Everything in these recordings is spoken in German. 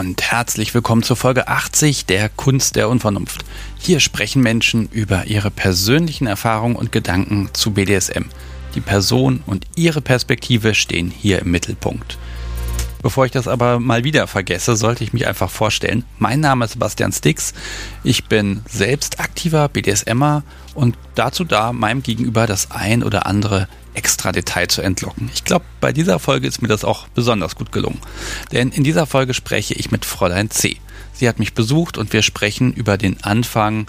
Und herzlich willkommen zur Folge 80 der Kunst der Unvernunft. Hier sprechen Menschen über ihre persönlichen Erfahrungen und Gedanken zu BDSM. Die Person und ihre Perspektive stehen hier im Mittelpunkt. Bevor ich das aber mal wieder vergesse, sollte ich mich einfach vorstellen. Mein Name ist Sebastian Stix. Ich bin selbst aktiver BDSMer und dazu da, meinem Gegenüber das ein oder andere extra Detail zu entlocken. Ich glaube, bei dieser Folge ist mir das auch besonders gut gelungen. Denn in dieser Folge spreche ich mit Fräulein C. Sie hat mich besucht und wir sprechen über den Anfang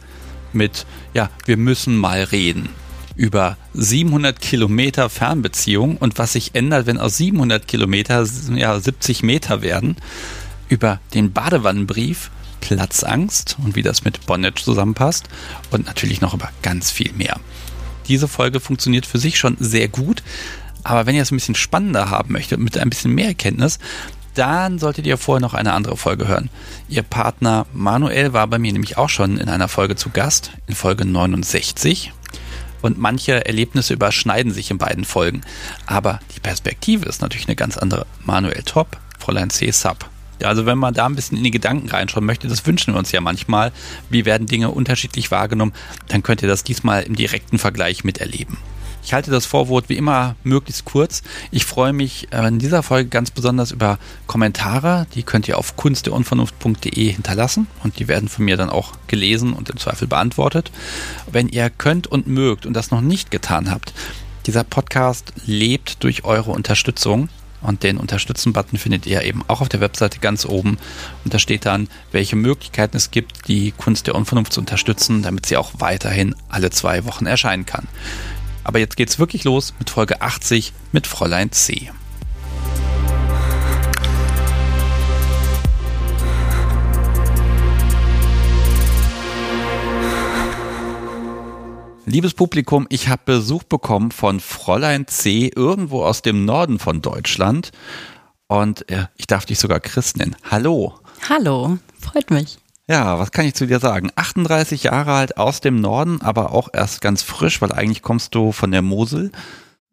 mit, ja, wir müssen mal reden über 700 Kilometer Fernbeziehung und was sich ändert, wenn aus 700 Kilometer ja, 70 Meter werden, über den Badewannenbrief, Platzangst und wie das mit Bondage zusammenpasst und natürlich noch über ganz viel mehr. Diese Folge funktioniert für sich schon sehr gut, aber wenn ihr es ein bisschen spannender haben möchtet, mit ein bisschen mehr Erkenntnis, dann solltet ihr vorher noch eine andere Folge hören. Ihr Partner Manuel war bei mir nämlich auch schon in einer Folge zu Gast, in Folge 69 und manche Erlebnisse überschneiden sich in beiden Folgen. Aber die Perspektive ist natürlich eine ganz andere. Manuel Top, Fräulein C. Sub. Also wenn man da ein bisschen in die Gedanken reinschauen möchte, das wünschen wir uns ja manchmal. Wie werden Dinge unterschiedlich wahrgenommen? Dann könnt ihr das diesmal im direkten Vergleich miterleben. Ich halte das Vorwort wie immer möglichst kurz. Ich freue mich äh, in dieser Folge ganz besonders über Kommentare. Die könnt ihr auf kunstderunvernunft.de hinterlassen und die werden von mir dann auch gelesen und im Zweifel beantwortet. Wenn ihr könnt und mögt und das noch nicht getan habt, dieser Podcast lebt durch eure Unterstützung. Und den Unterstützen-Button findet ihr eben auch auf der Webseite ganz oben. Und da steht dann, welche Möglichkeiten es gibt, die Kunst der Unvernunft zu unterstützen, damit sie auch weiterhin alle zwei Wochen erscheinen kann. Aber jetzt geht's wirklich los mit Folge 80 mit Fräulein C. Liebes Publikum, ich habe Besuch bekommen von Fräulein C. irgendwo aus dem Norden von Deutschland. Und äh, ich darf dich sogar Chris nennen. Hallo. Hallo, freut mich. Ja, was kann ich zu dir sagen? 38 Jahre alt aus dem Norden, aber auch erst ganz frisch, weil eigentlich kommst du von der Mosel.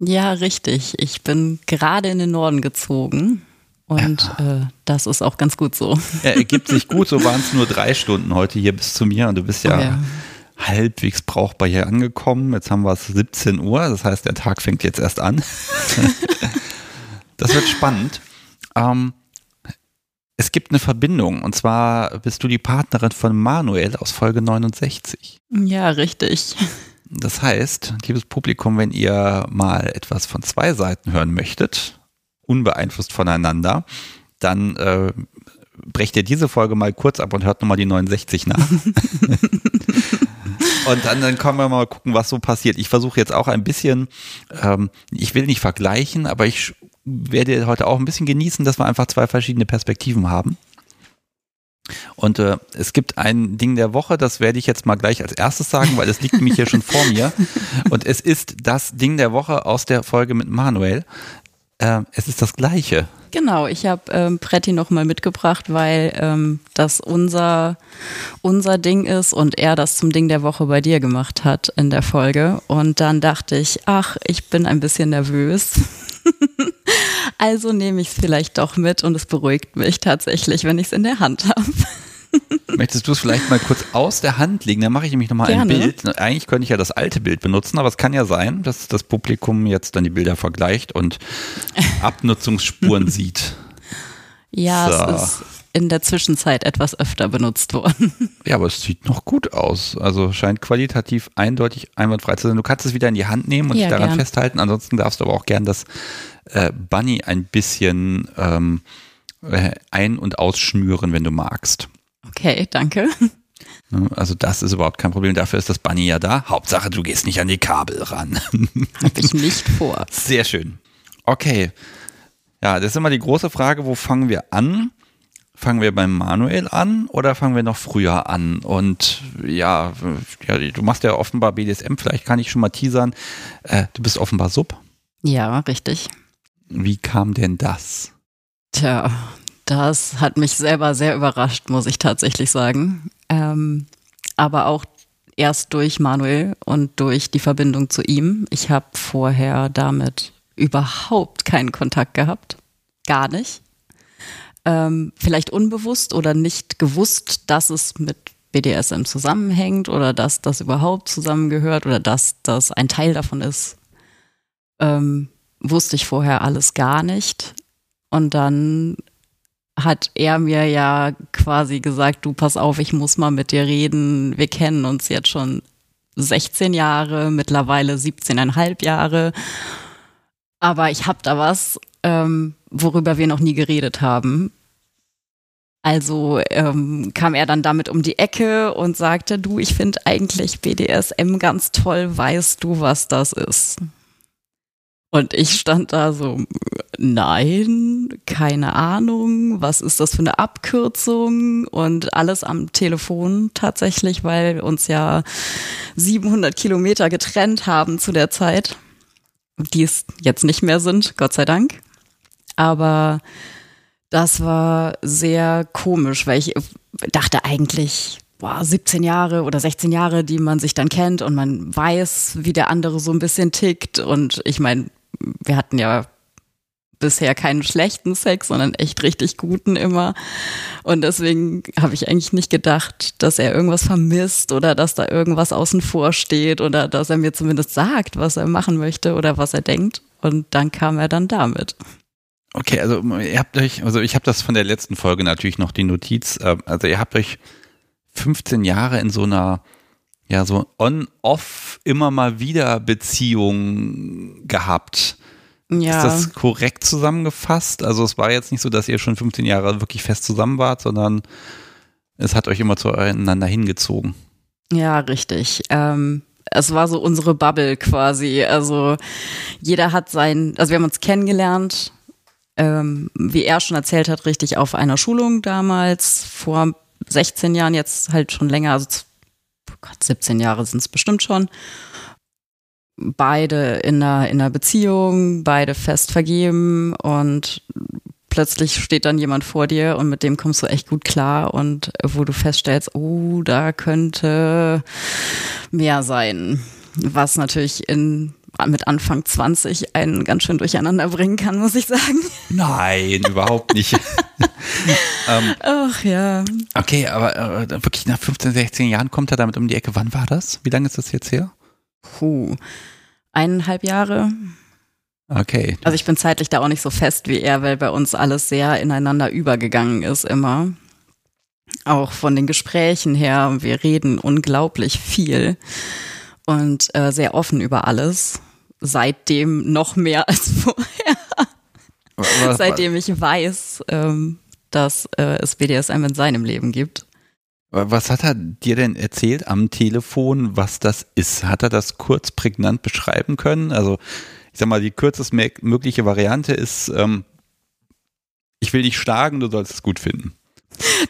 Ja, richtig. Ich bin gerade in den Norden gezogen. Und ja. äh, das ist auch ganz gut so. Er ergibt sich gut, so waren es nur drei Stunden heute hier bis zu mir und du bist ja, ja, halbwegs brauchbar hier angekommen. Jetzt haben wir es 17 Uhr, das heißt, der Tag fängt jetzt erst an. das wird spannend. Ähm, es gibt eine Verbindung und zwar bist du die Partnerin von Manuel aus Folge 69. Ja, richtig. Das heißt, liebes Publikum, wenn ihr mal etwas von zwei Seiten hören möchtet, unbeeinflusst voneinander, dann äh, brecht ihr diese Folge mal kurz ab und hört nochmal die 69 nach. und dann, dann können wir mal gucken, was so passiert. Ich versuche jetzt auch ein bisschen, ähm, ich will nicht vergleichen, aber ich werde heute auch ein bisschen genießen, dass wir einfach zwei verschiedene Perspektiven haben. Und äh, es gibt ein Ding der Woche, das werde ich jetzt mal gleich als erstes sagen, weil es liegt nämlich hier schon vor mir. Und es ist das Ding der Woche aus der Folge mit Manuel. Äh, es ist das gleiche. Genau, ich habe ähm, Pretti nochmal mitgebracht, weil ähm, das unser, unser Ding ist und er das zum Ding der Woche bei dir gemacht hat in der Folge. Und dann dachte ich, ach, ich bin ein bisschen nervös also nehme ich es vielleicht doch mit und es beruhigt mich tatsächlich, wenn ich es in der Hand habe. Möchtest du es vielleicht mal kurz aus der Hand legen? Dann mache ich nämlich nochmal ein Bild. Eigentlich könnte ich ja das alte Bild benutzen, aber es kann ja sein, dass das Publikum jetzt dann die Bilder vergleicht und Abnutzungsspuren sieht. Ja, so. es ist in der Zwischenzeit etwas öfter benutzt worden. Ja, aber es sieht noch gut aus. Also scheint qualitativ eindeutig einwandfrei zu sein. Du kannst es wieder in die Hand nehmen und ja, dich daran gern. festhalten. Ansonsten darfst du aber auch gern das äh, Bunny ein bisschen ähm, äh, ein- und ausschnüren, wenn du magst. Okay, danke. Ne, also das ist überhaupt kein Problem. Dafür ist das Bunny ja da. Hauptsache, du gehst nicht an die Kabel ran. Habe ich nicht vor. Sehr schön. Okay. Ja, das ist immer die große Frage, wo fangen wir an? Fangen wir beim Manuel an oder fangen wir noch früher an? Und ja, ja du machst ja offenbar BDSM, vielleicht kann ich schon mal teasern. Äh, du bist offenbar Sub. Ja, richtig. Wie kam denn das? Tja, das hat mich selber sehr überrascht, muss ich tatsächlich sagen. Ähm, aber auch erst durch Manuel und durch die Verbindung zu ihm. Ich habe vorher damit überhaupt keinen Kontakt gehabt. Gar nicht. ähm, vielleicht unbewusst oder nicht gewusst, dass es mit BDSM zusammenhängt oder dass das überhaupt zusammengehört oder dass das ein Teil davon ist, ähm, wusste ich vorher alles gar nicht. Und dann hat er mir ja quasi gesagt, du pass auf, ich muss mal mit dir reden. Wir kennen uns jetzt schon 16 Jahre, mittlerweile 17,5 Jahre. Aber ich habe da was, ähm, worüber wir noch nie geredet haben. Also ähm, kam er dann damit um die Ecke und sagte, du, ich finde eigentlich BDSM ganz toll, weißt du, was das ist? Und ich stand da so, nein, keine Ahnung, was ist das für eine Abkürzung und alles am Telefon tatsächlich, weil uns ja 700 Kilometer getrennt haben zu der Zeit, die es jetzt nicht mehr sind, Gott sei Dank. Aber das war sehr komisch, weil ich dachte eigentlich, boah, 17 Jahre oder 16 Jahre, die man sich dann kennt und man weiß, wie der andere so ein bisschen tickt. Und ich meine, wir hatten ja bisher keinen schlechten Sex, sondern echt richtig guten immer. Und deswegen habe ich eigentlich nicht gedacht, dass er irgendwas vermisst oder dass da irgendwas außen vor steht oder dass er mir zumindest sagt, was er machen möchte oder was er denkt. Und dann kam er dann damit. Okay, also ihr habt euch, also ich habe das von der letzten Folge natürlich noch die Notiz, ähm, also ihr habt euch 15 Jahre in so einer ja, so on-off immer mal wieder Beziehung gehabt. Ja. Ist das korrekt zusammengefasst? Also es war jetzt nicht so, dass ihr schon 15 Jahre wirklich fest zusammen wart, sondern es hat euch immer zueinander hingezogen. Ja, richtig. Ähm, es war so unsere Bubble quasi. Also jeder hat sein, also wir haben uns kennengelernt, ähm, wie er schon erzählt hat, richtig auf einer Schulung damals, vor 16 Jahren, jetzt halt schon länger, also Gott, 17 Jahre sind es bestimmt schon. Beide in einer, in einer Beziehung, beide fest vergeben und plötzlich steht dann jemand vor dir und mit dem kommst du echt gut klar und wo du feststellst, oh, da könnte mehr sein. Was natürlich in mit Anfang 20 einen ganz schön durcheinander bringen kann, muss ich sagen. Nein, überhaupt nicht. ähm, Ach ja. Okay, aber äh, wirklich nach 15, 16 Jahren kommt er damit um die Ecke. Wann war das? Wie lange ist das jetzt her? Puh, eineinhalb Jahre. Okay. Also ich bin zeitlich da auch nicht so fest wie er, weil bei uns alles sehr ineinander übergegangen ist immer. Auch von den Gesprächen her. Wir reden unglaublich viel und äh, sehr offen über alles. Seitdem noch mehr als vorher. Was, Seitdem ich weiß, ähm, dass äh, es BDSM in seinem Leben gibt. Was hat er dir denn erzählt am Telefon, was das ist? Hat er das kurz prägnant beschreiben können? Also, ich sag mal, die kürzest mögliche Variante ist, ähm, ich will dich schlagen, du sollst es gut finden.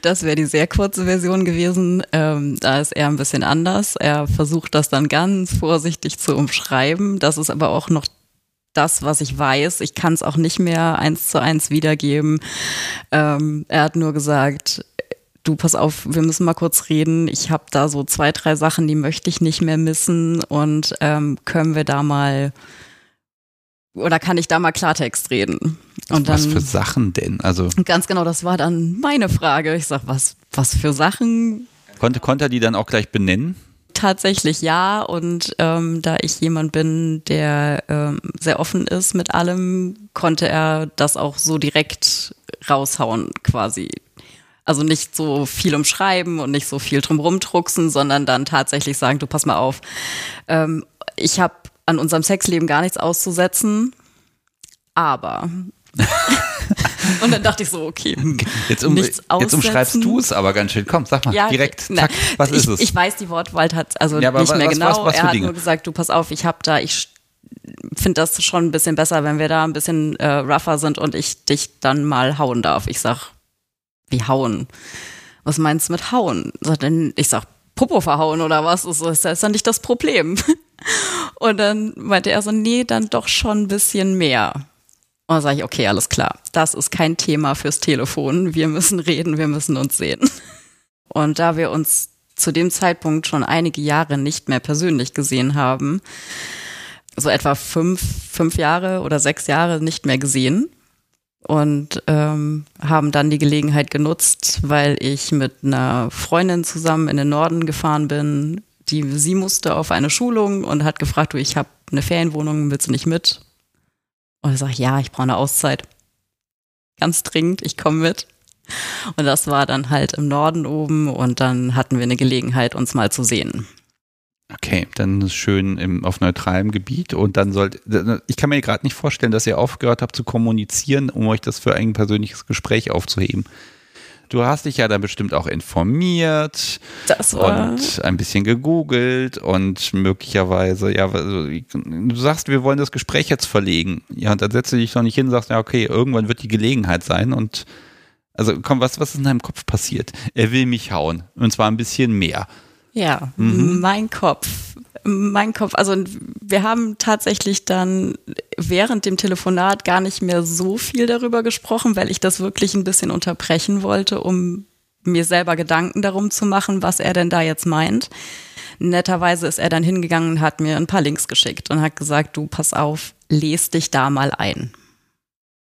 Das wäre die sehr kurze Version gewesen. Ähm, da ist er ein bisschen anders. Er versucht das dann ganz vorsichtig zu umschreiben. Das ist aber auch noch das, was ich weiß. Ich kann es auch nicht mehr eins zu eins wiedergeben. Ähm, er hat nur gesagt, du pass auf, wir müssen mal kurz reden. Ich habe da so zwei, drei Sachen, die möchte ich nicht mehr missen und ähm, können wir da mal oder kann ich da mal Klartext reden? Und was dann, für Sachen denn? Also ganz genau, das war dann meine Frage. Ich sag, was, was für Sachen? Konnte, konnte er die dann auch gleich benennen? Tatsächlich ja. Und ähm, da ich jemand bin, der ähm, sehr offen ist mit allem, konnte er das auch so direkt raushauen, quasi. Also nicht so viel umschreiben und nicht so viel drumherum drucksen, sondern dann tatsächlich sagen, du pass mal auf. Ähm, ich habe an unserem Sexleben gar nichts auszusetzen. Aber. und dann dachte ich so, okay, jetzt, um, nichts jetzt umschreibst du es aber ganz schön. Komm, sag mal, ja, direkt, zack, was ich, ist es? Ich weiß die Wortwahl hat, also ja, nicht mehr was, genau. Was, was er hat Dinge? nur gesagt, du pass auf, ich habe da, ich finde das schon ein bisschen besser, wenn wir da ein bisschen äh, rougher sind und ich dich dann mal hauen darf. Ich sag, wie hauen? Was meinst du mit hauen? Ich sag, Popo verhauen oder was? Das ist, das ist ja nicht das Problem. Und dann meinte er so, nee, dann doch schon ein bisschen mehr. Und dann sage ich, okay, alles klar. Das ist kein Thema fürs Telefon. Wir müssen reden, wir müssen uns sehen. Und da wir uns zu dem Zeitpunkt schon einige Jahre nicht mehr persönlich gesehen haben, so etwa fünf, fünf Jahre oder sechs Jahre nicht mehr gesehen, und ähm, haben dann die Gelegenheit genutzt, weil ich mit einer Freundin zusammen in den Norden gefahren bin. Die, sie musste auf eine Schulung und hat gefragt, du, ich habe eine Ferienwohnung, willst du nicht mit? Und ich sage, ja, ich brauche eine Auszeit. Ganz dringend, ich komme mit. Und das war dann halt im Norden oben und dann hatten wir eine Gelegenheit, uns mal zu sehen. Okay, dann schön im, auf neutralem Gebiet und dann sollte, ich kann mir gerade nicht vorstellen, dass ihr aufgehört habt zu kommunizieren, um euch das für ein persönliches Gespräch aufzuheben. Du hast dich ja dann bestimmt auch informiert das war und ein bisschen gegoogelt und möglicherweise, ja, also, du sagst, wir wollen das Gespräch jetzt verlegen. Ja, und dann setzt du dich doch nicht hin und sagst, ja, okay, irgendwann wird die Gelegenheit sein und also komm, was, was ist in deinem Kopf passiert? Er will mich hauen und zwar ein bisschen mehr. Ja, mhm. mein Kopf. Mein Kopf, also wir haben tatsächlich dann während dem Telefonat gar nicht mehr so viel darüber gesprochen, weil ich das wirklich ein bisschen unterbrechen wollte, um mir selber Gedanken darum zu machen, was er denn da jetzt meint. Netterweise ist er dann hingegangen und hat mir ein paar Links geschickt und hat gesagt, du pass auf, lest dich da mal ein.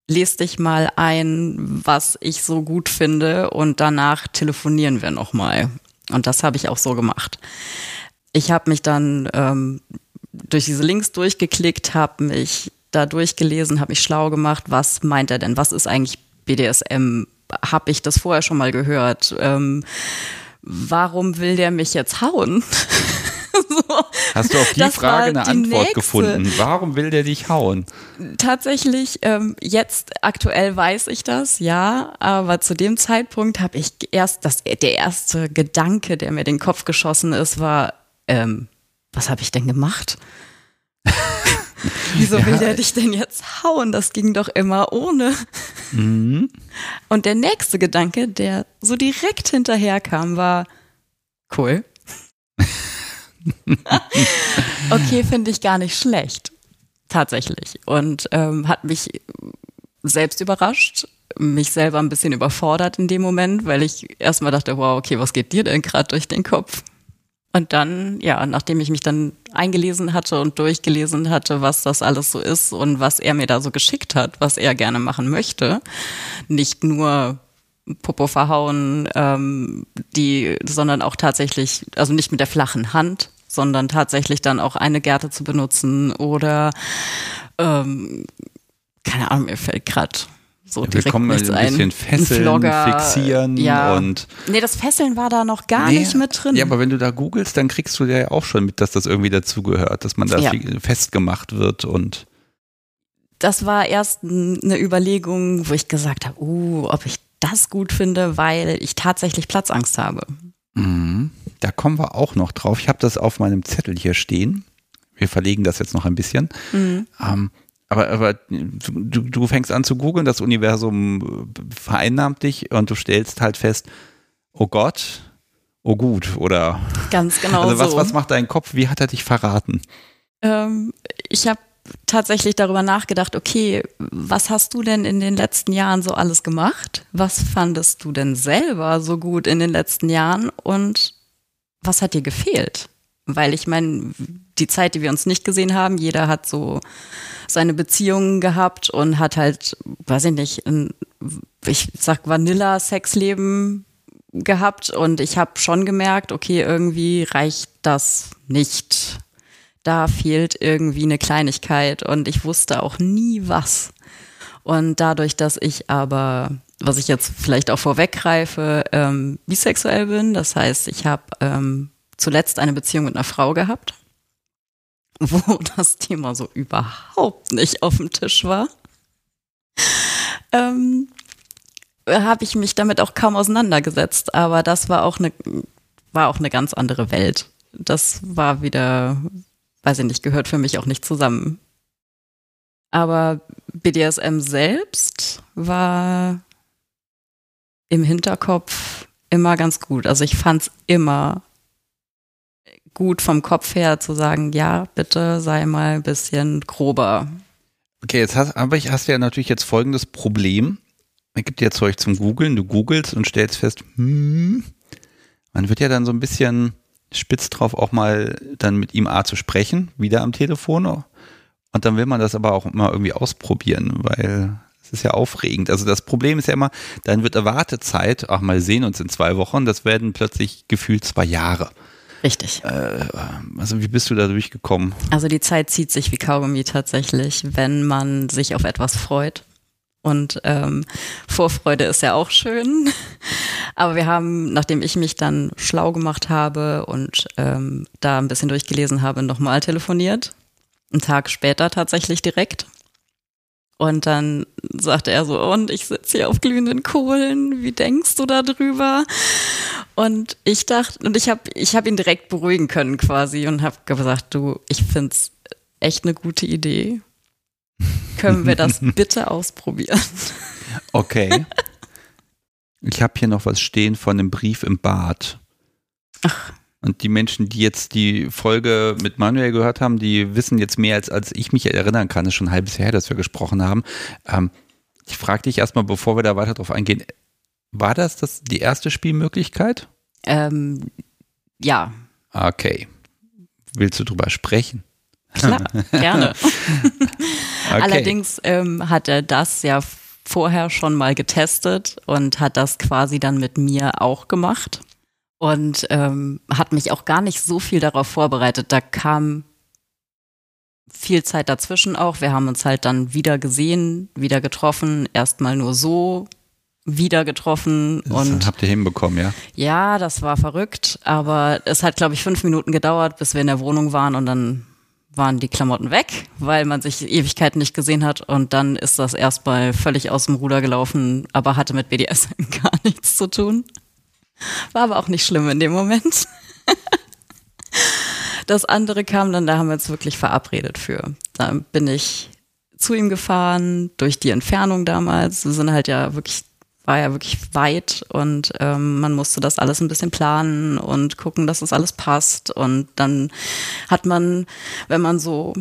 Lest dich mal ein, was ich so gut finde und danach telefonieren wir nochmal. Und das habe ich auch so gemacht. Ich habe mich dann ähm, durch diese Links durchgeklickt, habe mich da durchgelesen, habe mich schlau gemacht, was meint er denn? Was ist eigentlich BDSM? Habe ich das vorher schon mal gehört? Ähm, warum will der mich jetzt hauen? so. Hast du auf die Frage eine Antwort nächste. gefunden? Warum will der dich hauen? Tatsächlich, ähm, jetzt aktuell weiß ich das, ja, aber zu dem Zeitpunkt habe ich erst, das, der erste Gedanke, der mir den Kopf geschossen ist, war, ähm, was habe ich denn gemacht? Wieso ja. will der dich denn jetzt hauen? Das ging doch immer ohne. Mhm. Und der nächste Gedanke, der so direkt hinterher kam, war cool. okay, finde ich gar nicht schlecht. Tatsächlich. Und ähm, hat mich selbst überrascht, mich selber ein bisschen überfordert in dem Moment, weil ich erstmal dachte, wow, okay, was geht dir denn gerade durch den Kopf? Und dann, ja, nachdem ich mich dann eingelesen hatte und durchgelesen hatte, was das alles so ist und was er mir da so geschickt hat, was er gerne machen möchte, nicht nur Popo verhauen, ähm, die, sondern auch tatsächlich, also nicht mit der flachen Hand, sondern tatsächlich dann auch eine Gerte zu benutzen oder ähm, keine Ahnung, mir fällt gerade so ja, wir kommen ein bisschen fesseln, ein fixieren ja. und. Nee, das Fesseln war da noch gar nee, nicht mit drin. Ja, aber wenn du da googelst, dann kriegst du ja auch schon mit, dass das irgendwie dazugehört, dass man da ja. festgemacht wird und. Das war erst eine Überlegung, wo ich gesagt habe, uh, ob ich das gut finde, weil ich tatsächlich Platzangst habe. Mhm. Da kommen wir auch noch drauf. Ich habe das auf meinem Zettel hier stehen. Wir verlegen das jetzt noch ein bisschen. Mhm. Ähm, aber, aber du, du fängst an zu googeln, das Universum vereinnahmt dich und du stellst halt fest, oh Gott, oh gut, oder? Ganz genau. Also was, so. was macht dein Kopf? Wie hat er dich verraten? Ähm, ich habe tatsächlich darüber nachgedacht, okay, was hast du denn in den letzten Jahren so alles gemacht? Was fandest du denn selber so gut in den letzten Jahren und was hat dir gefehlt? Weil ich meine, die Zeit, die wir uns nicht gesehen haben, jeder hat so seine Beziehungen gehabt und hat halt, weiß ich nicht, ein, ich sag Vanilla-Sexleben gehabt und ich habe schon gemerkt, okay, irgendwie reicht das nicht da fehlt irgendwie eine Kleinigkeit und ich wusste auch nie was. Und dadurch, dass ich aber, was ich jetzt vielleicht auch vorweggreife, ähm, bisexuell bin, das heißt, ich habe ähm, zuletzt eine Beziehung mit einer Frau gehabt, wo das Thema so überhaupt nicht auf dem Tisch war, ähm, habe ich mich damit auch kaum auseinandergesetzt. Aber das war auch eine, war auch eine ganz andere Welt. Das war wieder weiß ich nicht, gehört für mich auch nicht zusammen. Aber BDSM selbst war im Hinterkopf immer ganz gut. Also ich fand es immer gut vom Kopf her zu sagen, ja, bitte sei mal ein bisschen grober. Okay, jetzt hast, aber ich hast ja natürlich jetzt folgendes Problem. Man gibt dir Zeug zum Googeln, du googelst und stellst fest, hm, man wird ja dann so ein bisschen spitz drauf, auch mal dann mit ihm A zu sprechen, wieder am Telefon. Und dann will man das aber auch immer irgendwie ausprobieren, weil Das ist ja aufregend. Also das Problem ist ja immer, dann wird Erwartezeit, ach mal sehen uns in zwei Wochen, das werden plötzlich gefühlt zwei Jahre. Richtig. Äh, also wie bist du da durchgekommen? Also die Zeit zieht sich wie Kaugummi tatsächlich, wenn man sich auf etwas freut. Und ähm, Vorfreude ist ja auch schön. Aber wir haben, nachdem ich mich dann schlau gemacht habe und ähm, da ein bisschen durchgelesen habe, nochmal telefoniert. Einen Tag später tatsächlich direkt. Und dann sagte er so, und ich sitze hier auf glühenden Kohlen, wie denkst du darüber? Und ich dachte, und ich habe ich hab ihn direkt beruhigen können quasi und habe gesagt, du, ich finde es echt eine gute Idee. Können wir das bitte ausprobieren? Okay. Ich habe hier noch was stehen von einem Brief im Bad. Ach. Und die Menschen, die jetzt die Folge mit Manuel gehört haben, die wissen jetzt mehr, als, als ich mich erinnern kann. Es ist schon ein halbes Jahr her, dass wir gesprochen haben. Ähm, ich frage dich erstmal, bevor wir da weiter drauf eingehen, war das, das die erste Spielmöglichkeit? Ähm, ja. Okay. Willst du drüber sprechen? Klar, gerne. okay. Allerdings ähm, hat er das ja vorher schon mal getestet und hat das quasi dann mit mir auch gemacht und ähm, hat mich auch gar nicht so viel darauf vorbereitet. Da kam viel Zeit dazwischen auch. Wir haben uns halt dann wieder gesehen, wieder getroffen, erstmal nur so wieder getroffen das und habt ihr hinbekommen, ja? Ja, das war verrückt, aber es hat glaube ich fünf Minuten gedauert, bis wir in der Wohnung waren und dann waren die Klamotten weg, weil man sich Ewigkeiten nicht gesehen hat und dann ist das erstmal völlig aus dem Ruder gelaufen, aber hatte mit BDSM gar nichts zu tun. War aber auch nicht schlimm in dem Moment. Das andere kam dann, da haben wir uns wirklich verabredet für. Da bin ich zu ihm gefahren, durch die Entfernung damals. Wir sind halt ja wirklich, war ja wirklich weit und ähm, man musste das alles ein bisschen planen und gucken, dass das alles passt. Und dann hat man, wenn man so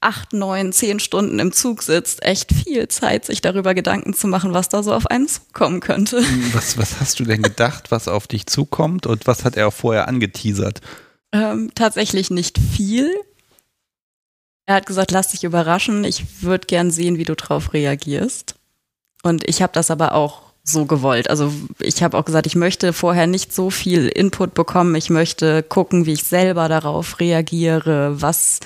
acht, neun, zehn Stunden im Zug sitzt, echt viel Zeit, sich darüber Gedanken zu machen, was da so auf einen zukommen könnte. Was, was hast du denn gedacht, was auf dich zukommt und was hat er auch vorher angeteasert? Ähm, tatsächlich nicht viel. Er hat gesagt, lass dich überraschen, ich würde gern sehen, wie du drauf reagierst. Und ich habe das aber auch so gewollt. Also ich habe auch gesagt, ich möchte vorher nicht so viel Input bekommen. Ich möchte gucken, wie ich selber darauf reagiere, was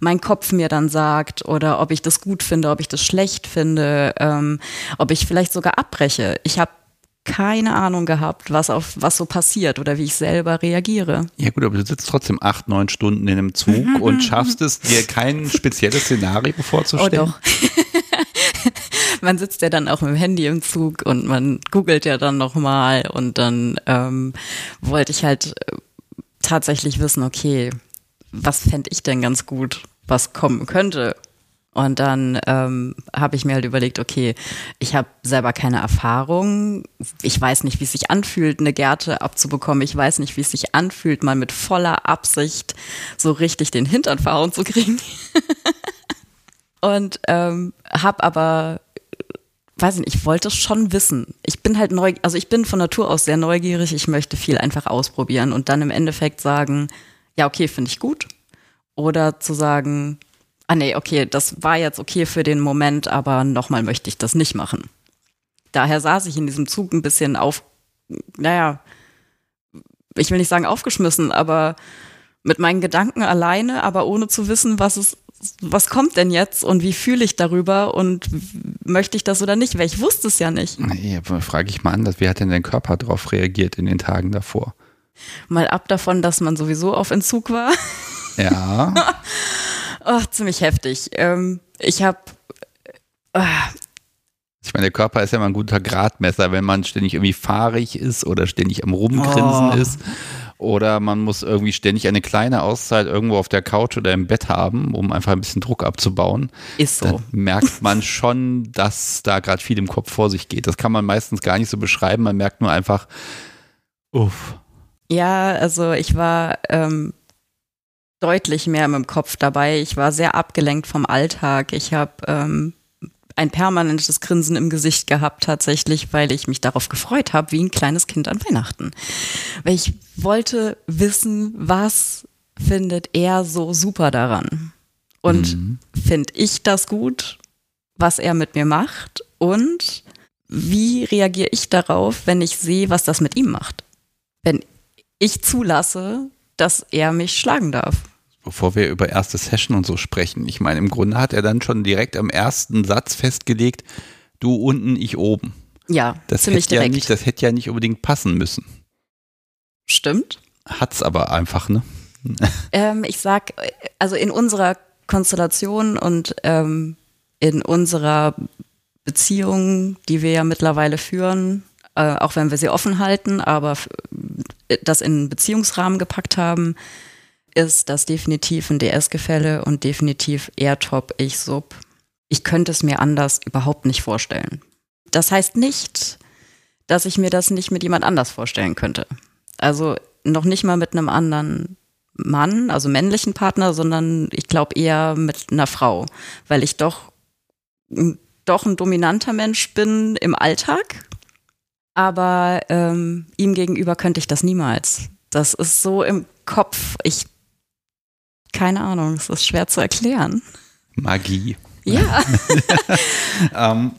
mein Kopf mir dann sagt oder ob ich das gut finde, ob ich das schlecht finde, ähm, ob ich vielleicht sogar abbreche. Ich habe keine Ahnung gehabt, was auf was so passiert oder wie ich selber reagiere. Ja gut, aber du sitzt trotzdem acht, neun Stunden in einem Zug und schaffst es, dir kein spezielles Szenario vorzustellen. Oh doch. man sitzt ja dann auch mit dem Handy im Zug und man googelt ja dann nochmal und dann ähm, wollte ich halt äh, tatsächlich wissen, okay, was fände ich denn ganz gut, was kommen könnte. Und dann ähm, habe ich mir halt überlegt, okay, ich habe selber keine Erfahrung. Ich weiß nicht, wie es sich anfühlt, eine Gerte abzubekommen. Ich weiß nicht, wie es sich anfühlt, mal mit voller Absicht so richtig den Hintern verhauen zu kriegen. Und ähm, habe aber weiß nicht, ich wollte es schon wissen. Ich bin halt neu, also ich bin von Natur aus sehr neugierig. Ich möchte viel einfach ausprobieren und dann im Endeffekt sagen, ja, okay, finde ich gut. Oder zu sagen, ah nee, okay, das war jetzt okay für den Moment, aber nochmal möchte ich das nicht machen. Daher saß ich in diesem Zug ein bisschen auf, naja, ich will nicht sagen aufgeschmissen, aber mit meinen Gedanken alleine, aber ohne zu wissen, was es was kommt denn jetzt und wie fühle ich darüber und möchte ich das oder nicht? Weil ich wusste es ja nicht. Nee, frage ich mal anders, wie hat denn dein Körper darauf reagiert in den Tagen davor? Mal ab davon, dass man sowieso auf Entzug war. Ja. Ach, ziemlich heftig. Ähm, ich habe. Äh, ich meine, der Körper ist ja mal ein guter Gradmesser, wenn man ständig irgendwie fahrig ist oder ständig am Rumgrinsen oh. ist oder man muss irgendwie ständig eine kleine Auszeit irgendwo auf der Couch oder im Bett haben, um einfach ein bisschen Druck abzubauen. Ist so. Dann merkt man schon, dass da gerade viel im Kopf vor sich geht. Das kann man meistens gar nicht so beschreiben. Man merkt nur einfach, uff. Ja, also ich war ähm, deutlich mehr mit dem Kopf dabei. Ich war sehr abgelenkt vom Alltag. Ich habe ähm, ein permanentes Grinsen im Gesicht gehabt tatsächlich, weil ich mich darauf gefreut habe, wie ein kleines Kind an Weihnachten. Weil ich wollte wissen, was findet er so super daran? Und mhm. finde ich das gut, was er mit mir macht? Und wie reagiere ich darauf, wenn ich sehe, was das mit ihm macht? Wenn ich zulasse, dass er mich schlagen darf. Bevor wir über erste Session und so sprechen, ich meine, im Grunde hat er dann schon direkt am ersten Satz festgelegt, du unten, ich oben. Ja, Das ziemlich hätte ja direkt. nicht, das hätte ja nicht unbedingt passen müssen. Stimmt. Hat's aber einfach, ne? Ähm, ich sag, also in unserer Konstellation und ähm, in unserer Beziehung, die wir ja mittlerweile führen, äh, auch wenn wir sie offen halten, aber äh, das in einen Beziehungsrahmen gepackt haben, ist das definitiv ein DS-Gefälle und definitiv er top, ich sub. Ich könnte es mir anders überhaupt nicht vorstellen. Das heißt nicht, dass ich mir das nicht mit jemand anders vorstellen könnte. Also noch nicht mal mit einem anderen Mann, also männlichen Partner, sondern ich glaube eher mit einer Frau, weil ich doch, doch ein dominanter Mensch bin im Alltag. Aber ähm, ihm gegenüber könnte ich das niemals. Das ist so im Kopf. Ich, keine Ahnung, es ist schwer zu erklären. Magie. Ja, Ähm,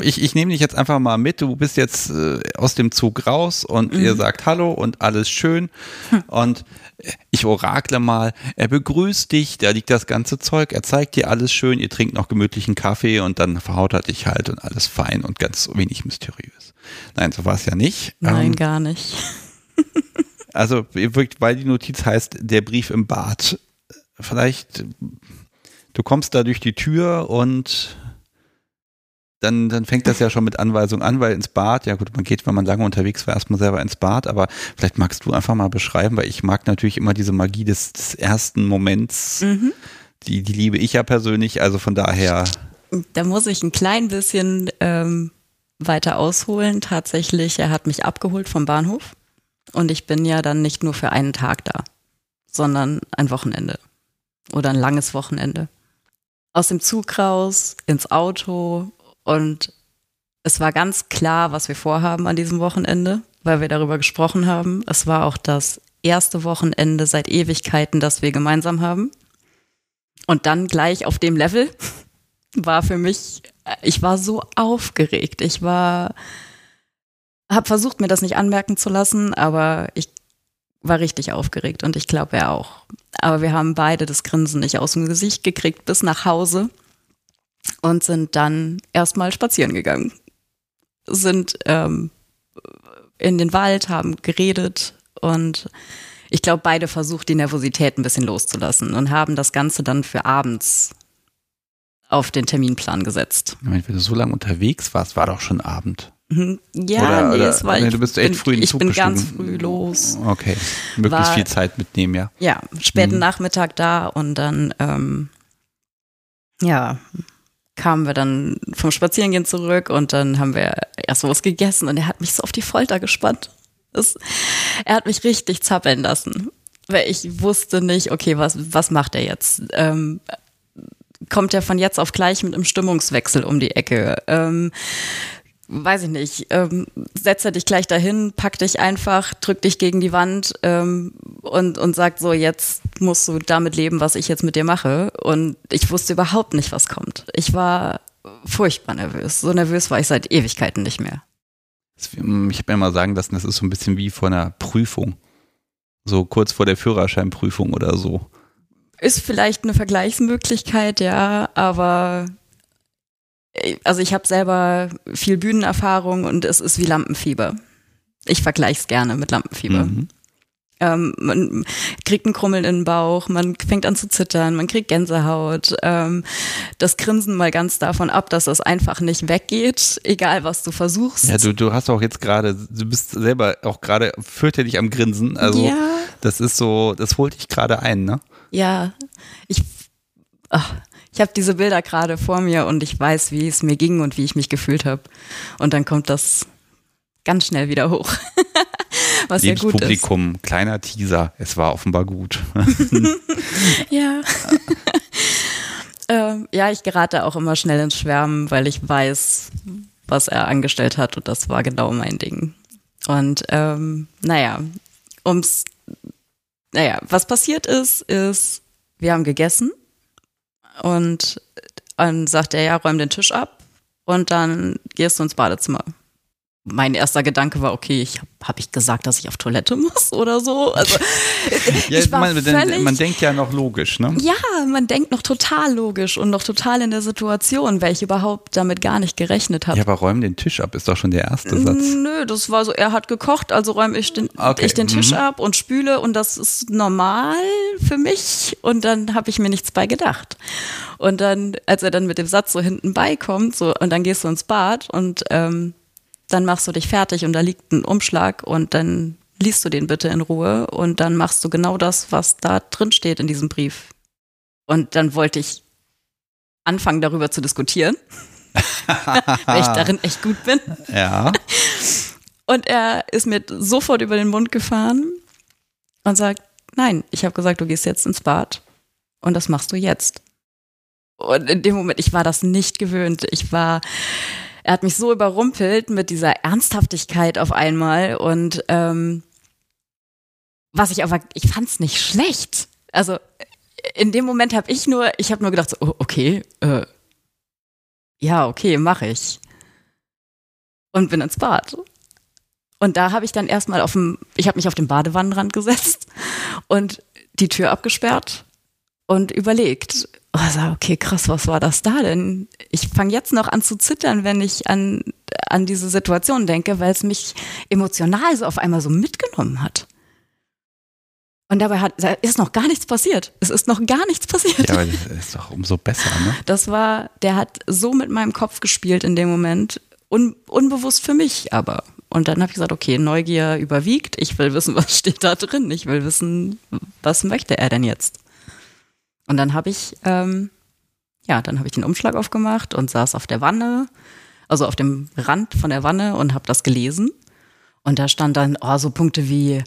ich, ich nehme dich jetzt einfach mal mit. Du bist jetzt äh, aus dem Zug raus und ihr sagt Hallo und alles schön. Und ich orakle mal, er begrüßt dich, da liegt das ganze Zeug, er zeigt dir alles schön, ihr trinkt noch gemütlichen Kaffee und dann verhaut er dich halt und alles fein und ganz wenig mysteriös. Nein, so war es ja nicht. nein, Ähm, gar nicht. also, weil die Notiz heißt, der Brief im Bad. Vielleicht, du kommst da durch die Tür und dann, dann fängt das ja schon mit Anweisung an, weil ins Bad, ja gut, man geht, wenn man lange unterwegs war, erstmal selber ins Bad, aber vielleicht magst du einfach mal beschreiben, weil ich mag natürlich immer diese Magie des, des ersten Moments. Mhm. Die, die liebe ich ja persönlich, also von daher, Da muss ich ein klein bisschen ähm, weiter ausholen. Tatsächlich, er hat mich abgeholt vom Bahnhof und ich bin ja dann nicht nur für einen Tag da, sondern ein Wochenende oder ein langes Wochenende. Aus dem Zug raus, ins Auto und es war ganz klar, was wir vorhaben an diesem Wochenende, weil wir darüber gesprochen haben. Es war auch das erste Wochenende seit Ewigkeiten, das wir gemeinsam haben. Und dann gleich auf dem Level war für mich, ich war so aufgeregt. Ich war, habe versucht, mir das nicht anmerken zu lassen, aber ich war richtig aufgeregt und ich glaube, er auch. Aber wir haben beide das Grinsen nicht aus dem Gesicht gekriegt bis nach Hause und sind dann erstmal spazieren gegangen. Sind ähm, in den Wald, haben geredet und ich glaube, beide versucht, die Nervosität ein bisschen loszulassen und haben das Ganze dann für abends auf den Terminplan gesetzt. wenn du so lange unterwegs warst, war doch schon Abend. Mhm. Ja, Oder- nee, oder- es war, nee, ich du bist echt bin, früh in den Ich Zug bin ganz gestiegen. früh los. Okay, möglichst War- viel Zeit mitnehmen, ja. Ja, späten Mhm. Nachmittag da und dann, ähm, ja, kamen wir dann vom Spazierengehen zurück und dann haben wir erst was gegessen und er hat mich so auf die Folter gespannt. Das, er hat mich richtig zappeln lassen, weil ich wusste nicht, okay, was, was macht er jetzt? Ähm, kommt er von jetzt auf gleich mit einem Stimmungswechsel um die Ecke? Ähm, weiß ich nicht, ähm, setzt er dich gleich dahin, packt dich einfach, drückt dich gegen die Wand ähm, und, und sagt so, jetzt musst du damit leben, was ich jetzt mit dir mache. Und ich wusste überhaupt nicht, was kommt. Ich war furchtbar nervös. So nervös war ich seit Ewigkeiten nicht mehr. Ich habe mir mal sagen lassen, das ist so ein bisschen wie vor einer Prüfung. So kurz vor der Führerscheinprüfung oder so. Ist vielleicht eine Vergleichsmöglichkeit, ja, aber also ich habe selber viel Bühnenerfahrung und es ist wie Lampenfieber. Ich vergleiche es gerne mit Lampenfieber. Mhm. Ähm, man kriegt einen Krummeln in den Bauch, man fängt an zu zittern, man kriegt Gänsehaut. Ähm, das Grinsen mal ganz davon ab, dass das einfach nicht weggeht, egal was du versuchst. Ja, du, du hast auch jetzt gerade, du bist selber auch gerade fürchterlich am Grinsen. Also ja, das ist so, das holt dich gerade ein, ne? ja. Ich, ach, ich habe diese Bilder gerade vor mir und ich weiß, wie es mir ging und wie ich mich gefühlt habe. Und dann kommt das ganz schnell wieder hoch. Was ja Liebes gut ist. Publikum, kleiner Teaser, es war offenbar gut. Ja. ähm, ja, ich gerate auch immer schnell ins Schwärmen, weil ich weiß, was er angestellt hat und das war genau mein Ding. Und ähm, naja, ums, naja, was passiert ist, ist, wir haben gegessen und dann sagt er, ja, räum den Tisch ab. und dann gehst du ins Badezimmer mein erster Gedanke war, okay, ich habe hab ich gesagt, dass ich auf Toilette muss oder so. Also ja, ich war man, völlig, man denkt ja noch logisch, ne? Ja, man denkt noch total logisch und noch total in der Situation, weil ich überhaupt damit gar nicht gerechnet habe. Ja, aber räum den Tisch ab, ist doch schon der erste Satz. Nö, das war so, er hat gekocht, also räume ich den, okay. ich den Tisch mhm. ab und spüle und das ist normal für mich und dann habe ich mir nichts bei gedacht. Und dann, als er dann mit dem Satz so hinten beikommt, so und dann gehst du ins Bad und ähm, dann machst du dich fertig und da liegt ein Umschlag und dann liest du den bitte in Ruhe und dann machst du genau das, was da drin steht in diesem Brief. Und dann wollte ich anfangen, darüber zu diskutieren, weil ich darin echt gut bin. Ja. Und er ist mir sofort über den Mund gefahren und sagt, nein, ich habe gesagt, du gehst jetzt ins Bad und das machst du jetzt. Und in dem Moment, ich war das nicht gewöhnt. Ich war, er hat mich so überrumpelt mit dieser Ernsthaftigkeit auf einmal und ähm, was ich aber, ich fand es nicht schlecht. Also in dem Moment habe ich nur, ich habe nur gedacht, so, oh, okay, äh, ja, okay, mache ich. Und bin ins Bad. Und da habe ich dann erstmal auf dem, ich habe mich auf den Badewannenrand gesetzt und die Tür abgesperrt und überlegt, oh, okay, krass, was war das da denn? Ich fange jetzt noch an zu zittern, wenn ich an, an diese Situation denke, weil es mich emotional so auf einmal so mitgenommen hat. Und dabei hat, ist noch gar nichts passiert. Es ist noch gar nichts passiert. Ja, aber das ist doch umso besser, ne? Das war, der hat so mit meinem Kopf gespielt in dem Moment. Un, unbewusst für mich aber. Und dann habe ich gesagt, okay, Neugier überwiegt. Ich will wissen, was steht da drin. Ich will wissen, was möchte er denn jetzt? Und dann habe ich, ähm, ja, dann habe ich den Umschlag aufgemacht und saß auf der Wanne, also auf dem Rand von der Wanne und habe das gelesen. Und da stand dann oh, so Punkte wie,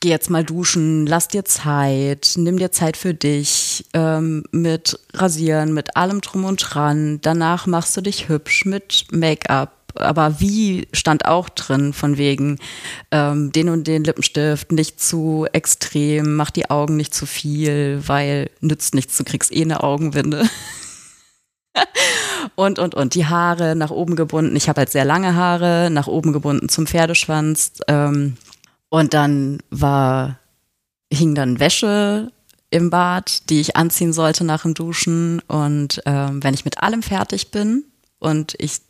geh jetzt mal duschen, lass dir Zeit, nimm dir Zeit für dich, ähm, mit Rasieren, mit allem drum und dran. Danach machst du dich hübsch mit Make-up aber wie stand auch drin, von wegen ähm, den und den Lippenstift nicht zu extrem, mach die Augen nicht zu viel, weil nützt nichts, du kriegst eh eine Augenwinde. und, und, und. Die Haare nach oben gebunden. Ich habe halt sehr lange Haare, nach oben gebunden zum Pferdeschwanz. Ähm, und dann war, hing dann Wäsche im Bad, die ich anziehen sollte nach dem Duschen. Und ähm, wenn ich mit allem fertig bin und ich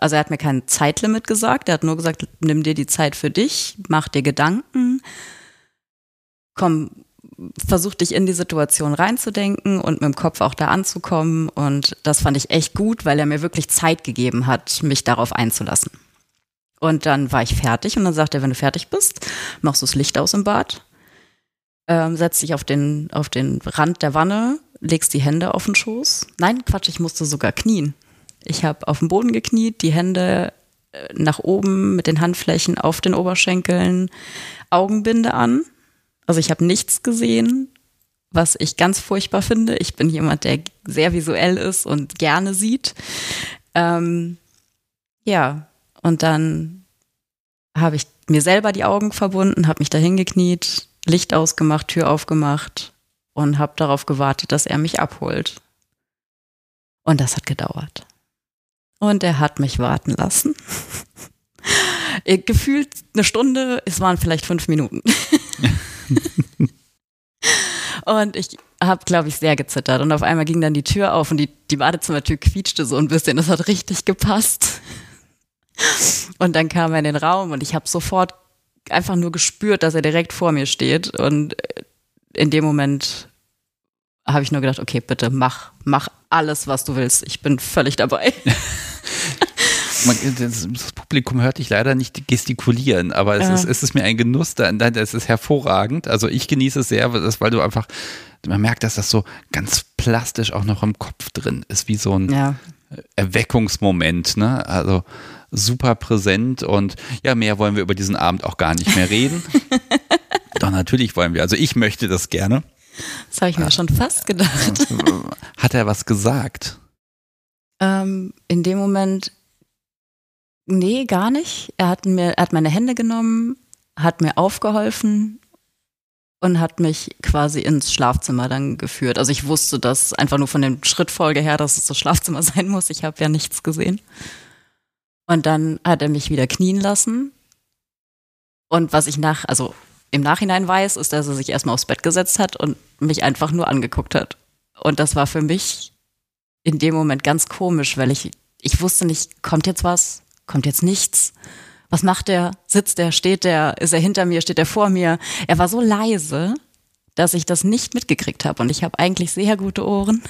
also er hat mir kein Zeitlimit gesagt, er hat nur gesagt, nimm dir die Zeit für dich, mach dir Gedanken, komm, versuch dich in die Situation reinzudenken und mit dem Kopf auch da anzukommen. Und das fand ich echt gut, weil er mir wirklich Zeit gegeben hat, mich darauf einzulassen. Und dann war ich fertig und dann sagte er, wenn du fertig bist, machst du das Licht aus im Bad, ähm, setzt dich auf den, auf den Rand der Wanne, legst die Hände auf den Schoß. Nein, Quatsch, ich musste sogar knien. Ich habe auf dem Boden gekniet, die Hände äh, nach oben mit den Handflächen auf den Oberschenkeln, Augenbinde an. Also ich habe nichts gesehen, was ich ganz furchtbar finde. Ich bin jemand, der sehr visuell ist und gerne sieht. Ähm, ja, und dann habe ich mir selber die Augen verbunden, habe mich dahin gekniet, Licht ausgemacht, Tür aufgemacht und habe darauf gewartet, dass er mich abholt. Und das hat gedauert. Und er hat mich warten lassen. Gefühlt eine Stunde, es waren vielleicht fünf Minuten. und ich habe, glaube ich, sehr gezittert. Und auf einmal ging dann die Tür auf und die, die Badezimmertür quietschte so ein bisschen. Das hat richtig gepasst. Und dann kam er in den Raum und ich habe sofort einfach nur gespürt, dass er direkt vor mir steht. Und in dem Moment habe ich nur gedacht, okay, bitte mach, mach alles, was du willst. Ich bin völlig dabei. das, Publikum hört dich leider nicht gestikulieren, aber es, ja. ist, es ist mir ein Genuss, es ist hervorragend. Also ich genieße es sehr, weil du einfach, man merkt, dass das so ganz plastisch auch noch im Kopf drin ist, wie so ein ja. Erweckungsmoment. Ne? Also super präsent und ja, mehr wollen wir über diesen Abend auch gar nicht mehr reden. Doch natürlich wollen wir. Also ich möchte das gerne. Das habe ich mir ja. schon fast gedacht. Hat er was gesagt? Ähm, in dem Moment, nee, gar nicht. Er hat mir, er hat meine Hände genommen, hat mir aufgeholfen und hat mich quasi ins Schlafzimmer dann geführt. Also ich wusste das einfach nur von dem Schrittfolge her, dass es das Schlafzimmer sein muss. Ich habe ja nichts gesehen. Und dann hat er mich wieder knien lassen. Und was ich nach, also im Nachhinein weiß, ist, dass er sich erstmal aufs Bett gesetzt hat und mich einfach nur angeguckt hat. Und das war für mich in dem Moment ganz komisch, weil ich, ich wusste nicht, kommt jetzt was, kommt jetzt nichts. Was macht er? Sitzt er? Steht er? Ist er hinter mir? Steht er vor mir? Er war so leise, dass ich das nicht mitgekriegt habe. Und ich habe eigentlich sehr gute Ohren.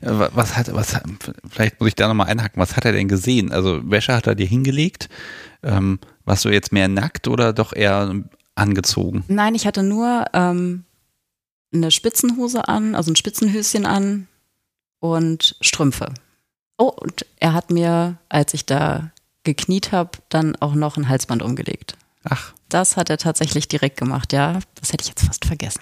Äh, was hat, was, vielleicht muss ich da nochmal einhaken, was hat er denn gesehen? Also Wäsche hat er dir hingelegt? Ähm, warst du jetzt mehr nackt oder doch eher angezogen? Nein, ich hatte nur ähm, eine Spitzenhose an, also ein Spitzenhöschen an und Strümpfe. Oh, und er hat mir, als ich da gekniet habe, dann auch noch ein Halsband umgelegt. Ach. Das hat er tatsächlich direkt gemacht, ja. Das hätte ich jetzt fast vergessen.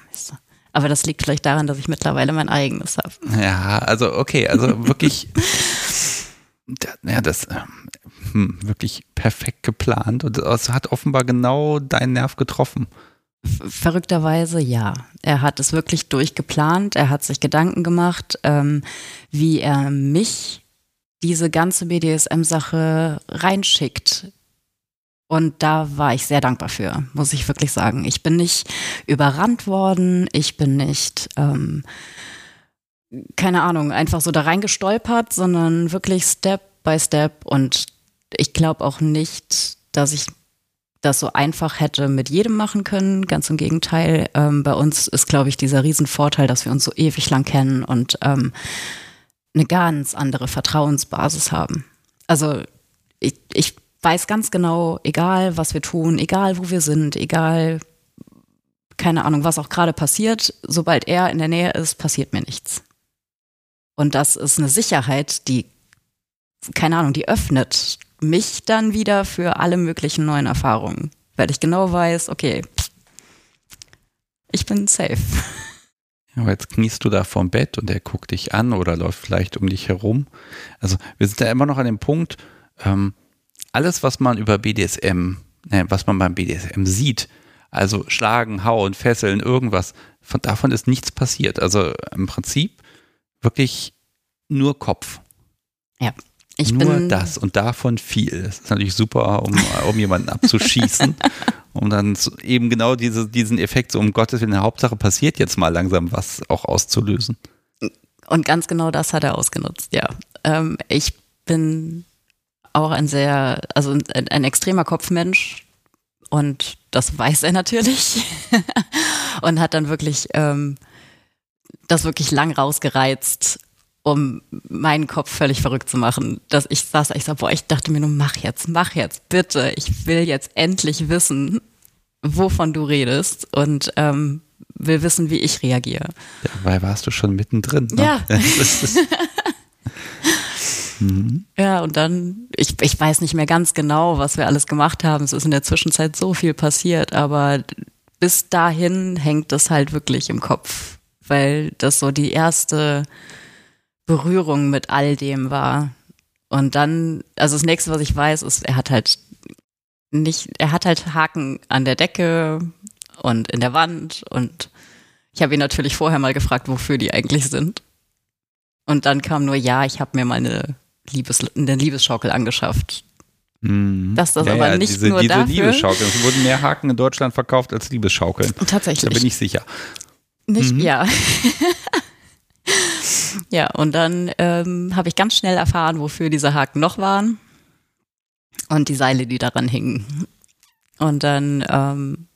Aber das liegt vielleicht daran, dass ich mittlerweile mein eigenes habe. Ja, also okay, also wirklich, ja, das hm, wirklich perfekt geplant und es hat offenbar genau deinen Nerv getroffen. Verrückterweise ja. Er hat es wirklich durchgeplant. Er hat sich Gedanken gemacht, ähm, wie er mich diese ganze BDSM-Sache reinschickt. Und da war ich sehr dankbar für, muss ich wirklich sagen. Ich bin nicht überrannt worden, ich bin nicht, ähm, keine Ahnung, einfach so da reingestolpert, sondern wirklich Step by Step. Und ich glaube auch nicht, dass ich das so einfach hätte mit jedem machen können. Ganz im Gegenteil. Ähm, bei uns ist, glaube ich, dieser Riesenvorteil, dass wir uns so ewig lang kennen und ähm, eine ganz andere Vertrauensbasis haben. Also ich, ich weiß ganz genau, egal was wir tun, egal wo wir sind, egal, keine Ahnung, was auch gerade passiert, sobald er in der Nähe ist, passiert mir nichts. Und das ist eine Sicherheit, die, keine Ahnung, die öffnet mich dann wieder für alle möglichen neuen Erfahrungen, weil ich genau weiß, okay, ich bin safe. Aber jetzt kniest du da vorm Bett und er guckt dich an oder läuft vielleicht um dich herum. Also wir sind da immer noch an dem Punkt, ähm, alles, was man über BDSM, äh, was man beim BDSM sieht, also schlagen, hauen, fesseln, irgendwas, von, davon ist nichts passiert. Also im Prinzip wirklich nur Kopf. Ja. Ich nur das und davon viel. Das ist natürlich super, um, um jemanden abzuschießen. um dann eben genau diese, diesen Effekt, so um Gottes Willen, Hauptsache passiert jetzt mal langsam was auch auszulösen. Und ganz genau das hat er ausgenutzt, ja. Ähm, ich bin auch ein sehr, also ein, ein extremer Kopfmensch und das weiß er natürlich und hat dann wirklich ähm, das wirklich lang rausgereizt, um meinen Kopf völlig verrückt zu machen. Dass ich saß, ich sag, boah, ich dachte mir nur, mach jetzt, mach jetzt, bitte. Ich will jetzt endlich wissen, wovon du redest und ähm, will wissen, wie ich reagiere. Dabei warst du schon mittendrin. Ne? Ja. mhm. Ja, und dann, ich, ich weiß nicht mehr ganz genau, was wir alles gemacht haben. Es ist in der Zwischenzeit so viel passiert, aber bis dahin hängt das halt wirklich im Kopf, weil das so die erste Berührung mit all dem war. Und dann, also das nächste, was ich weiß, ist, er hat halt nicht, er hat halt Haken an der Decke und in der Wand und ich habe ihn natürlich vorher mal gefragt, wofür die eigentlich sind. Und dann kam nur, ja, ich habe mir mal eine, Liebes, eine Liebesschaukel angeschafft. Mhm. Dass das ja, aber ja, nicht diese, nur diese dafür. Liebesschaukeln. Es wurden mehr Haken in Deutschland verkauft als Liebesschaukeln. Tatsächlich. Da bin ich sicher. Nicht, mhm. ja. Ja, und dann ähm, habe ich ganz schnell erfahren, wofür diese Haken noch waren und die Seile, die daran hingen. Und dann ähm,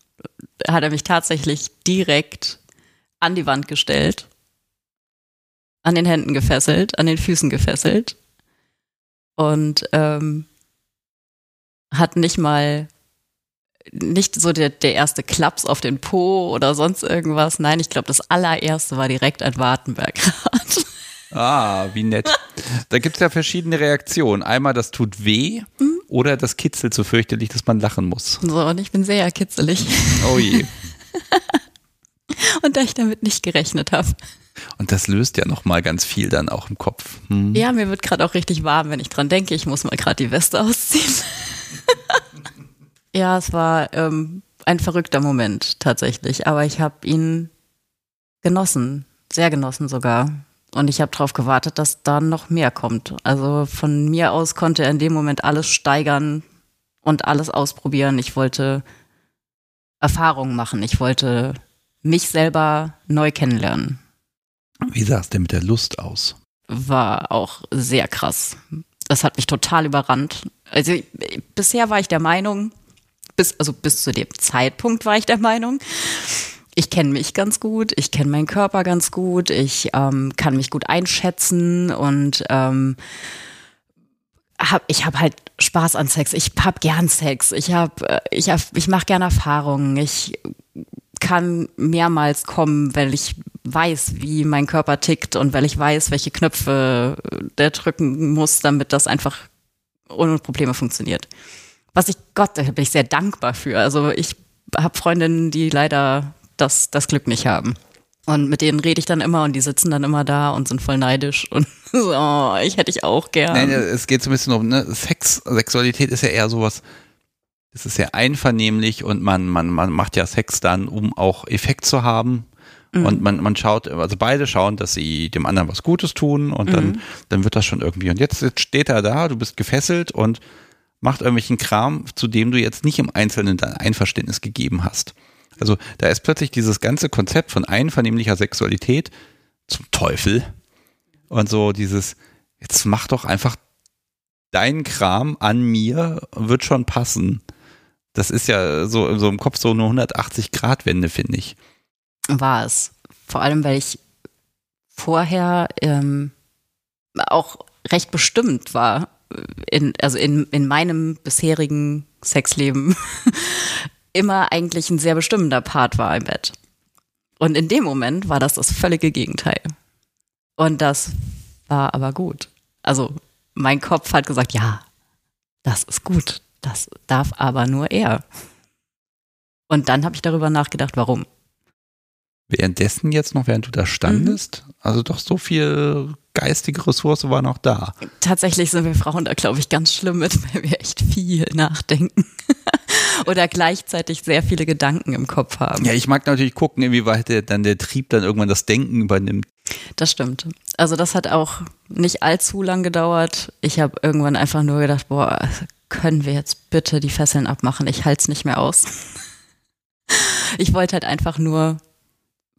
hat er mich tatsächlich direkt an die Wand gestellt, an den Händen gefesselt, an den Füßen gefesselt und ähm, hat nicht mal nicht so der, der erste Klaps auf den Po oder sonst irgendwas. Nein, ich glaube, das allererste war direkt ein Wartenbergrad. Ah, wie nett. Da gibt es ja verschiedene Reaktionen. Einmal, das tut weh mhm. oder das kitzelt so fürchterlich, dass man lachen muss. So, und ich bin sehr kitzelig. Oh je. und da ich damit nicht gerechnet habe. Und das löst ja nochmal ganz viel dann auch im Kopf. Hm. Ja, mir wird gerade auch richtig warm, wenn ich dran denke. Ich muss mal gerade die Weste ausziehen. ja, es war ähm, ein verrückter Moment tatsächlich, aber ich habe ihn genossen, sehr genossen sogar. Und ich habe darauf gewartet, dass da noch mehr kommt. Also von mir aus konnte er in dem Moment alles steigern und alles ausprobieren. Ich wollte Erfahrungen machen. Ich wollte mich selber neu kennenlernen. Wie sah es denn mit der Lust aus? War auch sehr krass. Das hat mich total überrannt. Also bisher war ich der Meinung, bis, also bis zu dem Zeitpunkt war ich der Meinung, ich kenne mich ganz gut, ich kenne meinen Körper ganz gut, ich ähm, kann mich gut einschätzen und ähm, hab, ich habe halt Spaß an Sex. Ich hab gern Sex. Ich hab, äh, ich hab, ich mache gern Erfahrungen. Ich kann mehrmals kommen, weil ich weiß, wie mein Körper tickt und weil ich weiß, welche Knöpfe der drücken muss, damit das einfach ohne Probleme funktioniert. Was ich Gott, da bin ich sehr dankbar für. Also ich habe Freundinnen, die leider das, das Glück nicht haben. Und mit denen rede ich dann immer und die sitzen dann immer da und sind voll neidisch und so, oh, ich hätte ich auch gern. Nein, es geht so ein bisschen um, ne, Sex, Sexualität ist ja eher sowas, es ist sehr einvernehmlich und man, man, man macht ja Sex dann, um auch Effekt zu haben. Mhm. Und man, man schaut, also beide schauen, dass sie dem anderen was Gutes tun und dann, mhm. dann wird das schon irgendwie. Und jetzt, jetzt steht er da, du bist gefesselt und macht irgendwelchen Kram, zu dem du jetzt nicht im Einzelnen dein Einverständnis gegeben hast. Also da ist plötzlich dieses ganze Konzept von einvernehmlicher Sexualität zum Teufel. Und so dieses, jetzt mach doch einfach dein Kram an mir, wird schon passen. Das ist ja so, so im Kopf so eine 180-Grad-Wende, finde ich. War es. Vor allem, weil ich vorher ähm, auch recht bestimmt war, in, also in, in meinem bisherigen Sexleben immer eigentlich ein sehr bestimmender Part war im Bett. Und in dem Moment war das das völlige Gegenteil. Und das war aber gut. Also mein Kopf hat gesagt, ja, das ist gut. Das darf aber nur er. Und dann habe ich darüber nachgedacht, warum. Währenddessen jetzt noch, während du da standest, mhm. also doch so viel geistige Ressource war noch da. Tatsächlich sind wir Frauen da, glaube ich, ganz schlimm mit, weil wir echt viel nachdenken. Oder gleichzeitig sehr viele Gedanken im Kopf haben. Ja, ich mag natürlich gucken, inwieweit der, dann der Trieb dann irgendwann das Denken übernimmt. Das stimmt. Also das hat auch nicht allzu lang gedauert. Ich habe irgendwann einfach nur gedacht, boah, können wir jetzt bitte die Fesseln abmachen? Ich halte es nicht mehr aus. ich wollte halt einfach nur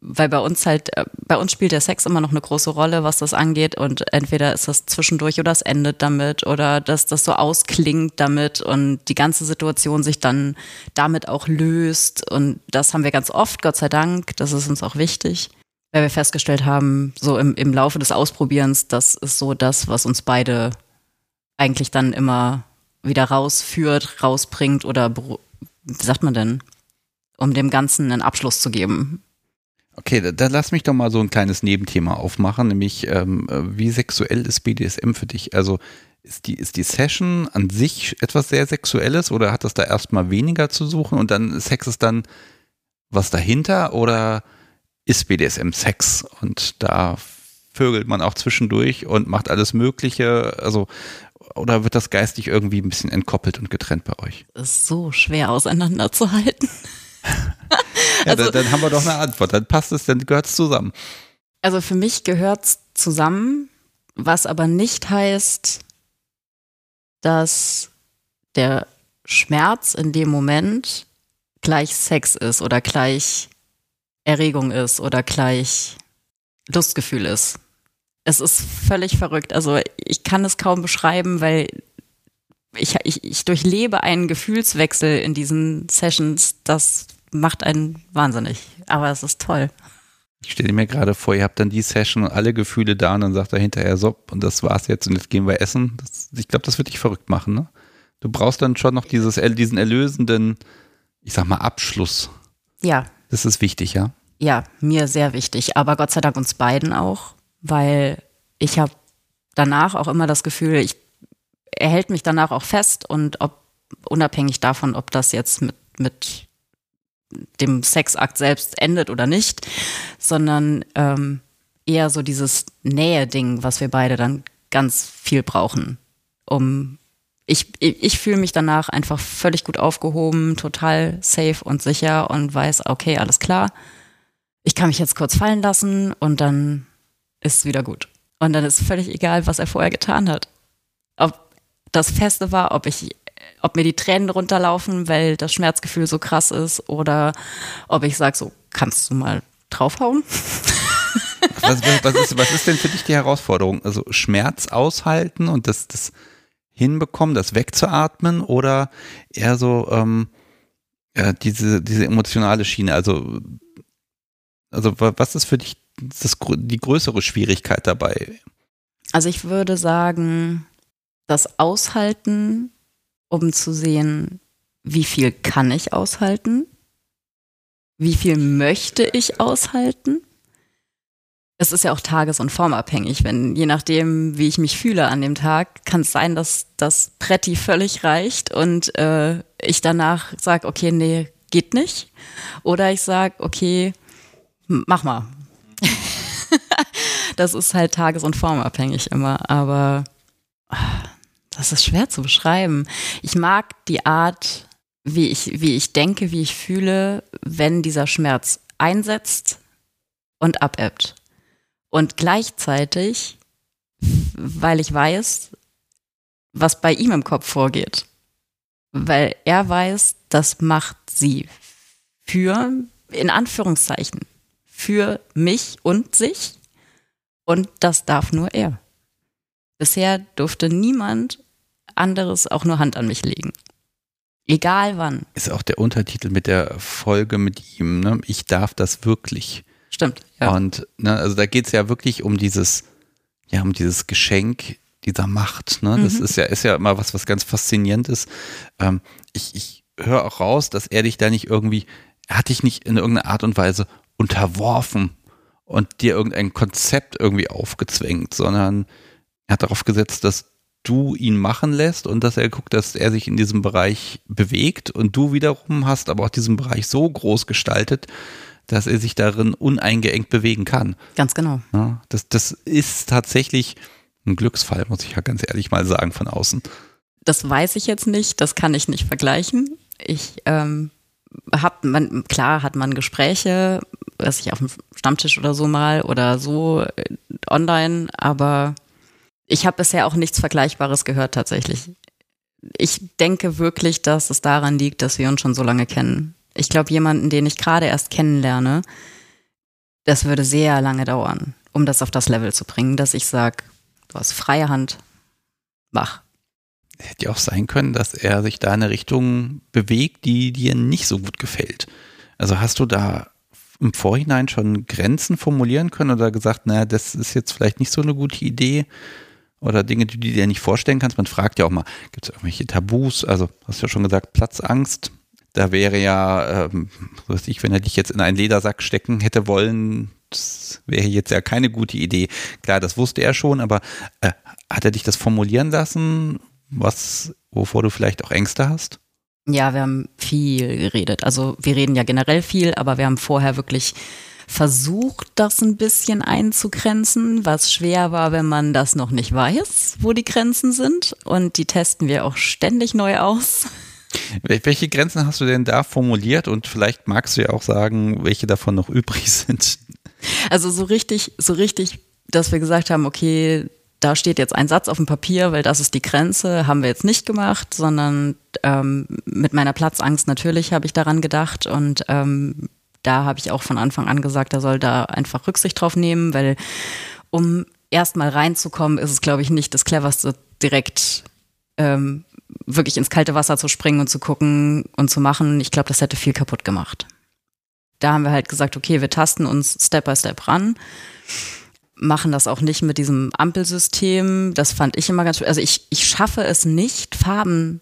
weil bei uns halt, äh, bei uns spielt der Sex immer noch eine große Rolle, was das angeht. Und entweder ist das zwischendurch oder es endet damit oder dass das so ausklingt damit und die ganze Situation sich dann damit auch löst. Und das haben wir ganz oft, Gott sei Dank. Das ist uns auch wichtig. Weil wir festgestellt haben, so im, im Laufe des Ausprobierens, das ist so das, was uns beide eigentlich dann immer wieder rausführt, rausbringt oder, wie sagt man denn, um dem Ganzen einen Abschluss zu geben Okay, da lass mich doch mal so ein kleines Nebenthema aufmachen, nämlich ähm, wie sexuell ist BDSM für dich? Also ist die, ist die Session an sich etwas sehr Sexuelles oder hat das da erstmal weniger zu suchen und dann Sex ist dann was dahinter oder ist BDSM Sex und da vögelt man auch zwischendurch und macht alles Mögliche? Also oder wird das geistig irgendwie ein bisschen entkoppelt und getrennt bei euch? ist so schwer auseinanderzuhalten. ja, also, dann, dann, haben wir doch eine Antwort. Dann passt es, dann gehört es zusammen. Also für mich gehört es zusammen, was aber nicht heißt, dass der Schmerz in dem Moment gleich Sex ist oder gleich Erregung ist oder gleich Lustgefühl ist. Es ist völlig verrückt. Also ich kann es kaum beschreiben, weil ich, ich, ich durchlebe einen Gefühlswechsel in diesen Sessions, das macht einen wahnsinnig. Aber es ist toll. Ich stelle mir gerade vor, ihr habt dann die Session und alle Gefühle da und dann sagt er hinterher so, und das war's jetzt und jetzt gehen wir essen. Das, ich glaube, das wird dich verrückt machen, ne? Du brauchst dann schon noch dieses, diesen erlösenden, ich sag mal, Abschluss. Ja. Das ist wichtig, ja? Ja, mir sehr wichtig. Aber Gott sei Dank uns beiden auch, weil ich habe danach auch immer das Gefühl, ich, er hält mich danach auch fest und ob unabhängig davon, ob das jetzt mit, mit dem Sexakt selbst endet oder nicht, sondern ähm, eher so dieses Nähe-Ding, was wir beide dann ganz viel brauchen, um ich, ich, fühle mich danach einfach völlig gut aufgehoben, total safe und sicher und weiß, okay, alles klar. Ich kann mich jetzt kurz fallen lassen und dann ist es wieder gut. Und dann ist völlig egal, was er vorher getan hat. Ob das Feste war, ob ich, ob mir die Tränen runterlaufen, weil das Schmerzgefühl so krass ist, oder ob ich sage, so, kannst du mal draufhauen? Was, was, ist, was ist denn für dich die Herausforderung? Also Schmerz aushalten und das, das hinbekommen, das wegzuatmen oder eher so ähm, ja, diese, diese emotionale Schiene? Also, also was ist für dich das, die größere Schwierigkeit dabei? Also ich würde sagen, das Aushalten, um zu sehen, wie viel kann ich aushalten, wie viel möchte ich aushalten es ist ja auch tages- und formabhängig. Wenn, je nachdem, wie ich mich fühle an dem Tag, kann es sein, dass das Pretti völlig reicht und äh, ich danach sage, okay, nee, geht nicht. Oder ich sage, okay, mach mal. das ist halt tages- und formabhängig immer. Aber ah, das ist schwer zu beschreiben. Ich mag die Art, wie ich, wie ich denke, wie ich fühle, wenn dieser Schmerz einsetzt und abebbt. Und gleichzeitig, weil ich weiß, was bei ihm im Kopf vorgeht. Weil er weiß, das macht sie für, in Anführungszeichen, für mich und sich. Und das darf nur er. Bisher durfte niemand anderes auch nur Hand an mich legen. Egal wann. Ist auch der Untertitel mit der Folge mit ihm, ne? Ich darf das wirklich. Stimmt. Ja. Und ne, also da geht es ja wirklich um dieses, ja, um dieses Geschenk dieser Macht. Ne? Das mhm. ist ja, ist ja immer was, was ganz faszinierend ist. Ähm, ich ich höre auch raus, dass er dich da nicht irgendwie, er hat dich nicht in irgendeiner Art und Weise unterworfen und dir irgendein Konzept irgendwie aufgezwängt, sondern er hat darauf gesetzt, dass du ihn machen lässt und dass er guckt, dass er sich in diesem Bereich bewegt und du wiederum hast aber auch diesen Bereich so groß gestaltet, dass er sich darin uneingeengt bewegen kann. Ganz genau. Ja, das, das ist tatsächlich ein Glücksfall, muss ich ja ganz ehrlich mal sagen, von außen. Das weiß ich jetzt nicht, das kann ich nicht vergleichen. Ich ähm, habe, man, klar hat man Gespräche, weiß ich auf dem Stammtisch oder so mal oder so äh, online, aber ich habe bisher auch nichts Vergleichbares gehört tatsächlich. Ich denke wirklich, dass es daran liegt, dass wir uns schon so lange kennen. Ich glaube, jemanden, den ich gerade erst kennenlerne, das würde sehr lange dauern, um das auf das Level zu bringen, dass ich sage, du hast freie Hand, mach. Hätte ja auch sein können, dass er sich da in eine Richtung bewegt, die dir nicht so gut gefällt. Also hast du da im Vorhinein schon Grenzen formulieren können oder gesagt, naja, das ist jetzt vielleicht nicht so eine gute Idee oder Dinge, die du dir nicht vorstellen kannst? Man fragt ja auch mal, gibt es irgendwelche Tabus? Also hast du ja schon gesagt, Platzangst, da wäre ja, ähm, was ich, wenn er dich jetzt in einen Ledersack stecken hätte wollen, das wäre jetzt ja keine gute Idee. Klar, das wusste er schon, aber äh, hat er dich das formulieren lassen, was, wovor du vielleicht auch Ängste hast? Ja, wir haben viel geredet. Also wir reden ja generell viel, aber wir haben vorher wirklich versucht, das ein bisschen einzugrenzen, was schwer war, wenn man das noch nicht weiß, wo die Grenzen sind. Und die testen wir auch ständig neu aus. Welche Grenzen hast du denn da formuliert und vielleicht magst du ja auch sagen, welche davon noch übrig sind? Also so richtig, so richtig, dass wir gesagt haben, okay, da steht jetzt ein Satz auf dem Papier, weil das ist die Grenze, haben wir jetzt nicht gemacht, sondern ähm, mit meiner Platzangst natürlich habe ich daran gedacht und ähm, da habe ich auch von Anfang an gesagt, er soll da einfach Rücksicht drauf nehmen, weil um erstmal reinzukommen, ist es, glaube ich, nicht das cleverste, direkt ähm, wirklich ins kalte Wasser zu springen und zu gucken und zu machen, ich glaube, das hätte viel kaputt gemacht. Da haben wir halt gesagt, okay, wir tasten uns Step by Step ran, machen das auch nicht mit diesem Ampelsystem. Das fand ich immer ganz schön. Also ich, ich schaffe es nicht, Farben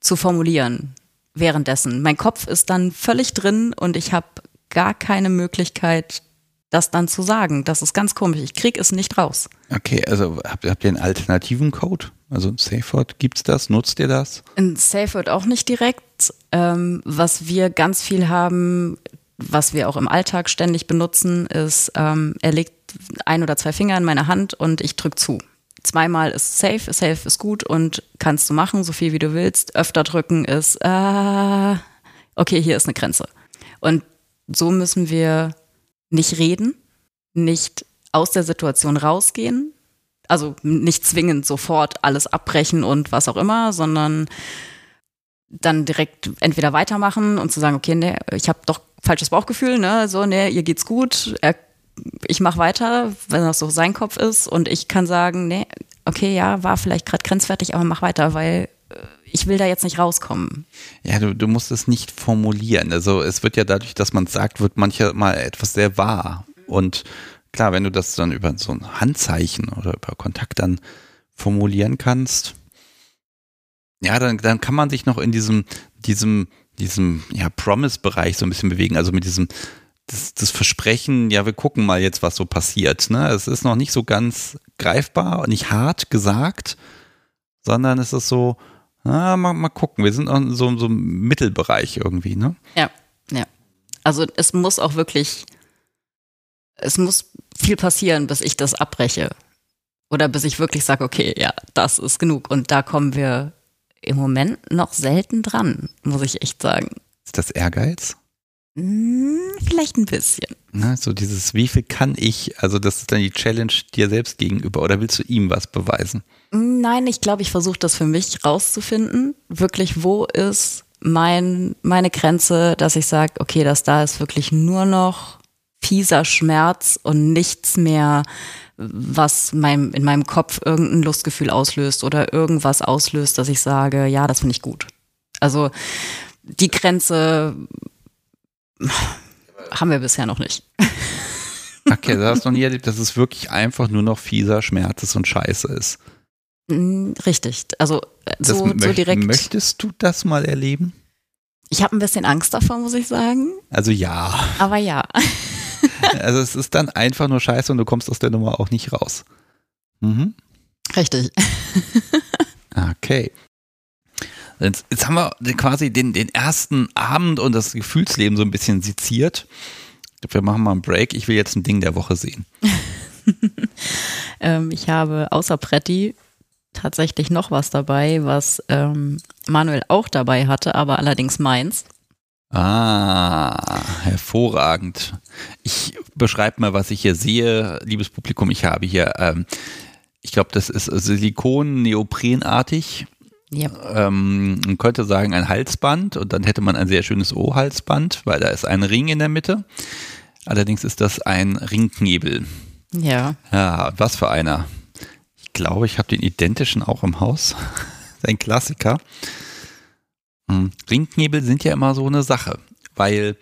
zu formulieren währenddessen. Mein Kopf ist dann völlig drin und ich habe gar keine Möglichkeit, das dann zu sagen. Das ist ganz komisch. Ich kriege es nicht raus. Okay, also habt, habt ihr einen alternativen Code? Also in SafeWord gibt es das? Nutzt ihr das? In SafeWord auch nicht direkt. Ähm, was wir ganz viel haben, was wir auch im Alltag ständig benutzen, ist, ähm, er legt ein oder zwei Finger in meine Hand und ich drücke zu. zweimal ist safe, safe ist gut und kannst du machen, so viel wie du willst. Öfter drücken ist, äh, okay, hier ist eine Grenze. Und so müssen wir nicht reden, nicht aus der Situation rausgehen, also nicht zwingend sofort alles abbrechen und was auch immer, sondern dann direkt entweder weitermachen und zu sagen, okay, nee, ich habe doch falsches Bauchgefühl, ne, so, nee, ihr geht's gut, ich mache weiter, wenn das so sein Kopf ist und ich kann sagen, nee, okay, ja, war vielleicht gerade grenzwertig, aber mach weiter, weil ich will da jetzt nicht rauskommen. Ja, du, du musst es nicht formulieren. Also es wird ja dadurch, dass man es sagt, wird manchmal etwas sehr wahr. Und klar, wenn du das dann über so ein Handzeichen oder über Kontakt dann formulieren kannst, ja, dann, dann kann man sich noch in diesem, diesem, diesem, ja, Promise-Bereich so ein bisschen bewegen. Also mit diesem, das, das Versprechen, ja, wir gucken mal jetzt, was so passiert. Ne? Es ist noch nicht so ganz greifbar, nicht hart gesagt, sondern es ist so, na, mal, mal gucken. Wir sind in so, so einem Mittelbereich irgendwie, ne? Ja, ja. Also es muss auch wirklich, es muss viel passieren, bis ich das abbreche. Oder bis ich wirklich sage, okay, ja, das ist genug. Und da kommen wir im Moment noch selten dran, muss ich echt sagen. Ist das Ehrgeiz? Hm, vielleicht ein bisschen. Na, so dieses, wie viel kann ich? Also, das ist dann die Challenge dir selbst gegenüber. Oder willst du ihm was beweisen? Nein, ich glaube, ich versuche das für mich rauszufinden. Wirklich, wo ist mein, meine Grenze, dass ich sage, okay, das da ist wirklich nur noch fieser Schmerz und nichts mehr, was mein, in meinem Kopf irgendein Lustgefühl auslöst oder irgendwas auslöst, dass ich sage, ja, das finde ich gut. Also die Grenze haben wir bisher noch nicht. Okay, du hast noch nie erlebt, dass es wirklich einfach nur noch fieser Schmerz ist und scheiße ist. Mm, richtig. Also äh, so, möcht, so direkt. Möchtest du das mal erleben? Ich habe ein bisschen Angst davor, muss ich sagen. Also ja. Aber ja. also es ist dann einfach nur scheiße und du kommst aus der Nummer auch nicht raus. Mhm. Richtig. okay. Jetzt, jetzt, haben wir quasi den, den ersten Abend und das Gefühlsleben so ein bisschen seziert. Wir machen mal einen Break. Ich will jetzt ein Ding der Woche sehen. ähm, ich habe außer Pretti tatsächlich noch was dabei, was ähm, Manuel auch dabei hatte, aber allerdings meins. Ah, hervorragend. Ich beschreibe mal, was ich hier sehe, liebes Publikum. Ich habe hier, ähm, ich glaube, das ist Silikon-Neoprenartig ja. Ähm, man könnte sagen ein Halsband und dann hätte man ein sehr schönes O-Halsband, weil da ist ein Ring in der Mitte. Allerdings ist das ein Ringknebel. Ja. Ja, was für einer. Ich glaube, ich habe den identischen auch im Haus. ein Klassiker. Hm, Ringknebel sind ja immer so eine Sache, weil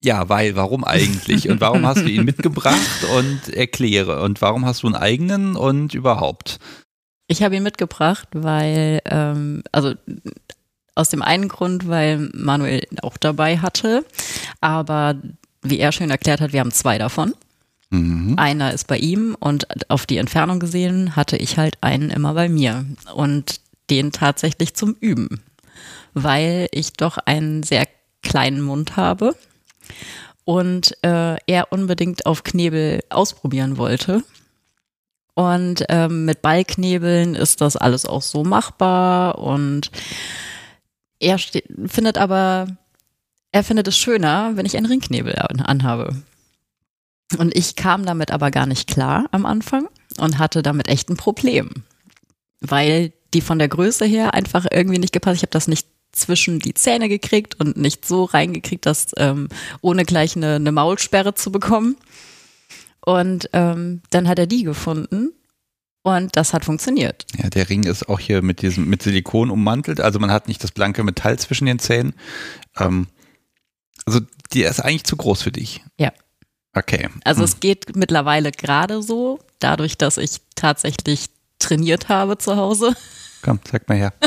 ja, weil, warum eigentlich? Und warum hast du ihn mitgebracht und erkläre? Und warum hast du einen eigenen und überhaupt? Ich habe ihn mitgebracht, weil, ähm, also aus dem einen Grund, weil Manuel auch dabei hatte, aber wie er schön erklärt hat, wir haben zwei davon. Mhm. Einer ist bei ihm und auf die Entfernung gesehen hatte ich halt einen immer bei mir und den tatsächlich zum Üben, weil ich doch einen sehr kleinen Mund habe und äh, er unbedingt auf Knebel ausprobieren wollte und ähm, mit Ballknebeln ist das alles auch so machbar. Und er findet aber, er findet es schöner, wenn ich einen Ringknebel anhabe. Und ich kam damit aber gar nicht klar am Anfang und hatte damit echt ein Problem. Weil die von der Größe her einfach irgendwie nicht gepasst. Ich habe das nicht zwischen die Zähne gekriegt und nicht so reingekriegt, dass ähm, ohne gleich eine, eine Maulsperre zu bekommen. Und ähm, dann hat er die gefunden und das hat funktioniert. Ja, der Ring ist auch hier mit diesem mit Silikon ummantelt, also man hat nicht das blanke Metall zwischen den Zähnen. Ähm, also der ist eigentlich zu groß für dich. Ja. Okay. Also hm. es geht mittlerweile gerade so, dadurch, dass ich tatsächlich trainiert habe zu Hause. Komm, zeig mal her.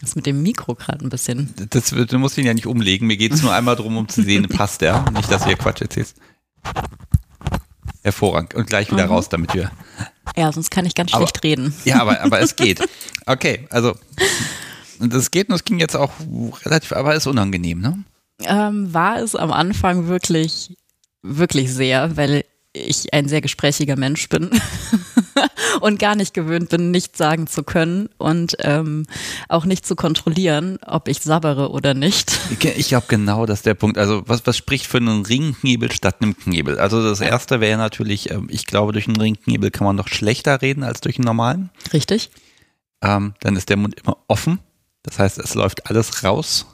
Das ist mit dem Mikro gerade ein bisschen. Das, du musst ihn ja nicht umlegen. Mir geht es nur einmal darum, um zu sehen, passt der. Nicht, dass du hier Quatsch erzählst. Hervorragend. Und gleich wieder mhm. raus, damit wir. Ja, sonst kann ich ganz schlecht aber, reden. Ja, aber, aber es geht. Okay, also das geht und es ging jetzt auch relativ, aber ist unangenehm, ne? Ähm, war es am Anfang wirklich, wirklich sehr, weil ich ein sehr gesprächiger Mensch bin. und gar nicht gewöhnt bin, nichts sagen zu können und ähm, auch nicht zu kontrollieren, ob ich sabbere oder nicht. Ich, glaube genau, das ist der Punkt. Also was, was spricht für einen Ringknebel statt einem Knebel? Also das erste wäre natürlich, ähm, ich glaube, durch einen Ringknebel kann man noch schlechter reden als durch einen normalen. Richtig. Ähm, dann ist der Mund immer offen. Das heißt, es läuft alles raus.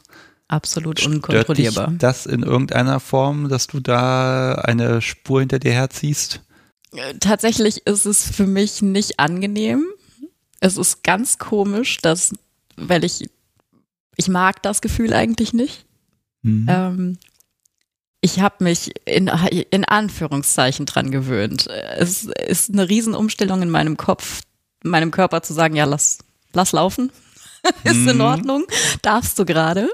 Absolut unkontrollierbar. Stört dich das in irgendeiner Form, dass du da eine Spur hinter dir herziehst? Äh, tatsächlich ist es für mich nicht angenehm. Es ist ganz komisch, dass, weil ich, ich mag das Gefühl eigentlich nicht. Mhm. Ähm, ich habe mich in, in Anführungszeichen dran gewöhnt. Es ist eine Riesenumstellung in meinem Kopf, meinem Körper zu sagen, ja, lass, lass laufen. ist in mhm. Ordnung, darfst du gerade,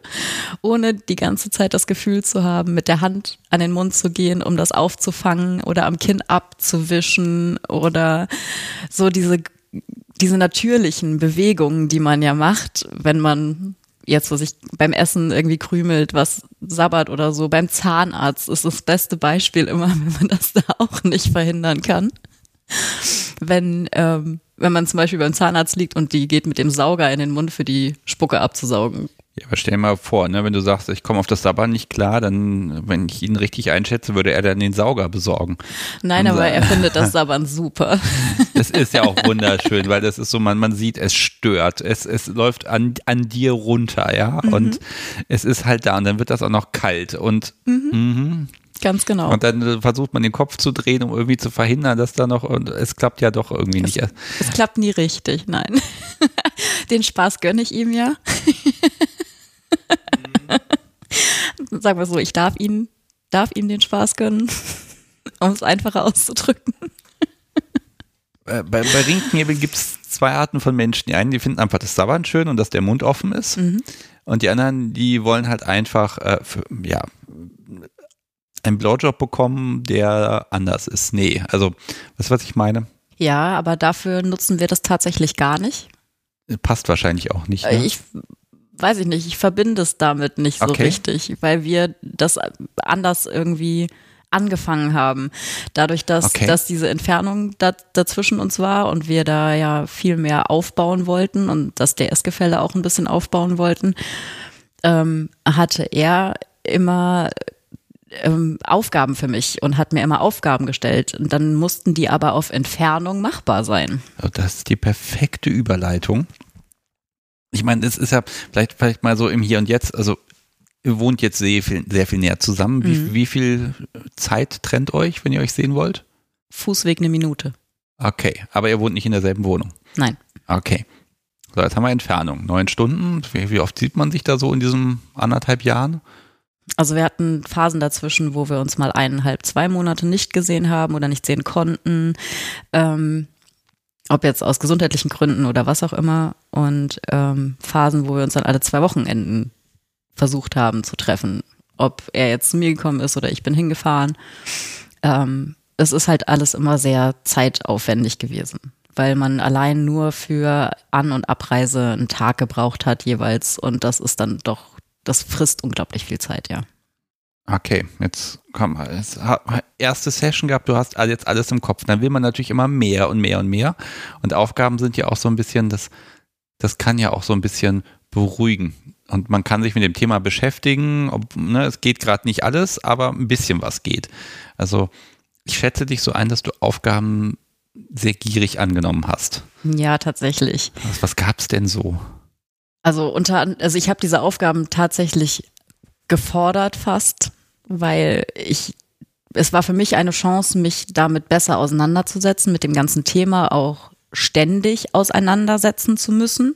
ohne die ganze Zeit das Gefühl zu haben, mit der Hand an den Mund zu gehen, um das aufzufangen oder am Kinn abzuwischen oder so diese, diese natürlichen Bewegungen, die man ja macht, wenn man jetzt, was ich beim Essen irgendwie krümelt, was sabbert oder so. Beim Zahnarzt ist das beste Beispiel immer, wenn man das da auch nicht verhindern kann. Wenn ähm, wenn man zum Beispiel beim Zahnarzt liegt und die geht mit dem Sauger in den Mund für die Spucke abzusaugen. Ja, aber stell dir mal vor, ne, wenn du sagst, ich komme auf das Sabbern nicht klar, dann, wenn ich ihn richtig einschätze, würde er dann den Sauger besorgen. Nein, aber er findet das Sabbern super. Das ist ja auch wunderschön, weil das ist so, man, man sieht, es stört. Es, es läuft an, an dir runter, ja. Mhm. Und es ist halt da und dann wird das auch noch kalt. Und mhm. Ganz genau. Und dann äh, versucht man den Kopf zu drehen, um irgendwie zu verhindern, dass da noch, und es klappt ja doch irgendwie es, nicht. Es klappt nie richtig, nein. Den Spaß gönne ich ihm ja. Mhm. Sagen wir so, ich darf ihn, darf ihm den Spaß gönnen, um es einfacher auszudrücken. Äh, bei, bei Ringknebel gibt es zwei Arten von Menschen. Die einen, die finden einfach das Sabbern schön und dass der Mund offen ist. Mhm. Und die anderen, die wollen halt einfach, äh, für, ja, einen Blowjob bekommen, der anders ist. Nee, also, weißt du, was ich meine? Ja, aber dafür nutzen wir das tatsächlich gar nicht. Passt wahrscheinlich auch nicht. Ne? Ich weiß ich nicht, ich verbinde es damit nicht so okay. richtig, weil wir das anders irgendwie angefangen haben. Dadurch, dass, okay. dass diese Entfernung da, dazwischen uns war und wir da ja viel mehr aufbauen wollten und das DS-Gefälle auch ein bisschen aufbauen wollten, ähm, hatte er immer ähm, Aufgaben für mich und hat mir immer Aufgaben gestellt. Und dann mussten die aber auf Entfernung machbar sein. Das ist die perfekte Überleitung. Ich meine, es ist ja vielleicht, vielleicht mal so im Hier und Jetzt, also ihr wohnt jetzt sehr viel, sehr viel näher zusammen. Wie, mhm. wie viel Zeit trennt euch, wenn ihr euch sehen wollt? Fußweg eine Minute. Okay, aber ihr wohnt nicht in derselben Wohnung? Nein. Okay. So, jetzt haben wir Entfernung. Neun Stunden. Wie, wie oft sieht man sich da so in diesen anderthalb Jahren? Also wir hatten Phasen dazwischen, wo wir uns mal eineinhalb, zwei Monate nicht gesehen haben oder nicht sehen konnten. Ähm, ob jetzt aus gesundheitlichen Gründen oder was auch immer. Und ähm, Phasen, wo wir uns dann alle zwei Wochenenden versucht haben zu treffen. Ob er jetzt zu mir gekommen ist oder ich bin hingefahren. Ähm, es ist halt alles immer sehr zeitaufwendig gewesen, weil man allein nur für An- und Abreise einen Tag gebraucht hat jeweils. Und das ist dann doch das frisst unglaublich viel Zeit, ja. Okay, jetzt komm, jetzt, erste Session gehabt, du hast jetzt alles im Kopf. Dann will man natürlich immer mehr und mehr und mehr. Und Aufgaben sind ja auch so ein bisschen, das, das kann ja auch so ein bisschen beruhigen. Und man kann sich mit dem Thema beschäftigen. Ob, ne, es geht gerade nicht alles, aber ein bisschen was geht. Also ich schätze dich so ein, dass du Aufgaben sehr gierig angenommen hast. Ja, tatsächlich. Was, was gab es denn so? Also unter, also ich habe diese Aufgaben tatsächlich gefordert fast, weil ich, es war für mich eine Chance, mich damit besser auseinanderzusetzen, mit dem ganzen Thema auch ständig auseinandersetzen zu müssen,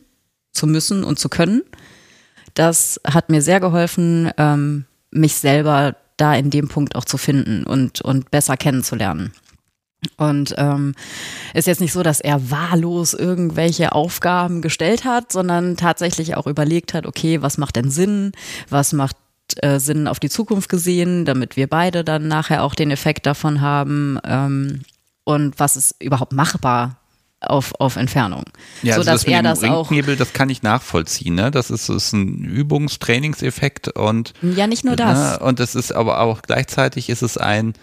zu müssen und zu können. Das hat mir sehr geholfen, ähm, mich selber da in dem Punkt auch zu finden und, und besser kennenzulernen. Und ähm, ist jetzt nicht so, dass er wahllos irgendwelche Aufgaben gestellt hat, sondern tatsächlich auch überlegt hat, okay, was macht denn Sinn, was macht äh, Sinn auf die Zukunft gesehen, damit wir beide dann nachher auch den Effekt davon haben ähm, und was ist überhaupt machbar auf, auf Entfernung. Ja, also das er das auch. das kann ich nachvollziehen. Ne? Das ist, ist ein Übungstrainingseffekt und ja nicht nur das. Ne? Und es ist aber auch gleichzeitig ist es ein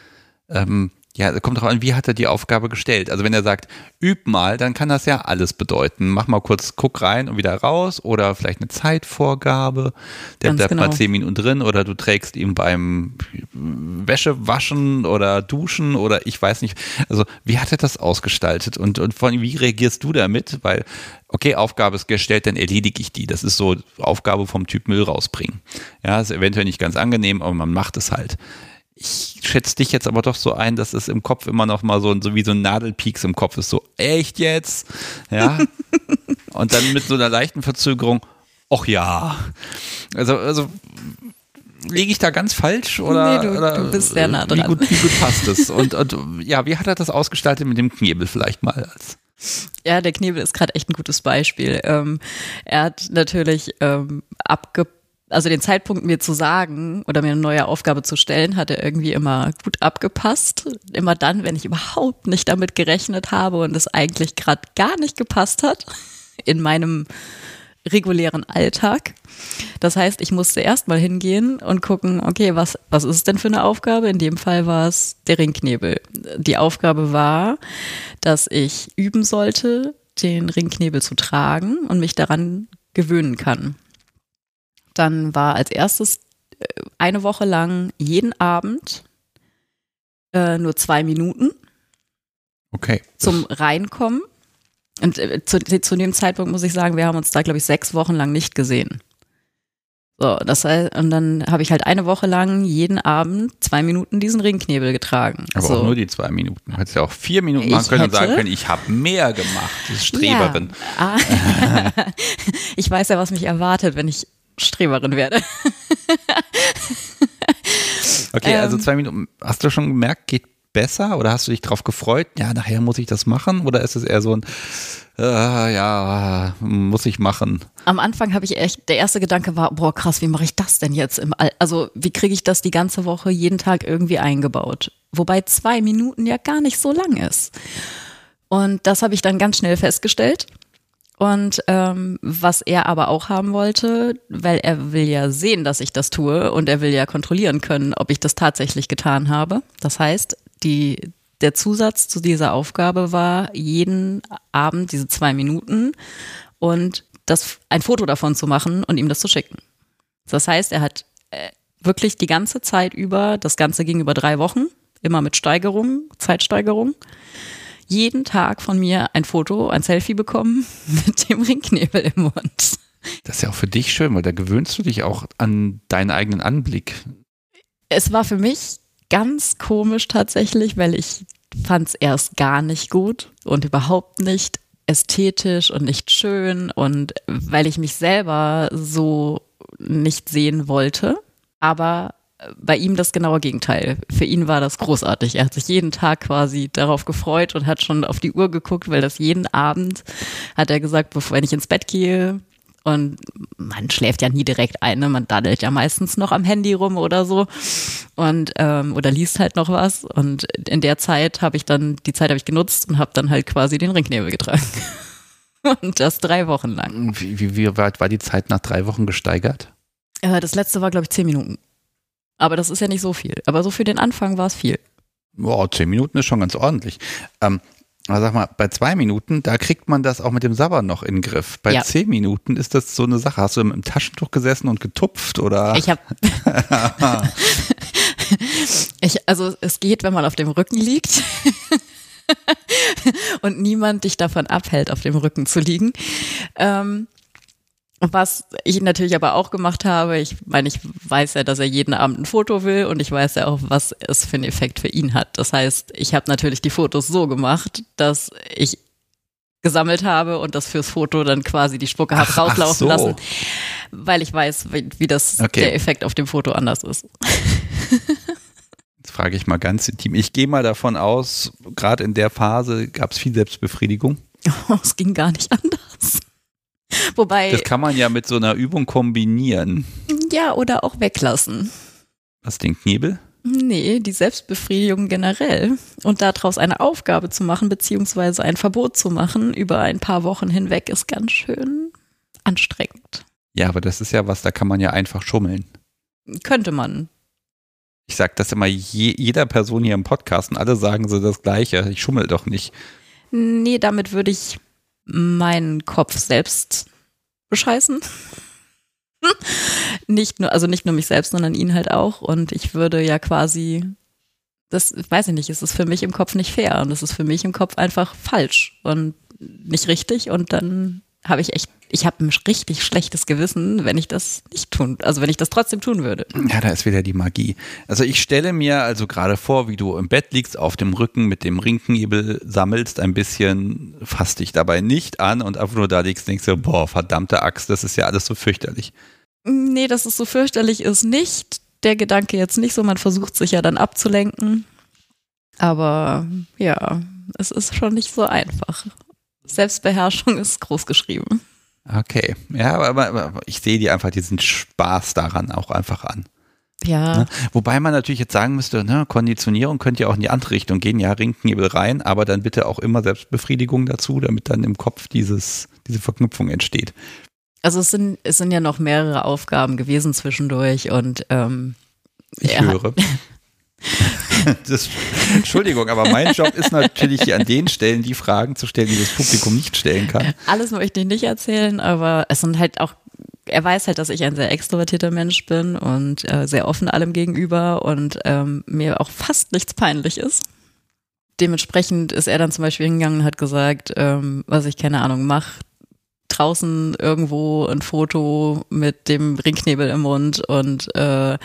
ähm, Ja, kommt drauf an, wie hat er die Aufgabe gestellt. Also wenn er sagt, üb mal, dann kann das ja alles bedeuten. Mach mal kurz, guck rein und wieder raus oder vielleicht eine Zeitvorgabe. Der Ganz bleibt genau. mal zehn Minuten drin oder du trägst ihm beim Wäsche waschen oder duschen oder ich weiß nicht. Also wie hat er das ausgestaltet und, und allem, wie reagierst du damit? Weil, okay, Aufgabe ist gestellt, dann erledige ich die. Das ist so Aufgabe vom Typ Müll rausbringen. Ja, ist eventuell nicht ganz angenehm, aber man macht es halt ich schätze dich jetzt aber doch so ein, dass es im Kopf immer noch mal so, so wie so ein Nadelpieks im Kopf ist. So, echt jetzt? Ja. Und dann mit so einer leichten Verzögerung, ach ja. Also, also liege ich da ganz falsch oder, Nee, du- oder du bist sehr nah wie dran. gut, wie gut passt es? Und, und ja, wie hat er das ausgestaltet mit dem Knebel vielleicht mal als Ja, der Knebel ist gerade echt ein gutes Beispiel. Ähm, er hat natürlich ähm, abge also den Zeitpunkt mir zu sagen oder mir eine neue Aufgabe zu stellen, hat er irgendwie immer gut abgepasst. Immer dann, wenn ich überhaupt nicht damit gerechnet habe und es eigentlich gerade gar nicht gepasst hat in meinem regulären Alltag. Das heißt, ich musste erstmal hingehen und gucken, okay, was, was ist es denn für eine Aufgabe? In dem Fall war es der Ringknebel. Die Aufgabe war, dass ich üben sollte, den Ringknebel zu tragen und mich daran gewöhnen kann. Dann war als erstes äh, eine Woche lang jeden Abend äh, nur zwei Minuten Okay. zum Reinkommen. Und äh, zu, zu dem Zeitpunkt muss ich sagen, wir haben uns da, glaube ich, sechs Wochen lang nicht gesehen. So, das heißt, und dann habe ich halt eine Woche lang jeden Abend zwei Minuten diesen Ringknebel getragen. Aber so. auch nur die zwei Minuten. Hättest ja auch vier Minuten Ich machen können und sagen hätte- können, ich habe mehr gemacht. Das ist Streberin. Ja. Ah. ich weiß ja, was mich erwartet, wenn ich Streberin werde. Okay, also Ähm. zwei Minuten. Hast du schon gemerkt, geht besser oder hast du dich drauf gefreut? Ja, nachher muss ich das machen oder ist es eher so ein, äh, ja, muss ich machen? Am Anfang habe ich echt, der erste Gedanke war, boah, krass, wie mache ich das denn jetzt im All Also, wie kriege ich das die ganze Woche jeden Tag irgendwie eingebaut? Wobei zwei Minuten ja gar nicht so lang ist. Und das habe ich dann ganz schnell festgestellt. Und ähm, was er aber auch haben wollte, weil er will ja sehen, dass ich das tue und er will ja kontrollieren können, ob ich das tatsächlich getan habe. Das heißt, die, der Zusatz zu dieser Aufgabe war, jeden Abend diese zwei Minuten und das, ein Foto davon zu machen und ihm das zu schicken. Das heißt, er hat äh, wirklich die ganze Zeit über, das Ganze ging über drei Wochen, immer mit Steigerung, Zeitsteigerung, jeden Tag von mir ein Foto, ein Selfie bekommen mit dem Ringknebel im Mund. Das ist ja auch für dich schön, weil da gewöhnst du dich auch an deinen eigenen Anblick. Es war für mich ganz komisch tatsächlich, weil ich fand es erst gar nicht gut und überhaupt nicht ästhetisch und nicht schön und weil ich mich selber so nicht sehen wollte. Aber bei ihm das genaue Gegenteil. Für ihn war das großartig. Er hat sich jeden Tag quasi darauf gefreut und hat schon auf die Uhr geguckt, weil das jeden Abend, hat er gesagt, bevor wenn ich ins Bett gehe, und man schläft ja nie direkt ein, ne? man daddelt ja meistens noch am Handy rum oder so und ähm, oder liest halt noch was. Und in der Zeit habe ich dann, die Zeit habe ich genutzt und habe dann halt quasi den Ringknebel getragen. Und das drei Wochen lang. Wie, wie, wie weit war die Zeit nach drei Wochen gesteigert? Äh, das letzte war, glaube ich, zehn Minuten. Aber das ist ja nicht so viel. Aber so für den Anfang war es viel. Boah, zehn Minuten ist schon ganz ordentlich. Ähm, aber sag mal, bei zwei Minuten, da kriegt man das auch mit dem Sabber noch in den Griff. Bei Ja. zehn Minuten ist das so eine Sache. Hast du im Taschentuch gesessen und getupft oder? Ich habe. ich, also es geht, wenn man auf dem Rücken liegt. und niemand dich davon abhält, auf dem Rücken zu liegen. Ähm, was ich natürlich aber auch gemacht habe, ich meine, ich weiß ja, dass er jeden Abend ein Foto will und ich weiß ja auch, was es für einen Effekt für ihn hat. Das heißt, ich habe natürlich die Fotos so gemacht, dass ich gesammelt habe und das fürs Foto dann quasi die Spucke habe rauslaufen so. lassen, weil ich weiß, wie, wie das Okay. der Effekt auf dem Foto anders ist. Jetzt frage ich mal ganz intim. Ich gehe mal davon aus, gerade in der Phase gab es viel Selbstbefriedigung. es ging gar nicht anders. Wobei, Das kann man ja mit so einer Übung kombinieren. ja, oder auch weglassen. Was den Knebel? Nee, die Selbstbefriedigung generell. Und daraus eine Aufgabe zu machen, beziehungsweise ein Verbot zu machen über ein paar Wochen hinweg, ist ganz schön anstrengend. Ja, aber das ist ja was, da kann man ja einfach schummeln. Könnte man. Ich sage das immer je, jeder Person hier im Podcast und alle sagen so das Gleiche. Ich schummel doch nicht. Nee, damit würde ich meinen Kopf selbst bescheißen. nicht nur, also nicht nur mich selbst, sondern ihn halt auch. Und ich würde ja quasi, das weiß ich nicht, es ist für mich im Kopf nicht fair und es ist für mich im Kopf einfach falsch und nicht richtig. Und dann habe ich echt, ich habe ein richtig schlechtes Gewissen, wenn ich das nicht tun, also wenn ich das trotzdem tun würde. Ja, da ist wieder die Magie. Also ich stelle mir also gerade vor, wie du im Bett liegst, auf dem Rücken mit dem Rinkenhebel sammelst, ein bisschen, fasst dich dabei nicht an und einfach nur da liegst, denkst du, boah, verdammte Axt, das ist ja alles so fürchterlich. Nee, dass es so fürchterlich ist nicht. Der Gedanke jetzt nicht so, man versucht sich ja dann abzulenken. Aber ja, es ist schon nicht so einfach. Selbstbeherrschung ist groß geschrieben. Okay, ja, aber, aber ich sehe dir einfach diesen Spaß daran auch einfach an. Ja. Ne? Wobei man natürlich jetzt sagen müsste, ne, Konditionierung könnte ja auch in die andere Richtung gehen, ja, Rinkenknebel rein, aber dann bitte auch immer Selbstbefriedigung dazu, damit dann im Kopf dieses, diese Verknüpfung entsteht. Also es sind, es sind ja noch mehrere Aufgaben gewesen zwischendurch und ähm, ich höre. das, Entschuldigung, aber mein Job ist natürlich an den Stellen die Fragen zu stellen, die das Publikum nicht stellen kann. Alles möchte ich nicht erzählen, aber es sind halt auch er weiß halt, dass ich ein sehr extrovertierter Mensch bin und äh, sehr offen allem gegenüber und ähm, mir auch fast nichts peinlich ist. Dementsprechend ist er dann zum Beispiel hingegangen und hat gesagt, ähm, was ich keine Ahnung mache, draußen irgendwo ein Foto mit dem Ringknebel im Mund und äh,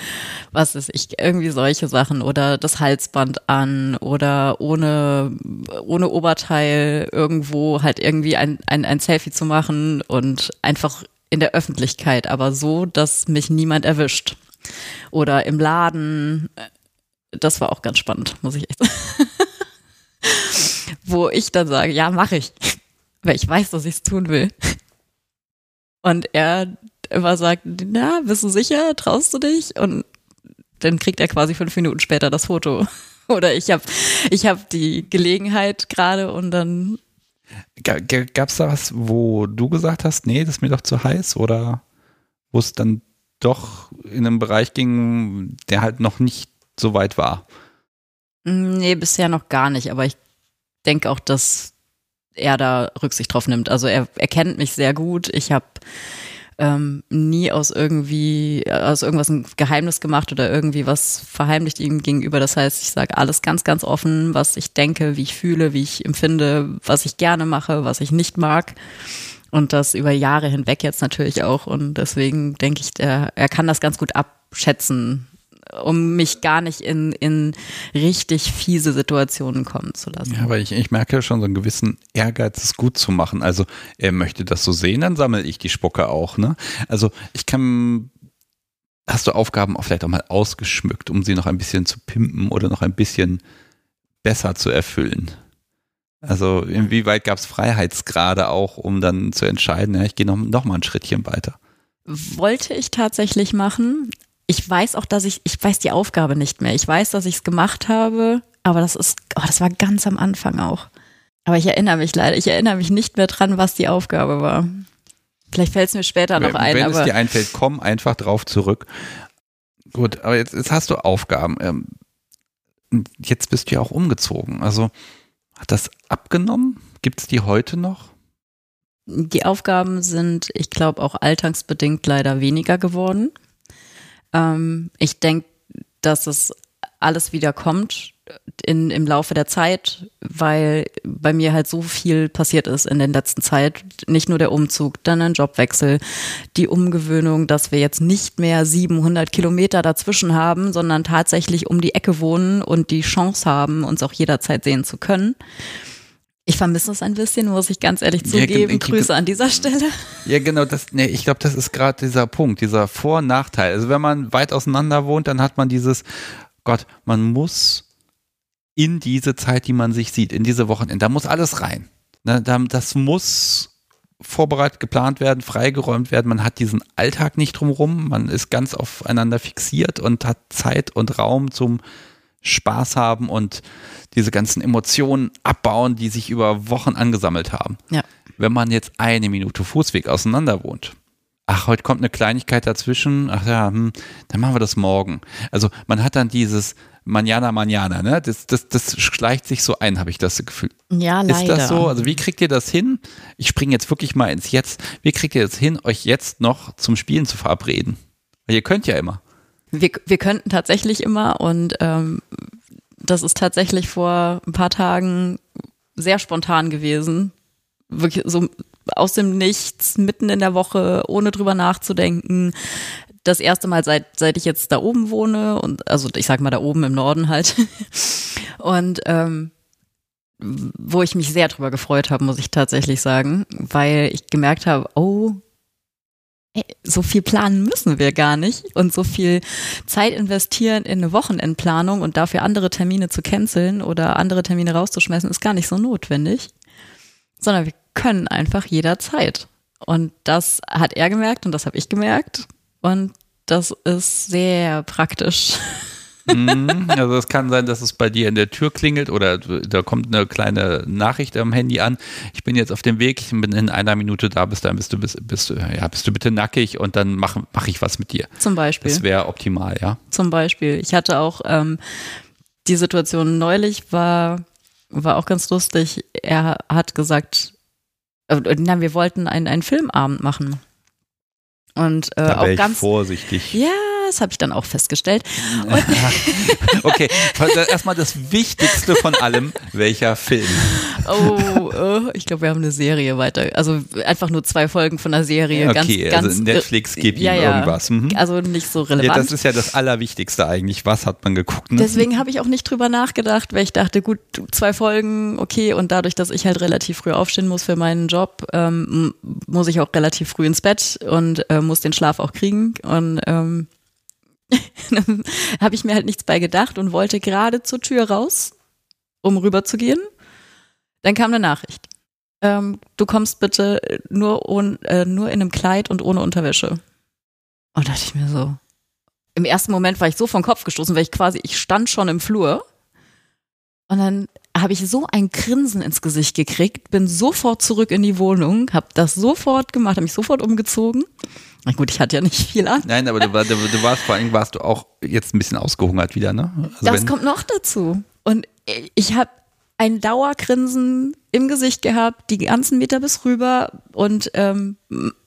was ist ich, irgendwie solche Sachen oder das Halsband an oder ohne, ohne Oberteil irgendwo halt irgendwie ein, ein, ein Selfie zu machen und einfach in der Öffentlichkeit, aber so, dass mich niemand erwischt. Oder im Laden. Das war auch ganz spannend, muss ich echt sagen. Wo ich dann sage, ja, mache ich weil ich weiß, dass ich es tun will. Und er immer sagt, na, bist du sicher? Traust du dich? Und dann kriegt er quasi fünf Minuten später das Foto. Oder ich habe ich hab die Gelegenheit gerade und dann. Gab es da was, wo du gesagt hast, nee, das ist mir doch zu heiß? Oder wo es dann doch in einem Bereich ging, der halt noch nicht so weit war? Nee, bisher noch gar nicht. Aber ich denke auch, dass er da Rücksicht drauf nimmt. Also er, er kennt mich sehr gut. Ich habe ähm, nie aus irgendwie aus irgendwas ein Geheimnis gemacht oder irgendwie was verheimlicht ihm gegenüber. Das heißt, ich sage alles ganz, ganz offen, was ich denke, wie ich fühle, wie ich empfinde, was ich gerne mache, was ich nicht mag. Und das über Jahre hinweg jetzt natürlich auch. Und deswegen denke ich, der, er kann das ganz gut abschätzen, um mich gar nicht in, in richtig fiese Situationen kommen zu lassen. Ja, aber ich, ich merke schon so einen gewissen Ehrgeiz, es gut zu machen. Also er möchte das so sehen, dann sammle ich die Spucke auch. Ne? Also ich kann, hast du Aufgaben auch vielleicht auch mal ausgeschmückt, um sie noch ein bisschen zu pimpen oder noch ein bisschen besser zu erfüllen? Also inwieweit gab es Freiheitsgrade auch, um dann zu entscheiden, ja, ich gehe noch, noch mal ein Schrittchen weiter? Wollte ich tatsächlich machen, ich weiß auch, dass ich, ich weiß die Aufgabe nicht mehr. Ich weiß, dass ich es gemacht habe, aber das ist, oh, das war ganz am Anfang auch. Aber ich erinnere mich leider, ich erinnere mich nicht mehr dran, was die Aufgabe war. Vielleicht fällt es mir später noch wenn, ein. Wenn es dir einfällt, komm einfach drauf zurück. Gut, aber jetzt, jetzt hast du Aufgaben. Ähm, jetzt bist du ja auch umgezogen. Also hat das abgenommen? Gibt es die heute noch? Die Aufgaben sind, ich glaube, auch alltagsbedingt leider weniger geworden. Ähm, ich denke, dass es alles wieder kommt in, im Laufe der Zeit, weil bei mir halt so viel passiert ist in der letzten Zeit. Nicht nur der Umzug, dann ein Jobwechsel, die Umgewöhnung, dass wir jetzt nicht mehr 700 Kilometer dazwischen haben, sondern tatsächlich um die Ecke wohnen und die Chance haben, uns auch jederzeit sehen zu können. Ich vermisse es ein bisschen, muss ich ganz ehrlich zugeben. Ja, Grüße an dieser Stelle. Ja, genau, das, nee, ich glaube, das ist gerade dieser Punkt, dieser Vor- und Nachteil. Also wenn man weit auseinander wohnt, dann hat man dieses, Gott, man muss in diese Zeit, die man sich sieht, in diese Wochenende, da muss alles rein. Ne, das muss vorbereitet, geplant werden, freigeräumt werden. Man hat diesen Alltag nicht drumherum. Man ist ganz aufeinander fixiert und hat Zeit und Raum zum Spaß haben und diese ganzen Emotionen abbauen, die sich über Wochen angesammelt haben. Ja. Wenn man jetzt eine Minute Fußweg auseinander wohnt, ach, heute kommt eine Kleinigkeit dazwischen, ach ja, hm, dann machen wir das morgen. Also man hat dann dieses Manjana Manjana, ne? Das, das, das schleicht sich so ein, habe ich das Gefühl. Ja, leider. Ist das so? Also wie kriegt ihr das hin? Ich springe jetzt wirklich mal ins Jetzt. Wie kriegt ihr das hin, euch jetzt noch zum Spielen zu verabreden? Weil ihr könnt ja immer. Wir, wir könnten tatsächlich immer und ähm, das ist tatsächlich vor ein paar Tagen sehr spontan gewesen. Wirklich so aus dem Nichts, mitten in der Woche, ohne drüber nachzudenken. Das erste Mal seit, seit ich jetzt da oben wohne und also ich sag mal da oben im Norden halt. Und ähm, wo ich mich sehr drüber gefreut habe, muss ich tatsächlich sagen, weil ich gemerkt habe, oh, so viel planen müssen wir gar nicht und so viel Zeit investieren in eine Wochenendplanung und dafür andere Termine zu canceln oder andere Termine rauszuschmeißen, ist gar nicht so notwendig, sondern wir können einfach jederzeit. Und das hat er gemerkt und das habe ich gemerkt. Und das ist sehr praktisch. Mhm, also es kann sein, dass es bei dir in der Tür klingelt oder da kommt eine kleine Nachricht am Handy an. Ich bin jetzt auf dem Weg, ich bin in einer Minute da, bis dann bist du, bist, bist, ja, bist du bitte nackig und dann mache mach ich was mit dir. Zum Beispiel. Das wäre optimal, ja. Zum Beispiel. Ich hatte auch ähm, die Situation neulich, war, war auch ganz lustig. Er hat gesagt, äh, na, wir wollten einen, einen Filmabend machen. Und äh, Da auch ganz. vorsichtig. Ja, das habe ich dann auch festgestellt. okay, erstmal das Wichtigste von allem, welcher Film? Oh, äh, ich glaube, wir haben eine Serie weiter. Also einfach nur zwei Folgen von einer Serie. Okay, ganz, also ganz, Netflix äh, gibt ihm ja, ja. irgendwas. Mhm. Also nicht so Ja, relevant. das ist ja das Allerwichtigste eigentlich. Was hat man geguckt? Ne? Deswegen habe ich auch nicht drüber nachgedacht, weil ich dachte, gut, zwei Folgen, okay, und dadurch, dass ich halt relativ früh aufstehen muss für meinen Job, ähm, muss ich auch relativ früh ins Bett und äh, muss den Schlaf auch kriegen. Und ähm, habe ich mir halt nichts bei gedacht und wollte gerade zur Tür raus, um rüber zu gehen. Dann kam eine Nachricht. Ähm, du kommst bitte nur, ohn, äh, nur in einem Kleid und ohne Unterwäsche. Und dachte ich mir so. Im ersten Moment war ich so vom Kopf gestoßen, weil ich quasi, ich stand schon im Flur. Und dann habe ich so ein Grinsen ins Gesicht gekriegt, bin sofort zurück in die Wohnung, habe das sofort gemacht, habe mich sofort umgezogen. Na gut, ich hatte ja nicht viel an. Nein, aber du, war- du, du warst vor allem warst du auch jetzt ein bisschen ausgehungert wieder, ne? Also das kommt noch dazu. Und ich habe ein Dauergrinsen im Gesicht gehabt, die ganzen Meter bis rüber. Und ähm,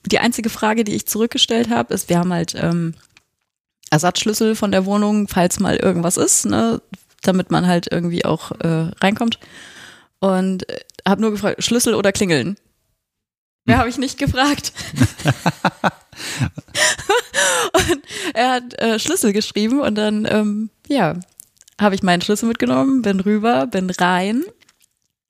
die einzige Frage, die ich zurückgestellt habe, ist, wir haben halt ähm, Ersatzschlüssel von der Wohnung, falls mal irgendwas ist, ne, damit man halt irgendwie auch äh, reinkommt. Und äh, habe nur gefragt, Schlüssel oder Klingeln? Mehr habe ich nicht gefragt. und er hat äh, Schlüssel geschrieben und dann, ähm, ja, habe ich meinen Schlüssel mitgenommen, bin rüber, bin rein.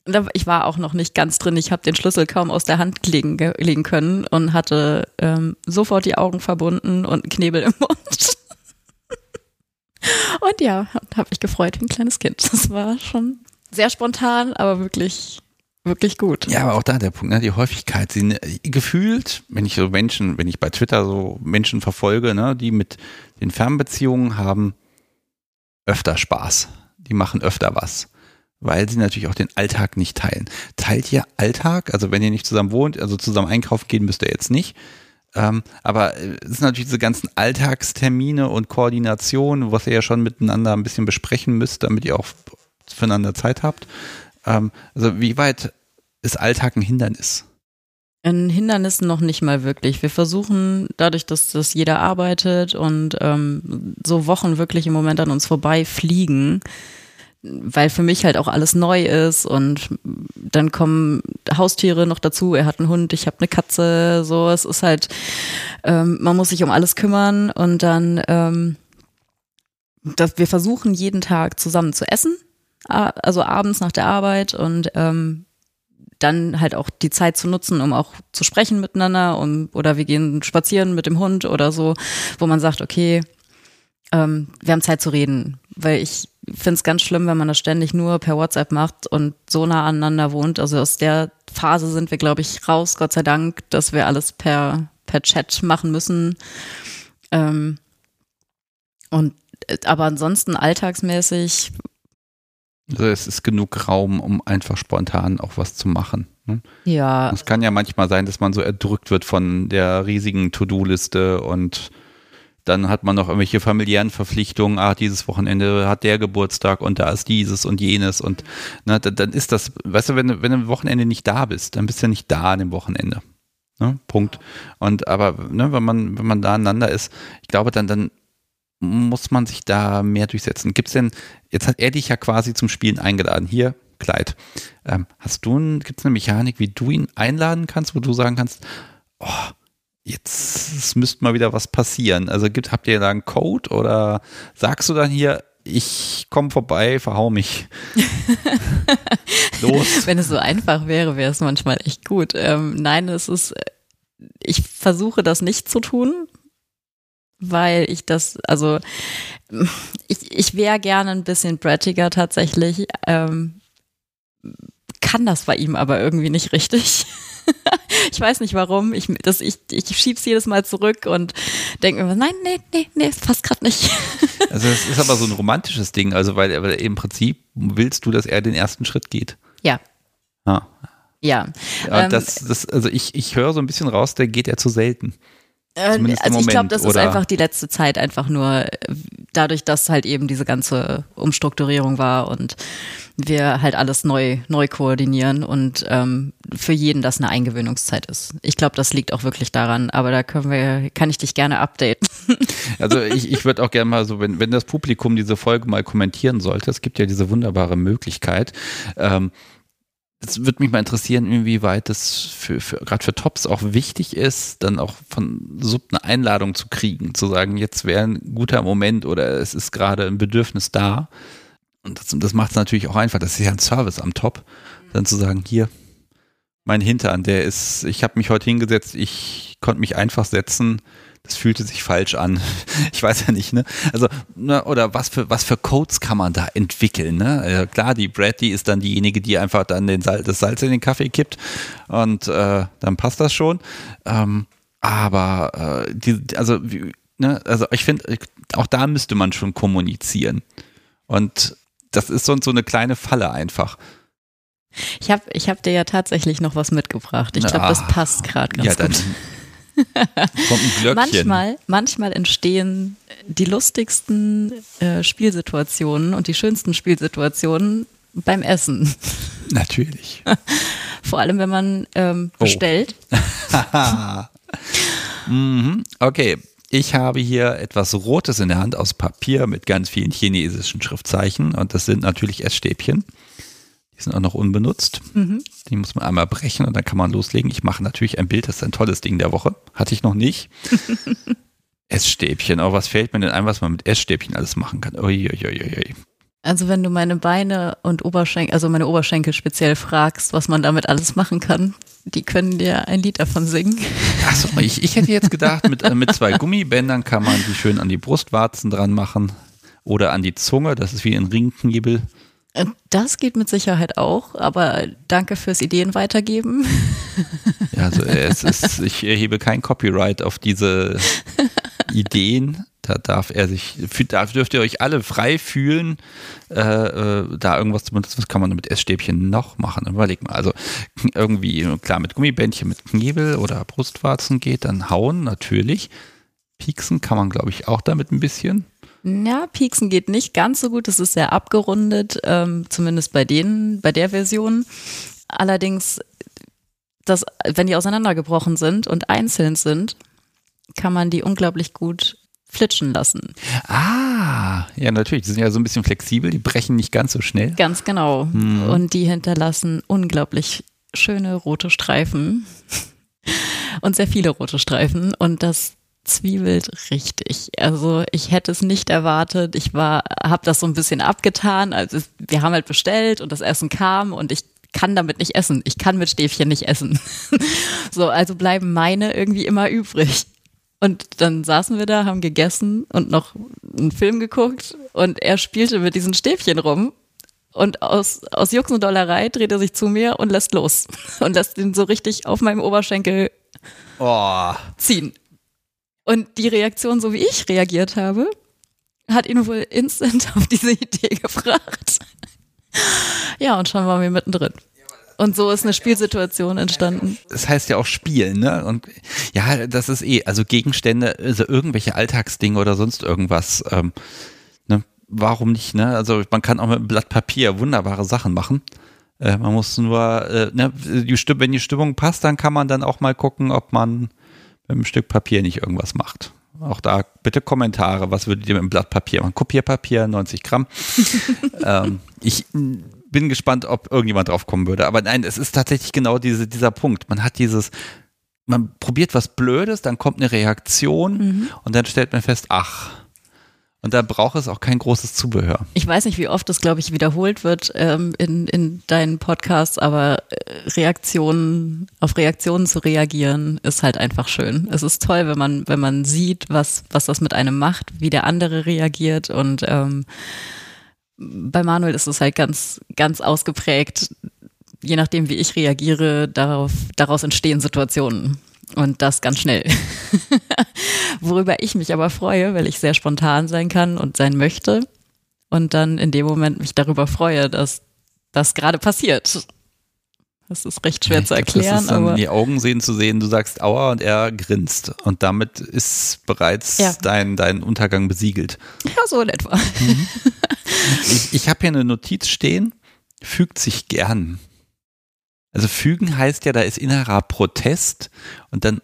Und da- Ich war auch noch nicht ganz drin. Ich habe den Schlüssel kaum aus der Hand legen, ge- legen können und hatte ähm, sofort die Augen verbunden und einen Knebel im Mund. Und ja, habe mich gefreut wie ein kleines Kind. Das war schon sehr spontan, aber wirklich, wirklich gut. Ja, aber auch da der Punkt, ne, die Häufigkeit. Sie, ne, gefühlt, wenn ich so Menschen, wenn ich bei Twitter so Menschen verfolge, ne, die mit den Fernbeziehungen haben öfter Spaß. Die machen öfter was. Weil sie natürlich auch den Alltag nicht teilen. Teilt ihr Alltag? Also wenn ihr nicht zusammen wohnt, also zusammen einkaufen gehen müsst ihr jetzt nicht. Ähm, aber äh, es sind natürlich diese ganzen Alltagstermine und Koordination, was ihr ja schon miteinander ein bisschen besprechen müsst, damit ihr auch füreinander Zeit habt. Ähm, also wie weit ist Alltag ein Hindernis? Ein Hindernis noch nicht mal wirklich. Wir versuchen, dadurch, dass das jeder arbeitet und ähm, so Wochen wirklich im Moment an uns vorbei fliegen, weil für mich halt auch alles neu ist und dann kommen Haustiere noch dazu. Er hat einen Hund, ich habe eine Katze, so. Es ist halt, ähm, man muss sich um alles kümmern und dann, ähm, dass wir versuchen jeden Tag zusammen zu essen, also abends nach der Arbeit und ähm, dann halt auch die Zeit zu nutzen, um auch zu sprechen miteinander um, oder wir gehen spazieren mit dem Hund oder so, wo man sagt, okay, ähm, wir haben Zeit zu reden, weil ich finde es ganz schlimm, wenn man das ständig nur per WhatsApp macht und so nah aneinander wohnt. Also aus der Phase sind wir, glaube ich, raus, Gott sei Dank, dass wir alles per, per Chat machen müssen. Ähm, und äh, aber ansonsten alltagsmäßig Also es ist genug Raum, um einfach spontan auch was zu machen. Ne? Ja. Es kann ja manchmal sein, dass man so erdrückt wird von der riesigen To-Do-Liste und dann hat man noch irgendwelche familiären Verpflichtungen. Ah, dieses Wochenende hat der Geburtstag und da ist dieses und jenes und ne, dann ist das, weißt du, wenn, wenn du am Wochenende nicht da bist, dann bist du ja nicht da an dem Wochenende. Ne? Punkt. Und aber, ne, wenn man, wenn man da aneinander ist, ich glaube, dann, dann muss man sich da mehr durchsetzen. Gibt's denn, jetzt hat er dich ja quasi zum Spielen eingeladen. Hier, Kleid. Ähm, hast du ein, gibt's eine Mechanik, wie du ihn einladen kannst, wo du sagen kannst, oh, jetzt müsste mal wieder was passieren. Also gibt, habt ihr da einen Code oder sagst du dann hier, ich komme vorbei, verhau mich. Los. Wenn es so einfach wäre, wäre es manchmal echt gut. Ähm, nein, es ist, ich versuche das nicht zu tun, weil ich das, also ich, ich wäre gerne ein bisschen brattiger tatsächlich. Ähm, kann das bei ihm aber irgendwie nicht richtig. ich weiß nicht warum. Ich, das, ich, ich schieb's jedes Mal zurück und denke mir, nein, nee, nee, nee, es passt gerade nicht. also es ist aber so ein romantisches Ding, also weil, weil im Prinzip willst du, dass er den ersten Schritt geht. Ja. Ah. Ja. ja ähm, das, das, also ich, ich höre so ein bisschen raus, der geht ja zu selten. Äh, also ich glaube, das ist einfach die letzte Zeit einfach nur äh, dadurch, dass halt eben diese ganze Umstrukturierung war und wir halt alles neu neu koordinieren und ähm, für jeden das eine Eingewöhnungszeit ist. Ich glaube, das liegt auch wirklich daran, aber da können wir, kann ich dich gerne updaten. Also ich, ich würde auch gerne mal so, wenn, wenn das Publikum diese Folge mal kommentieren sollte, es gibt ja diese wunderbare Möglichkeit, ähm, es würde mich mal interessieren, inwieweit das für, für gerade für Tops auch wichtig ist, dann auch von Sub eine Einladung zu kriegen, zu sagen, jetzt wäre ein guter Moment oder es ist gerade ein Bedürfnis da. Und das, das macht es natürlich auch einfach. Das ist ja ein Service am Top, dann zu sagen, hier, mein Hintern, der ist, ich habe mich heute hingesetzt, ich konnte mich einfach setzen, das fühlte sich falsch an. Ich weiß ja nicht, ne? Also, ne, oder was für, was für Codes kann man da entwickeln, ne? Ja, klar, die Brad, die ist dann diejenige, die einfach dann den Salz, das Salz in den Kaffee kippt und äh, dann passt das schon. Ähm, aber äh, die, also, ne, also ich finde, auch da müsste man schon kommunizieren. Und das ist so, so eine kleine Falle einfach. Ich habe ich hab dir ja tatsächlich noch was mitgebracht. Ich glaube, das passt gerade ganz ja, dann, gut. Kommt ein Glöckchen. Manchmal, manchmal entstehen die lustigsten äh, Spielsituationen und die schönsten Spielsituationen beim Essen. Natürlich. Vor allem, wenn man ähm, oh. bestellt. Oh. mhm. Okay, ich habe hier etwas Rotes in der Hand aus Papier mit ganz vielen chinesischen Schriftzeichen und das sind natürlich Essstäbchen. Die sind auch noch unbenutzt. Mhm. Die muss man einmal brechen und dann kann man loslegen. Ich mache natürlich ein Bild, das ist ein tolles Ding der Woche. Hatte ich noch nicht. Essstäbchen. Oh, was fällt mir denn ein, was man mit Essstäbchen alles machen kann? Uiuiuiui. Also wenn du meine Beine und Oberschenkel, also meine Oberschenkel speziell fragst, was man damit alles machen kann, die können dir ein Lied davon singen. Achso, ich, ich hätte jetzt gedacht, mit, äh, mit zwei Gummibändern kann man die schön an die Brustwarzen dran machen oder an die Zunge, das ist wie ein Ringknebel. Äh, das geht mit Sicherheit auch, aber danke fürs Ideen weitergeben. Ja, also es ist, ich erhebe kein Copyright auf diese Ideen. Da darf er sich, da dürft ihr euch alle frei fühlen, äh, äh, da irgendwas zu benutzen. Was kann man mit Essstäbchen noch machen? Überleg mal. Also irgendwie, klar, mit Gummibändchen, mit Knebel oder Brustwarzen geht, dann hauen natürlich. Pieksen kann man, glaube ich, auch damit ein bisschen. Ja, Pieksen geht nicht ganz so gut. Das ist sehr abgerundet, ähm, zumindest bei denen, bei der Version. Allerdings, das, wenn die auseinandergebrochen sind und einzeln sind, kann man die unglaublich gut flitschen lassen. Ah, ja, natürlich. Die sind ja so ein bisschen flexibel, die brechen nicht ganz so schnell. Ganz genau. Hm. Und die hinterlassen unglaublich schöne rote Streifen. Und sehr viele rote Streifen. Und das zwiebelt richtig. Also ich hätte es nicht erwartet. Ich war, habe das so ein bisschen abgetan. Also wir haben halt bestellt und das Essen kam und ich kann damit nicht essen. Ich kann mit Stäbchen nicht essen. so, also bleiben meine irgendwie immer übrig. Und dann saßen wir da, haben gegessen und noch einen Film geguckt und er spielte mit diesen Stäbchen rum. Und aus, aus Jux und Dollerei dreht er sich zu mir und lässt los. Und lässt ihn so richtig auf meinem Oberschenkel oh. ziehen. Und die Reaktion, so wie ich reagiert habe, hat ihn wohl instant auf diese Idee gebracht. Ja, und schon waren wir mittendrin. Und so ist eine Spielsituation entstanden. Das heißt ja auch spielen, ne? Und ja, das ist eh, also Gegenstände, also irgendwelche Alltagsdinge oder sonst irgendwas, ähm, ne? Warum nicht, ne? Also man kann auch mit einem Blatt Papier wunderbare Sachen machen. Äh, man muss nur, äh, ne, die wenn die Stimmung passt, dann kann man dann auch mal gucken, ob man mit einem Stück Papier nicht irgendwas macht. Auch da bitte Kommentare. Was würdet ihr mit einem Blatt Papier machen? Kopierpapier, 90 Gramm. ähm, ich bin gespannt, ob irgendjemand drauf kommen würde. Aber nein, es ist tatsächlich genau diese, dieser Punkt. Man hat dieses, man probiert was Blödes, dann kommt eine Reaktion mhm. und dann stellt man fest, ach, und da braucht es auch kein großes Zubehör. Ich weiß nicht, wie oft das, glaube ich, wiederholt wird ähm, in, in deinen Podcasts, aber äh, Reaktionen, auf Reaktionen zu reagieren, ist halt einfach schön. Es ist toll, wenn man, wenn man sieht, was, was das mit einem macht, wie der andere reagiert. Und ähm, bei Manuel ist es halt ganz, ganz ausgeprägt. Je nachdem, wie ich reagiere, darauf, daraus entstehen Situationen. Und das ganz schnell. Worüber ich mich aber freue, weil ich sehr spontan sein kann und sein möchte. Und dann in dem Moment mich darüber freue, dass das gerade passiert. Das ist recht schwer ja, zu erklären. Glaub, das ist aber die Augen sehen zu sehen, du sagst Aua und er grinst. Und damit ist bereits ja. dein, dein Untergang besiegelt. Ja, so in etwa. Mhm. Ich, ich habe hier eine Notiz stehen, fügt sich gern. Also fügen heißt ja, da ist innerer Protest und dann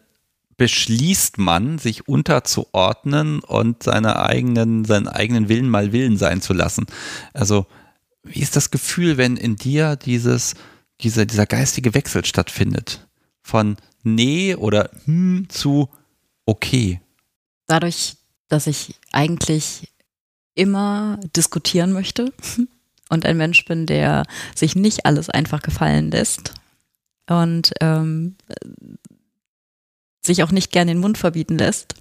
beschließt man, sich unterzuordnen und seine eigenen, seinen eigenen Willen mal Willen sein zu lassen. Also, wie ist das Gefühl, wenn in dir dieses, dieser, dieser geistige Wechsel stattfindet? Von nee oder hm zu okay. Dadurch, dass ich eigentlich immer diskutieren möchte und ein Mensch bin, der sich nicht alles einfach gefallen lässt und ähm, sich auch nicht gern den Mund verbieten lässt,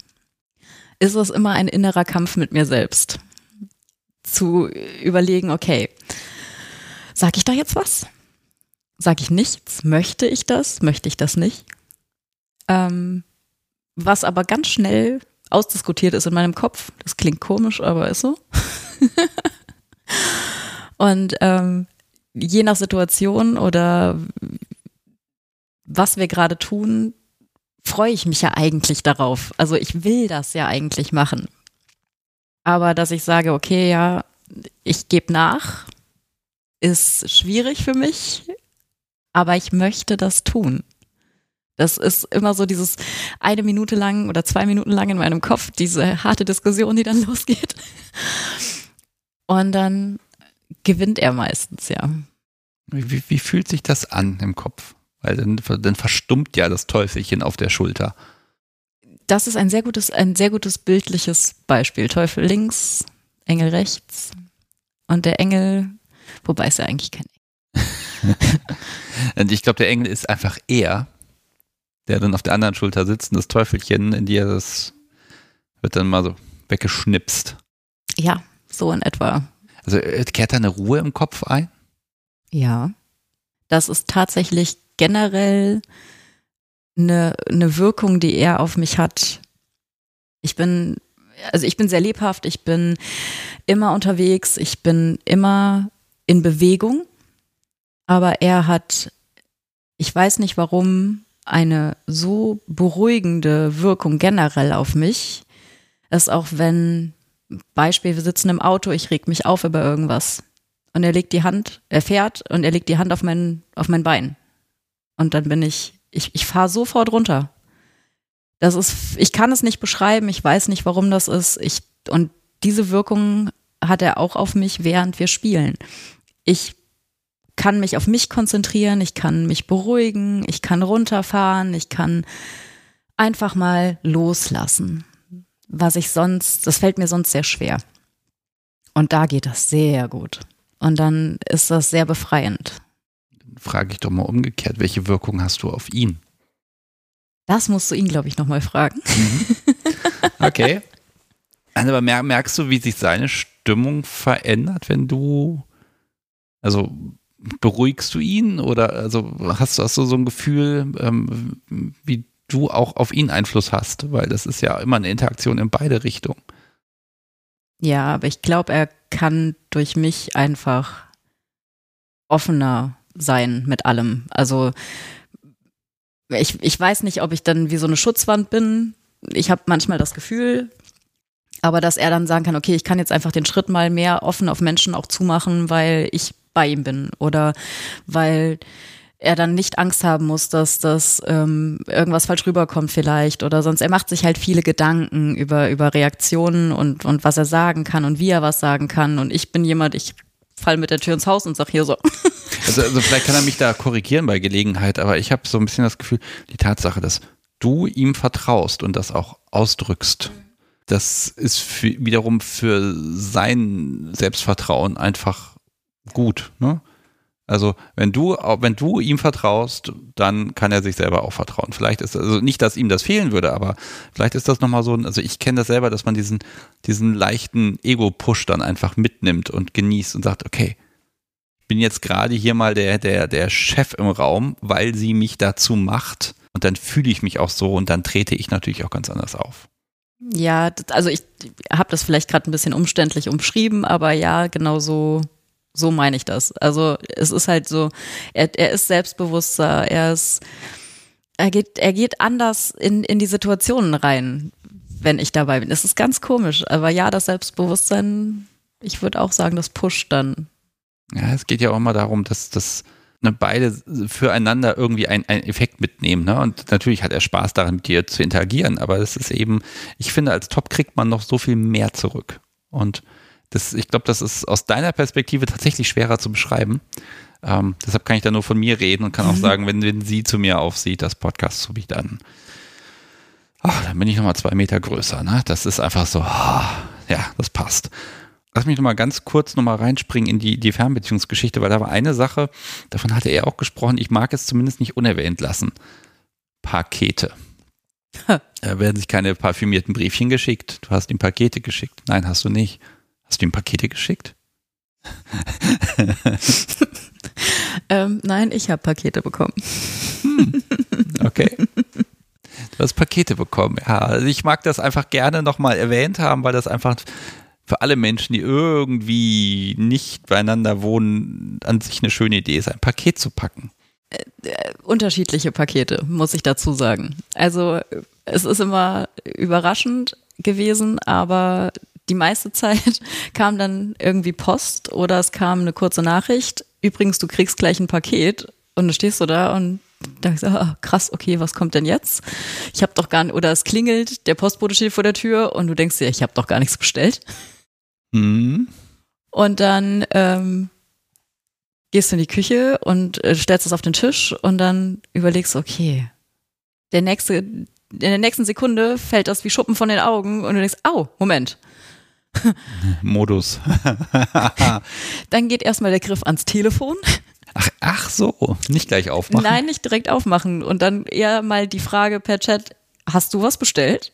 ist es immer ein innerer Kampf mit mir selbst. Zu überlegen, okay, sag ich da jetzt was? Sag ich nichts? Möchte ich das? Möchte ich das nicht? Ähm, was aber ganz schnell ausdiskutiert ist in meinem Kopf. Das klingt komisch, aber ist so. Und ähm, je nach Situation oder was wir gerade tun, freue ich mich ja eigentlich darauf. Also ich will das ja eigentlich machen. Aber dass ich sage, okay, ja, ich gebe nach, ist schwierig für mich, aber ich möchte das tun. Das ist immer so dieses eine Minute lang oder zwei Minuten lang in meinem Kopf, diese harte Diskussion, die dann losgeht. Und dann gewinnt er meistens, ja. Wie, wie fühlt sich das an im Kopf? Weil dann, dann verstummt ja das Teufelchen auf der Schulter. Das ist ein sehr gutes, ein sehr gutes bildliches Beispiel. Teufel links, Engel rechts. Und der Engel, wobei ist ja eigentlich kein Engel. und ich glaube, der Engel ist einfach er, der dann auf der anderen Schulter sitzt und das Teufelchen in dir, das wird dann mal so weggeschnipst. Ja, so in etwa. Also äh, kehrt da eine Ruhe im Kopf ein? Ja. Das ist tatsächlich generell eine, eine Wirkung, die er auf mich hat. Ich bin, also ich bin sehr lebhaft, ich bin immer unterwegs, ich bin immer in Bewegung, aber er hat, ich weiß nicht warum, eine so beruhigende Wirkung generell auf mich, dass auch wenn, Beispiel, wir sitzen im Auto, ich reg mich auf über irgendwas. Und er legt die Hand, er fährt und er legt die Hand auf mein, auf mein Bein und dann bin ich, ich, ich fahre sofort runter. Das ist, ich kann es nicht beschreiben, ich weiß nicht, warum das ist. Ich, und diese Wirkung hat er auch auf mich, während wir spielen. Ich kann mich auf mich konzentrieren, ich kann mich beruhigen, ich kann runterfahren, ich kann einfach mal loslassen. Was ich sonst, das fällt mir sonst sehr schwer. Und da geht das sehr gut. Und dann ist das sehr befreiend frage ich doch mal umgekehrt, welche Wirkung hast du auf ihn? Das musst du ihn, glaube ich, nochmal fragen. Mhm. Okay. Also, aber merkst du, wie sich seine Stimmung verändert, wenn du, also beruhigst du ihn oder also hast, hast du so ein Gefühl, ähm, wie du auch auf ihn Einfluss hast? Weil das ist ja immer eine Interaktion in beide Richtungen. Ja, aber ich glaube, er kann durch mich einfach offener sein mit allem. Also ich, ich weiß nicht, ob ich dann wie so eine Schutzwand bin. Ich habe manchmal das Gefühl, aber dass er dann sagen kann, okay, ich kann jetzt einfach den Schritt mal mehr offen auf Menschen auch zumachen, weil ich bei ihm bin oder weil er dann nicht Angst haben muss, dass das ähm, irgendwas falsch rüberkommt vielleicht oder sonst. Er macht sich halt viele Gedanken über, über Reaktionen und, und was er sagen kann und wie er was sagen kann. Und ich bin jemand, ich fall mit der Tür ins Haus und sag hier so. Also, also vielleicht kann er mich da korrigieren bei Gelegenheit, aber ich habe so ein bisschen das Gefühl, die Tatsache, dass du ihm vertraust und das auch ausdrückst, das ist für, wiederum für sein Selbstvertrauen einfach gut. Ne? Also wenn du, wenn du ihm vertraust, dann kann er sich selber auch vertrauen. Vielleicht ist also nicht, dass ihm das fehlen würde, aber vielleicht ist das nochmal so ein, also ich kenne das selber, dass man diesen, diesen leichten Ego-Push dann einfach mitnimmt und genießt und sagt, okay, ich bin jetzt gerade hier mal der, der, der Chef im Raum, weil sie mich dazu macht und dann fühle ich mich auch so und dann trete ich natürlich auch ganz anders auf. Ja, also ich habe das vielleicht gerade ein bisschen umständlich umschrieben, aber ja, genau so so meine ich das. Also es ist halt so, er, er ist selbstbewusster, er ist, er geht, er geht anders in, in die Situationen rein, wenn ich dabei bin. Es ist ganz komisch, aber ja, das Selbstbewusstsein, ich würde auch sagen, das pusht dann. Ja, es geht ja auch immer darum, dass, dass ne, beide füreinander irgendwie einen, Effekt mitnehmen. Ne? Und natürlich hat er Spaß daran, mit dir zu interagieren, aber es ist eben, ich finde, als Top kriegt man noch so viel mehr zurück. Und das, ich glaube, das ist aus deiner Perspektive tatsächlich schwerer zu beschreiben. Ähm, deshalb kann ich da nur von mir reden und kann auch mhm. sagen, wenn, wenn sie zu mir aufsieht, das Podcast zu mich dann, ach, dann bin ich nochmal zwei Meter größer. Ne? Das ist einfach so, ah, ja, das passt. Lass mich nochmal ganz kurz nochmal reinspringen in die, die Fernbeziehungsgeschichte, weil da war eine Sache, davon hatte er auch gesprochen, ich mag es zumindest nicht unerwähnt lassen. Pakete. Da werden sich keine parfümierten Briefchen geschickt. Du hast ihm Pakete geschickt. Nein, hast du nicht. Hast du ihm Pakete geschickt? ähm, nein, ich habe Pakete bekommen. Hm. Okay. Du hast Pakete bekommen. Ja, also ich mag das einfach gerne nochmal erwähnt haben, weil das einfach für alle Menschen, die irgendwie nicht beieinander wohnen, an sich eine schöne Idee ist, ein Paket zu packen. Äh, äh, unterschiedliche Pakete, muss ich dazu sagen. Also es ist immer überraschend gewesen, aber die meiste Zeit kam dann irgendwie Post oder es kam eine kurze Nachricht. Übrigens, du kriegst gleich ein Paket und dann stehst du da und denkst, oh, krass, okay, was kommt denn jetzt? Ich habe doch gar nicht, oder es klingelt, der Postbote steht vor der Tür und du denkst dir, ich habe doch gar nichts bestellt. Mhm. Und dann ähm, gehst du in die Küche und äh, stellst es auf den Tisch und dann überlegst, okay, der nächste, in der nächsten Sekunde fällt das wie Schuppen von den Augen und du denkst, au, Moment, Modus. Dann geht erstmal der Griff ans Telefon. Ach, ach so, nicht gleich aufmachen. Nein, nicht direkt aufmachen. Und dann eher mal die Frage per Chat, hast du was bestellt?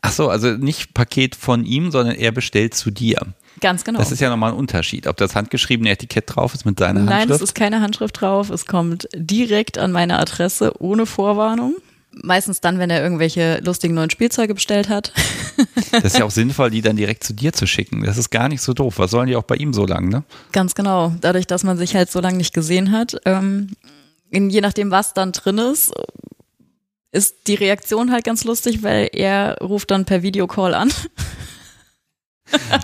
Ach so, also nicht Paket von ihm, sondern er bestellt zu dir. Ganz genau. Das ist ja nochmal ein Unterschied. Ob das handgeschriebene Etikett drauf ist mit seiner Nein, Handschrift? Nein, es ist keine Handschrift drauf. Es kommt direkt an meine Adresse ohne Vorwarnung. Meistens dann, wenn er irgendwelche lustigen neuen Spielzeuge bestellt hat. Das ist ja auch sinnvoll, die dann direkt zu dir zu schicken. Das ist gar nicht so doof. Was sollen die auch bei ihm so lang, ne? Ganz genau. Dadurch, dass man sich halt so lange nicht gesehen hat, ähm, je nachdem, was dann drin ist, ist die Reaktion halt ganz lustig, weil er ruft dann per Videocall an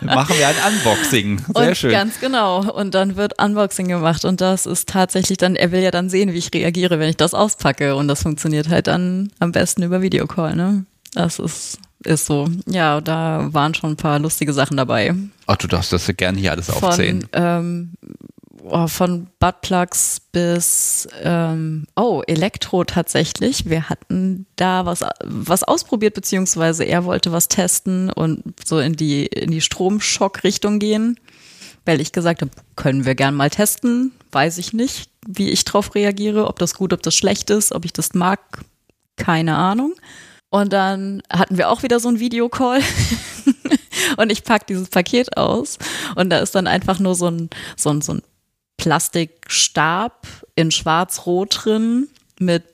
Machen wir ein Unboxing. Sehr und schön. Ganz genau. Und dann wird Unboxing gemacht. Und das ist tatsächlich dann, er will ja dann sehen, wie ich reagiere, wenn ich das auspacke. Und das funktioniert halt dann am besten über Videocall, ne? Das ist, ist so. Ja, da waren schon ein paar lustige Sachen dabei. Ach, du darfst das ja gerne hier alles aufzählen. Von, ähm, oh, von Buttplugs bis ähm, oh Elektro tatsächlich. Wir hatten da was was ausprobiert beziehungsweise er wollte was testen und so in die in die Stromschock-Richtung gehen, weil ich gesagt habe, können wir gern mal testen. Weiß ich nicht, wie ich drauf reagiere, ob das gut, ob das schlecht ist, ob ich das mag, keine Ahnung. Und dann hatten wir auch wieder so ein Videocall. und ich pack dieses Paket aus und da ist dann einfach nur so ein, so ein, so ein Plastikstab in schwarz-rot drin mit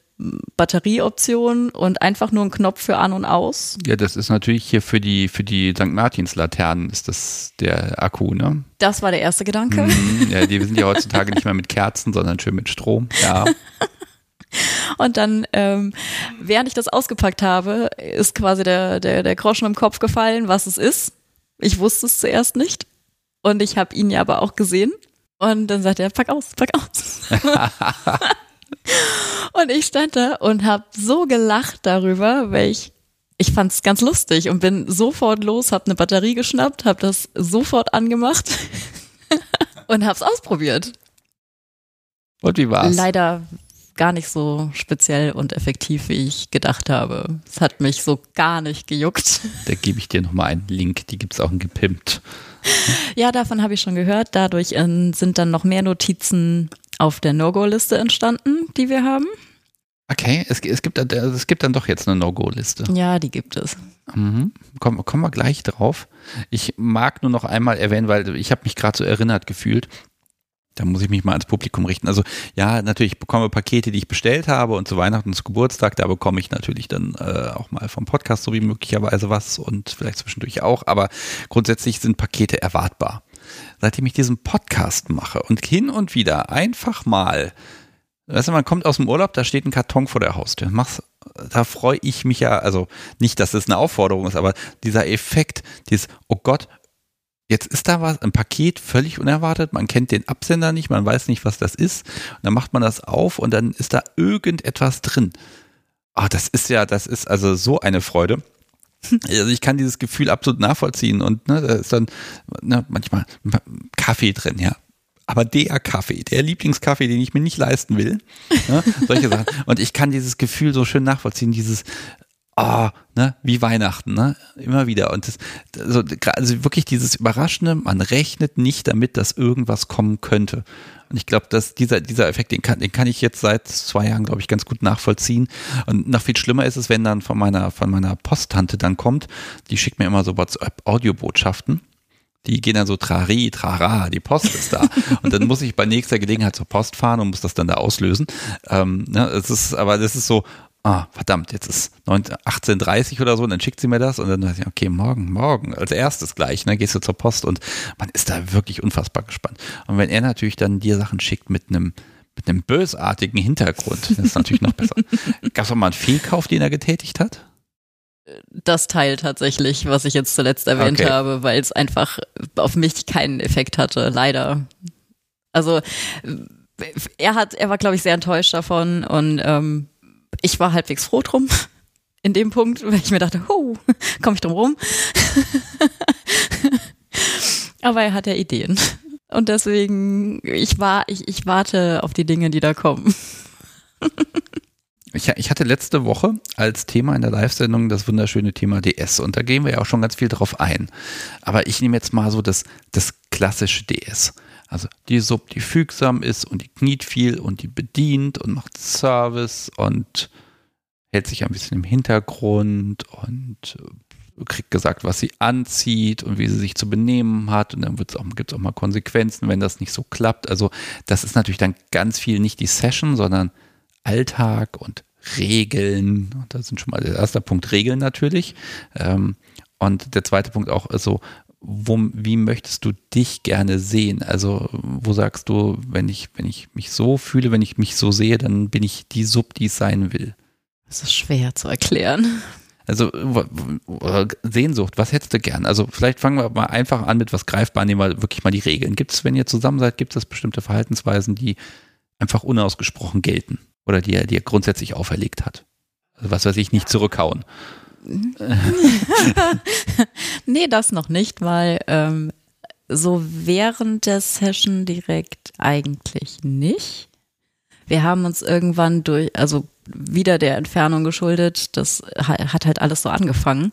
Batterieoption und einfach nur ein Knopf für an und aus. Ja, das ist natürlich hier für die, für die St. Martins Laternen ist das der Akku, ne? Das war der erste Gedanke. Mhm, ja, die sind ja heutzutage nicht mehr mit Kerzen, sondern schön mit Strom. Ja. Und dann, ähm, während ich das ausgepackt habe, ist quasi der, der, der Groschen im Kopf gefallen, was es ist. Ich wusste es zuerst nicht. Und ich habe ihn ja aber auch gesehen. Und dann sagt er, pack aus, pack aus. und ich stand da und habe so gelacht darüber, weil ich ich fand es ganz lustig und bin sofort los, habe eine Batterie geschnappt, habe das sofort angemacht und habe es ausprobiert. Und wie war's? Leider gar nicht so speziell und effektiv, wie ich gedacht habe. Es hat mich so gar nicht gejuckt. Da gebe ich dir nochmal einen Link, die gibt es auch in gepimpt. Ja, davon habe ich schon gehört. Dadurch äh, sind dann noch mehr Notizen auf der No-Go-Liste entstanden, die wir haben. Okay, es, es, gibt, es gibt dann doch jetzt eine No-Go-Liste. Ja, die gibt es. Mhm. Kommen, kommen wir gleich drauf. Ich mag nur noch einmal erwähnen, weil ich habe mich gerade so erinnert gefühlt. Da muss ich mich mal ans Publikum richten. Also ja, natürlich ich bekomme Pakete, die ich bestellt habe und zu Weihnachten und zu Geburtstag, da bekomme ich natürlich dann äh, auch mal vom Podcast so wie möglicherweise was und vielleicht zwischendurch auch. Aber grundsätzlich sind Pakete erwartbar. Seitdem ich diesen Podcast mache und hin und wieder einfach mal Weißt du, man kommt aus dem Urlaub, da steht ein Karton vor der Haustür. Mach's, da freue ich mich ja, also nicht, dass es eine Aufforderung ist, aber dieser Effekt, dieses, oh Gott, jetzt ist da was, ein Paket völlig unerwartet, man kennt den Absender nicht, man weiß nicht, was das ist. Und dann macht man das auf und dann ist da irgendetwas drin. Ah, das ist ja, das ist also so eine Freude. Also ich kann dieses Gefühl absolut nachvollziehen und ne, da ist dann ne, manchmal Kaffee drin, ja aber der Kaffee, der Lieblingskaffee, den ich mir nicht leisten will. Ne? Solche Sachen. Und ich kann dieses Gefühl so schön nachvollziehen, dieses, ah, oh, ne, wie Weihnachten, ne, immer wieder. Und das, also, also wirklich dieses Überraschende, man rechnet nicht damit, dass irgendwas kommen könnte. Und ich glaube, dass dieser, dieser Effekt, den kann, den kann ich jetzt seit zwei Jahren, glaube ich, ganz gut nachvollziehen. Und noch viel schlimmer ist es, wenn dann von meiner, von meiner Posttante dann kommt, die schickt mir immer so WhatsApp-Audiobotschaften die gehen dann so trari, trara, die Post ist da. und dann muss ich bei nächster Gelegenheit zur Post fahren und muss das dann da auslösen. Ähm, ne, es ist, aber das ist so, ah, verdammt, jetzt ist 18.30 oder so und dann schickt sie mir das und dann weiß ich, okay, morgen, morgen, als erstes gleich, ne, gehst du zur Post und man ist da wirklich unfassbar gespannt. Und wenn er natürlich dann dir Sachen schickt mit einem mit einem bösartigen Hintergrund, das ist natürlich noch besser. Gab es auch mal einen Fehlkauf, den er getätigt hat? das Teil tatsächlich, was ich jetzt zuletzt erwähnt okay. habe, weil es einfach auf mich keinen Effekt hatte, leider. Also er hat, er war, glaube ich, sehr enttäuscht davon und ähm, ich war halbwegs froh drum in dem Punkt, weil ich mir dachte, oh, komme ich drum rum. Aber er hat ja Ideen. Und deswegen, ich war, ich, ich warte auf die Dinge, die da kommen. Ich, ich, hatte letzte Woche als Thema in der Live-Sendung das wunderschöne Thema DS und da gehen wir ja auch schon ganz viel drauf ein. Aber ich nehme jetzt mal so das, das klassische DS. Also die Sub, die fügsam ist und die kniet viel und die bedient und macht Service und hält sich ein bisschen im Hintergrund und kriegt gesagt, was sie anzieht und wie sie sich zu benehmen hat. Und dann gibt es auch mal Konsequenzen, wenn das nicht so klappt. Also das ist natürlich dann ganz viel nicht die Session, sondern Alltag und Regeln. Und das sind schon mal der erste Punkt Regeln natürlich. Ähm, und der zweite Punkt auch so, wo, wie möchtest du dich gerne sehen? Also, wo sagst du, wenn ich, wenn ich mich so fühle, wenn ich mich so sehe, dann bin ich die Sub, die ich sein will? Das ist schwer zu erklären. Also Sehnsucht, was hättest du gern? Also vielleicht fangen wir mal einfach an mit was greifbar, nehmen wir wirklich mal die Regeln. Gibt es, wenn ihr zusammen seid, gibt es bestimmte Verhaltensweisen, die einfach unausgesprochen gelten? oder die er dir grundsätzlich auferlegt hat. Also was weiß ich, nicht zurückhauen. nee, das noch nicht, weil ähm, so während der Session direkt eigentlich nicht. Wir haben uns irgendwann durch, also wieder der Entfernung geschuldet, das hat halt alles so angefangen,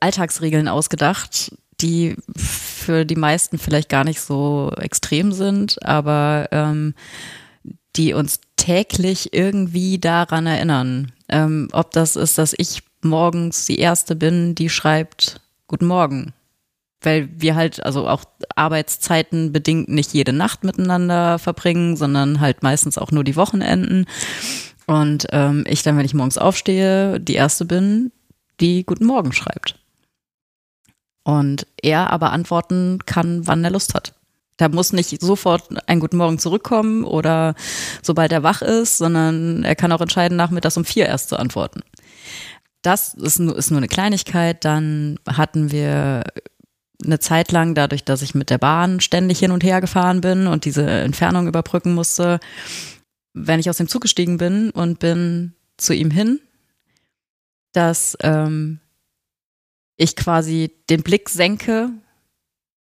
Alltagsregeln ausgedacht, die für die meisten vielleicht gar nicht so extrem sind, aber ähm, die uns täglich irgendwie daran erinnern. Ähm, ob das ist, dass ich morgens die Erste bin, die schreibt Guten Morgen. Weil wir halt, also auch Arbeitszeiten bedingt nicht jede Nacht miteinander verbringen, sondern halt meistens auch nur die Wochenenden. Und ähm, ich dann, wenn ich morgens aufstehe, die erste bin, die Guten Morgen schreibt. Und er aber antworten kann, wann er Lust hat. Da muss nicht sofort ein Guten Morgen zurückkommen oder sobald er wach ist, sondern er kann auch entscheiden, nachmittags um vier erst zu antworten. Das ist nur, ist nur eine Kleinigkeit. Dann hatten wir eine Zeit lang, dadurch, dass ich mit der Bahn ständig hin und her gefahren bin und diese Entfernung überbrücken musste, wenn ich aus dem Zug gestiegen bin und bin zu ihm hin, dass ähm, ich quasi den Blick senke,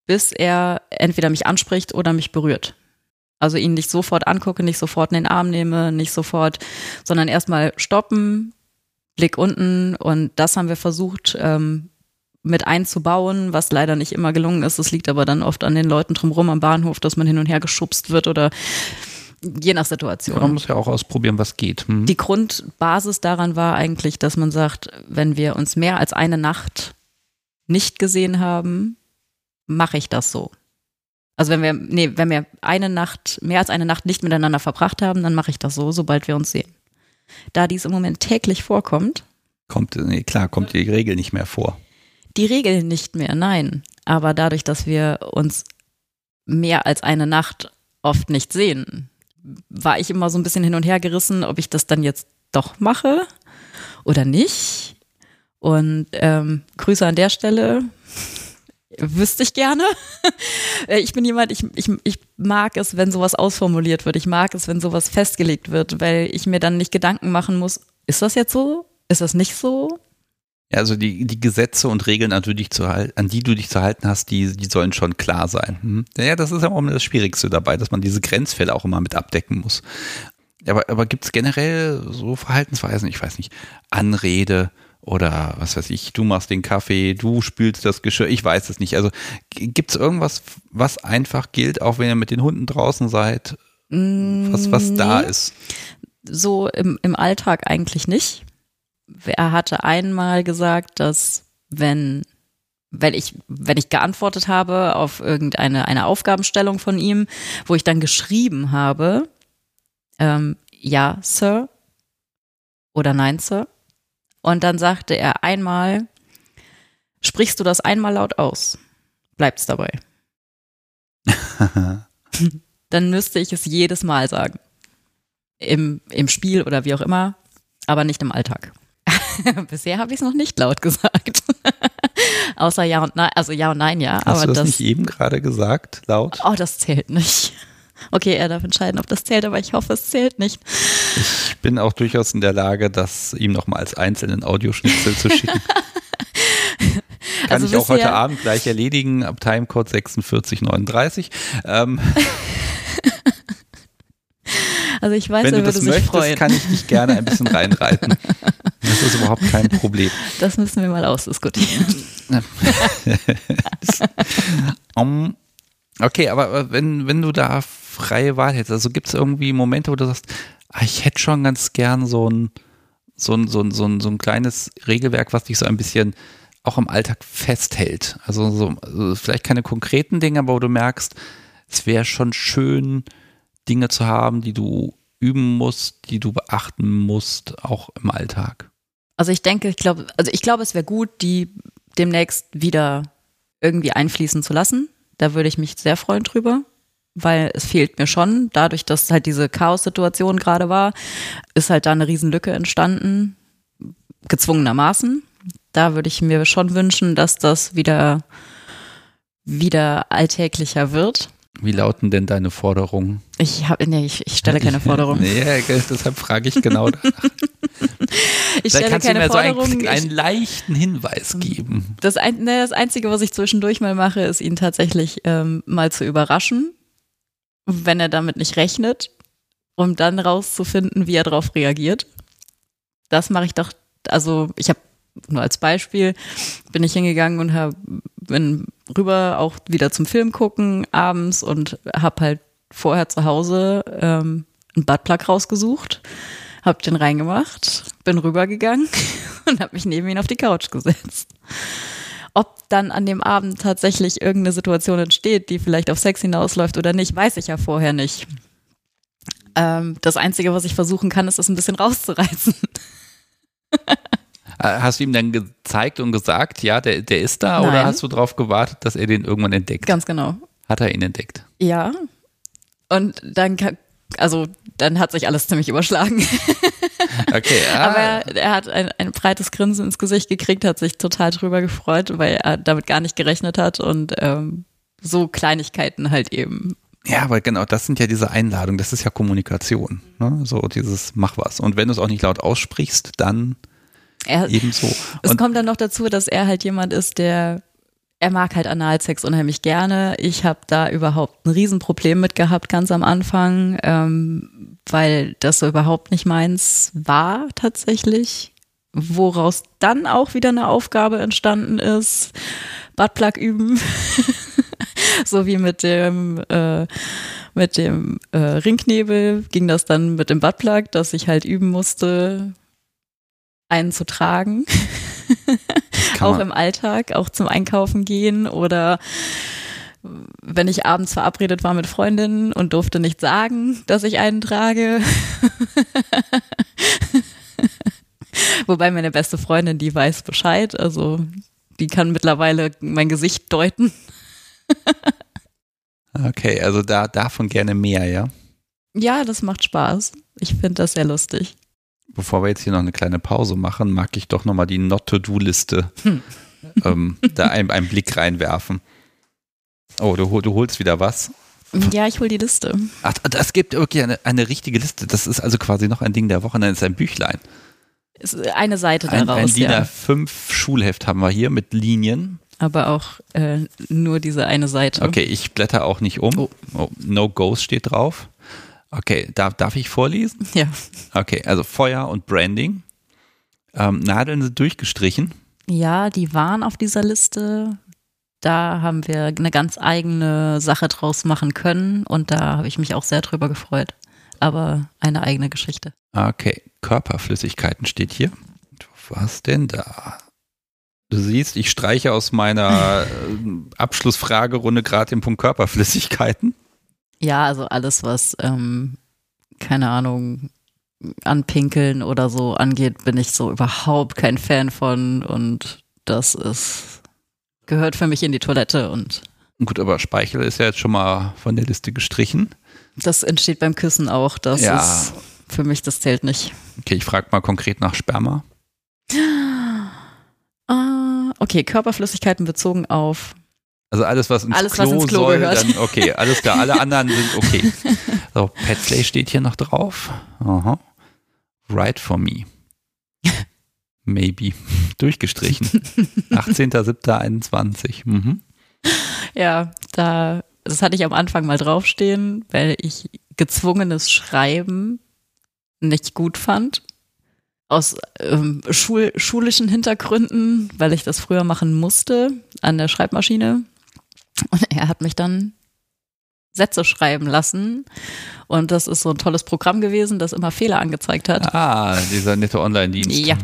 bis er entweder mich anspricht oder mich berührt. Also ihn nicht sofort angucke, nicht sofort in den Arm nehme, nicht sofort, sondern erstmal stoppen, Blick unten und das haben wir versucht ähm, mit einzubauen, was leider nicht immer gelungen ist. Es liegt aber dann oft an den Leuten drumherum am Bahnhof, dass man hin und her geschubst wird oder je nach Situation. Man muss ja auch ausprobieren, was geht. Hm. Die Grundbasis daran war eigentlich, dass man sagt, wenn wir uns mehr als eine Nacht nicht gesehen haben, mache ich das so. Also wenn wir, nee, wenn wir eine Nacht, mehr als eine Nacht nicht miteinander verbracht haben, dann mache ich das so, sobald wir uns sehen. Da dies im Moment täglich vorkommt. Kommt, nee, klar, kommt die Regel nicht mehr vor. Die Regel nicht mehr, nein. Aber dadurch, dass wir uns mehr als eine Nacht oft nicht sehen, war ich immer so ein bisschen hin und her gerissen, ob ich das dann jetzt doch mache oder nicht. Und ähm, Grüße an der Stelle. Wüsste ich gerne. ich bin jemand, ich, ich, ich mag es, wenn sowas ausformuliert wird. Ich mag es, wenn sowas festgelegt wird, weil ich mir dann nicht Gedanken machen muss, ist das jetzt so? Ist das nicht so? Ja, also die, die Gesetze und Regeln, an die, dich zu, an die du dich zu halten hast, die, die sollen schon klar sein. Hm? Ja, das ist ja auch das Schwierigste dabei, dass man diese Grenzfälle auch immer mit abdecken muss. Aber, aber gibt es generell so Verhaltensweisen, ich weiß nicht, Anrede oder was weiß ich, du machst den Kaffee, du spülst das Geschirr, ich weiß es nicht. Also gibt es irgendwas, was einfach gilt, auch wenn ihr mit den Hunden draußen seid, was, was da ist? So im, im Alltag eigentlich nicht er hatte einmal gesagt, dass wenn wenn ich, wenn ich geantwortet habe auf irgendeine eine Aufgabenstellung von ihm, wo ich dann geschrieben habe, ähm, ja, Sir oder nein, Sir. Und dann sagte er einmal, sprichst du das einmal laut aus, bleibt's dabei. dann müsste ich es jedes Mal sagen. Im, Im Spiel oder wie auch immer, aber nicht im Alltag. Bisher habe ich es noch nicht laut gesagt. Außer ja und nein, also ja und nein, ja. Hast aber du das, das nicht eben gerade gesagt, laut? Oh, das zählt nicht. Okay, er darf entscheiden, ob das zählt, aber ich hoffe, es zählt nicht. Ich bin auch durchaus in der Lage, das ihm nochmal als einzelnen Audioschnitzel zu schicken. Kann also ich auch heute Abend gleich erledigen, ab Timecode 4639. Ähm. Also ich weiß, Wenn du das möchtest, freuen. kann ich dich gerne ein bisschen reinreiten. Das ist überhaupt kein Problem. Das müssen wir mal ausdiskutieren. um, okay, aber wenn, wenn du da freie Wahl hättest, also gibt es irgendwie Momente, wo du sagst, ich hätte schon ganz gern so ein, so ein, so ein, so ein, so ein kleines Regelwerk, was dich so ein bisschen auch im Alltag festhält. Also, so, also vielleicht keine konkreten Dinge, aber wo du merkst, es wäre schon schön, Dinge zu haben, die du üben musst, die du beachten musst, auch im Alltag? Also ich denke, ich glaube, also ich glaube, es wäre gut, die demnächst wieder irgendwie einfließen zu lassen. Da würde ich mich sehr freuen drüber, weil es fehlt mir schon. Dadurch, dass halt diese Chaos-Situation gerade war, ist halt da eine Riesenlücke entstanden, gezwungenermaßen. Da würde ich mir schon wünschen, dass das wieder, wieder alltäglicher wird. Wie lauten denn deine Forderungen? Ich, hab, nee, ich, ich stelle keine Forderungen. nee, deshalb frage ich genau danach. ich stelle kannst keine du mir. So einen, einen leichten Hinweis geben. Das, ein, ne, das Einzige, was ich zwischendurch mal mache, ist ihn tatsächlich ähm, mal zu überraschen, wenn er damit nicht rechnet, um dann rauszufinden, wie er darauf reagiert. Das mache ich doch, also ich habe nur als Beispiel, bin ich hingegangen und habe bin rüber auch wieder zum Film gucken abends und habe halt vorher zu Hause ähm, einen Buttplug rausgesucht, habe den reingemacht, bin rübergegangen und habe mich neben ihn auf die Couch gesetzt. Ob dann an dem Abend tatsächlich irgendeine Situation entsteht, die vielleicht auf Sex hinausläuft oder nicht, weiß ich ja vorher nicht. Ähm, das Einzige, was ich versuchen kann, ist es ein bisschen rauszureißen. Äh, hast du ihm dann gezeigt und gesagt, ja, der, der ist da? Nein. Oder hast du darauf gewartet, dass er den irgendwann entdeckt? Ganz genau. Hat er ihn entdeckt? Ja. Und dann, also, dann hat sich alles ziemlich überschlagen. Okay. Ah. Aber er, er hat ein, ein breites Grinsen ins Gesicht gekriegt, hat sich total drüber gefreut, weil er damit gar nicht gerechnet hat und ähm, so Kleinigkeiten halt eben. Ja, aber genau, das sind ja diese Einladungen, das ist ja Kommunikation. Ne? So dieses Mach was. Und wenn du es auch nicht laut aussprichst, dann er, ebenso. Es kommt dann noch dazu, dass er halt jemand ist, der er mag halt Analsex unheimlich gerne. Ich habe da überhaupt ein Riesenproblem mit gehabt ganz am Anfang, ähm, weil das so überhaupt nicht meins war tatsächlich. Woraus dann auch wieder eine Aufgabe entstanden ist, Buttplug üben. so wie mit dem äh, mit dem äh, Ringknebel ging das dann mit dem Buttplug, dass ich halt üben musste, einen zu tragen. auch im Alltag, auch zum Einkaufen gehen oder wenn ich abends verabredet war mit Freundinnen und durfte nicht sagen, dass ich einen trage. Wobei meine beste Freundin, die weiß Bescheid, also die kann mittlerweile mein Gesicht deuten. okay, also da davon gerne mehr, ja? Ja, das macht Spaß. Ich finde das sehr lustig bevor wir jetzt hier noch eine kleine Pause machen, mag ich doch nochmal die Not-to-Do-Liste hm. ähm, da einen, einen, Blick reinwerfen. Oh, du, du holst wieder was. Ja, ich hole die Liste. Ach, das gibt wirklich eine, eine richtige Liste. Das ist also quasi noch ein Ding der Woche. Nein, ist ein Büchlein. Ist eine Seite daraus. Ein, ein DIN ja. 5 Schulheft haben wir hier mit Linien. Aber auch äh, nur diese eine Seite. Okay, ich blätter auch nicht um. Oh. Oh, no Ghost steht drauf. Okay, darf, darf ich vorlesen? Ja. Okay, also Feuer und Branding. Ähm, Nadeln sind durchgestrichen. Ja, die waren auf dieser Liste. Da haben wir eine ganz eigene Sache draus machen können und da habe ich mich auch sehr drüber gefreut. Aber eine eigene Geschichte. Okay, Körperflüssigkeiten steht hier. Was denn da? Du siehst, ich streiche aus meiner äh, Abschlussfragerunde gerade den Punkt Körperflüssigkeiten. Ja, also alles, was, ähm, keine Ahnung, anpinkeln oder so angeht, bin ich so überhaupt kein Fan von und das ist, gehört für mich in die Toilette und. Gut, aber Speichel ist ja jetzt schon mal von der Liste gestrichen. Das entsteht beim Küssen auch. Das ja. ist für mich, das zählt nicht. Okay, ich frage mal konkret nach Sperma. Ah, okay, Körperflüssigkeiten bezogen auf also alles, was ins alles, Klo, was ins Klo soll, gehört. dann okay, alles klar. Alle anderen sind okay. So, Petplay steht hier noch drauf. Aha. Right for me. Maybe. Durchgestrichen. 18.07.21. Mhm. Ja, da, das hatte ich am Anfang mal draufstehen, weil ich gezwungenes Schreiben nicht gut fand. Aus ähm, Schul schulischen Hintergründen, weil ich das früher machen musste an der Schreibmaschine. Und er hat mich dann Sätze schreiben lassen. Und das ist so ein tolles Programm gewesen, das immer Fehler angezeigt hat. Ah, dieser nette Online-Dienst. Ja.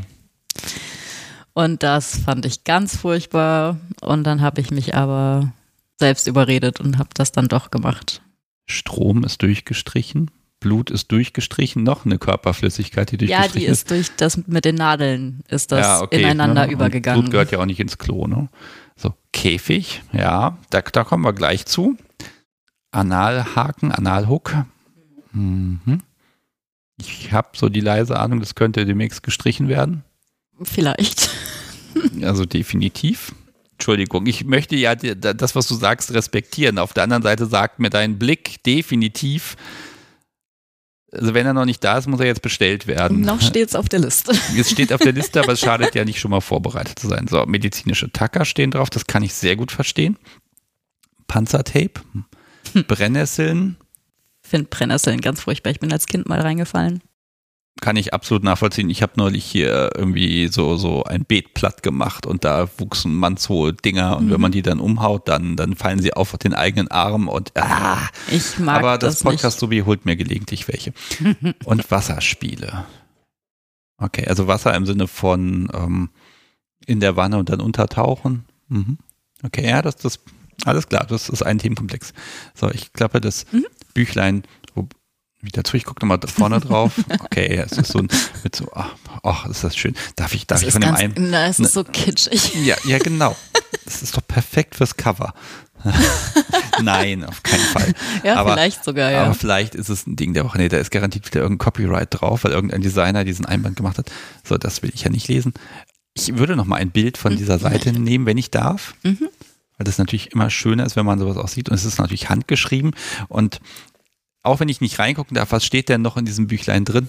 Und das fand ich ganz furchtbar. Und dann habe ich mich aber selbst überredet und habe das dann doch gemacht. Strom ist durchgestrichen. Blut ist durchgestrichen, noch eine Körperflüssigkeit, die durchgestrichen ist. Ja, die ist durch das mit den Nadeln ist das ja, okay, ineinander ne? übergegangen. Blut gehört ja auch nicht ins Klo, ne? So, Käfig, ja, da, da kommen wir gleich zu. Analhaken, Analhook. Mhm. Ich habe so die leise Ahnung, das könnte demnächst gestrichen werden. Vielleicht. Also definitiv. Entschuldigung, ich möchte ja das, was du sagst, respektieren. Auf der anderen Seite sagt mir dein Blick definitiv, also wenn er noch nicht da ist, muss er jetzt bestellt werden. Noch steht es auf der Liste. Es steht auf der Liste, aber es schadet ja nicht schon mal vorbereitet zu sein. So, medizinische Tacker stehen drauf, das kann ich sehr gut verstehen. Panzertape, Brennnesseln. Ich finde Brennnesseln ganz furchtbar. Ich bin als Kind mal reingefallen kann ich absolut nachvollziehen. Ich habe neulich hier irgendwie so, so ein Beet platt gemacht und da wuchsen mannshohe Dinger und mhm. wenn man die dann umhaut, dann, dann fallen sie auf den eigenen Arm und ah. Ich mag Aber das, das Podcast Subi holt mir gelegentlich welche. und Wasserspiele. Okay, also Wasser im Sinne von ähm, in der Wanne und dann untertauchen. Mhm. Okay, ja, das, das, alles klar, das ist ein Themenkomplex. So, ich klappe das mhm. Büchlein wieder zu. Ich gucke nochmal vorne drauf. Okay, es ist so ein, mit so, ach, ach ist das schön. Darf ich, darf das ich von dem ganz, einen? Na, es ist so kitschig. Ja, ja, genau. Das ist doch perfekt fürs Cover. Nein, auf keinen Fall. Ja, aber, vielleicht sogar, ja. Aber vielleicht ist es ein Ding der Woche. Nee, da ist garantiert wieder irgendein Copyright drauf, weil irgendein Designer diesen Einband gemacht hat. So, das will ich ja nicht lesen. Ich würde noch mal ein Bild von dieser Seite nehmen, wenn ich darf. Mhm. Weil das natürlich immer schöner ist, wenn man sowas auch sieht. Und es ist natürlich handgeschrieben. Und auch wenn ich nicht reingucken darf, was steht denn noch in diesem Büchlein drin?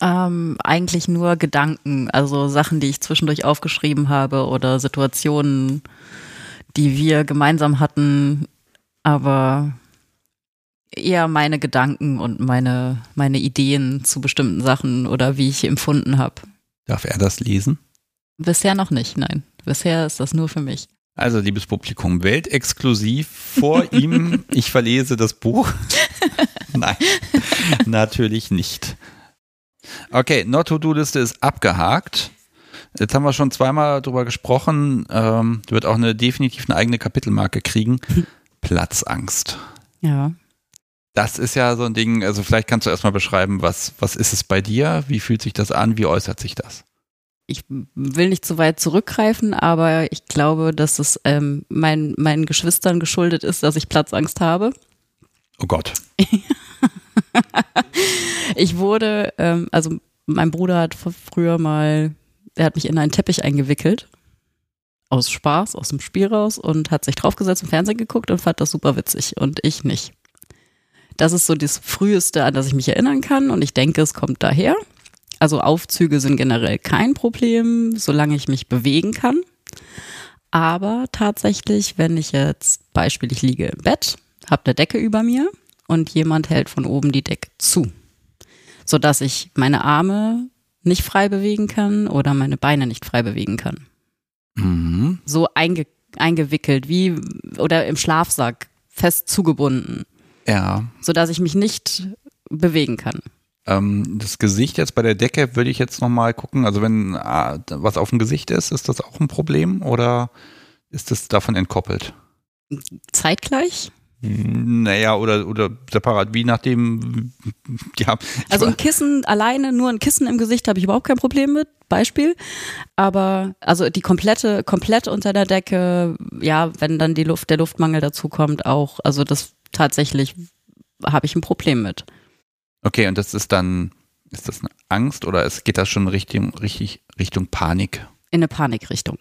Ähm, eigentlich nur Gedanken, also Sachen, die ich zwischendurch aufgeschrieben habe oder Situationen, die wir gemeinsam hatten, aber eher meine Gedanken und meine, meine Ideen zu bestimmten Sachen oder wie ich empfunden habe. Darf er das lesen? Bisher noch nicht, nein. Bisher ist das nur für mich. Also, liebes Publikum, weltexklusiv vor ihm, ich verlese das Buch. Nein, natürlich nicht. Okay, Not-to-Do-Liste ist abgehakt. Jetzt haben wir schon zweimal drüber gesprochen. Ähm, wird auch eine definitiv eine eigene Kapitelmarke kriegen. Platzangst. Ja. Das ist ja so ein Ding, also vielleicht kannst du erstmal beschreiben, was, was ist es bei dir? Wie fühlt sich das an? Wie äußert sich das? Ich will nicht zu weit zurückgreifen, aber ich glaube, dass es ähm, mein, meinen Geschwistern geschuldet ist, dass ich Platzangst habe. Oh Gott. ich wurde, ähm, also mein Bruder hat früher mal, er hat mich in einen Teppich eingewickelt. Aus Spaß, aus dem Spiel raus und hat sich draufgesetzt im Fernsehen geguckt und fand das super witzig und ich nicht. Das ist so das Früheste, an das ich mich erinnern kann und ich denke, es kommt daher. Also Aufzüge sind generell kein Problem, solange ich mich bewegen kann. Aber tatsächlich, wenn ich jetzt, Beispiel, ich liege im Bett, habe eine Decke über mir und jemand hält von oben die Decke zu, sodass ich meine Arme nicht frei bewegen kann oder meine Beine nicht frei bewegen kann. Mhm. So einge eingewickelt wie oder im Schlafsack fest zugebunden, Ja. sodass ich mich nicht bewegen kann. Ähm, das Gesicht jetzt bei der Decke würde ich jetzt nochmal gucken. Also wenn ah, was auf dem Gesicht ist, ist das auch ein Problem oder ist das davon entkoppelt? Zeitgleich? Naja, oder, oder separat, wie nachdem, ja. Also ein Kissen alleine, nur ein Kissen im Gesicht habe ich überhaupt kein Problem mit, Beispiel. Aber also die komplette, komplett unter der Decke, ja, wenn dann die Luft, der Luftmangel dazu kommt, auch, also das tatsächlich habe ich ein Problem mit. Okay, und das ist dann, ist das eine Angst oder es geht das schon Richtung, richtig, Richtung Panik? In eine Panikrichtung.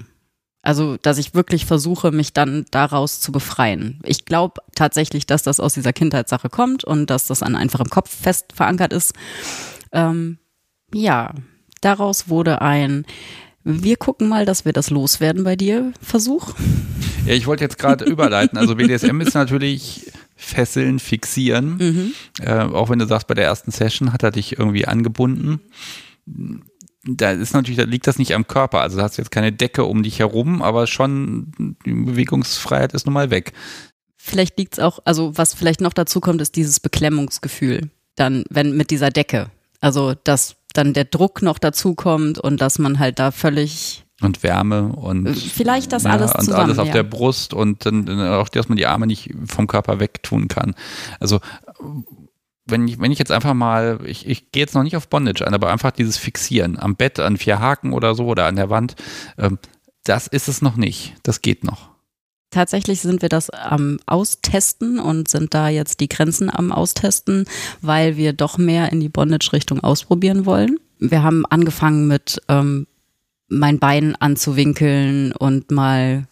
Also, dass ich wirklich versuche, mich dann daraus zu befreien. Ich glaube tatsächlich, dass das aus dieser Kindheitssache kommt und dass das an einfach im Kopf fest verankert ist. Ähm, ja, daraus wurde ein wir gucken mal, dass wir das loswerden bei dir, Versuch. Ja, ich wollte jetzt gerade überleiten. Also BDSM ist natürlich fesseln, fixieren. Mhm. Äh, auch wenn du sagst, bei der ersten Session hat er dich irgendwie angebunden. Da ist natürlich, da liegt das nicht am Körper. Also da hast du jetzt keine Decke um dich herum, aber schon die Bewegungsfreiheit ist nun mal weg. Vielleicht liegt es auch, also was vielleicht noch dazu kommt, ist dieses Beklemmungsgefühl. Dann, wenn mit dieser Decke. Also, dass dann der Druck noch dazu kommt und dass man halt da völlig Und Wärme und Vielleicht das ja, alles und zusammen, alles auf ja. der Brust und dann dann auch, dass man die Arme nicht vom Körper wegtun kann. Also wenn ich, wenn ich jetzt einfach mal, ich, ich gehe jetzt noch nicht auf Bondage an, aber einfach dieses Fixieren am Bett, an vier Haken oder so oder an der Wand, ähm, das ist es noch nicht. Das geht noch. Tatsächlich sind wir das am Austesten und sind da jetzt die Grenzen am Austesten, weil wir doch mehr in die Bondage-Richtung ausprobieren wollen. Wir haben angefangen mit ähm, mein Bein anzuwinkeln und mal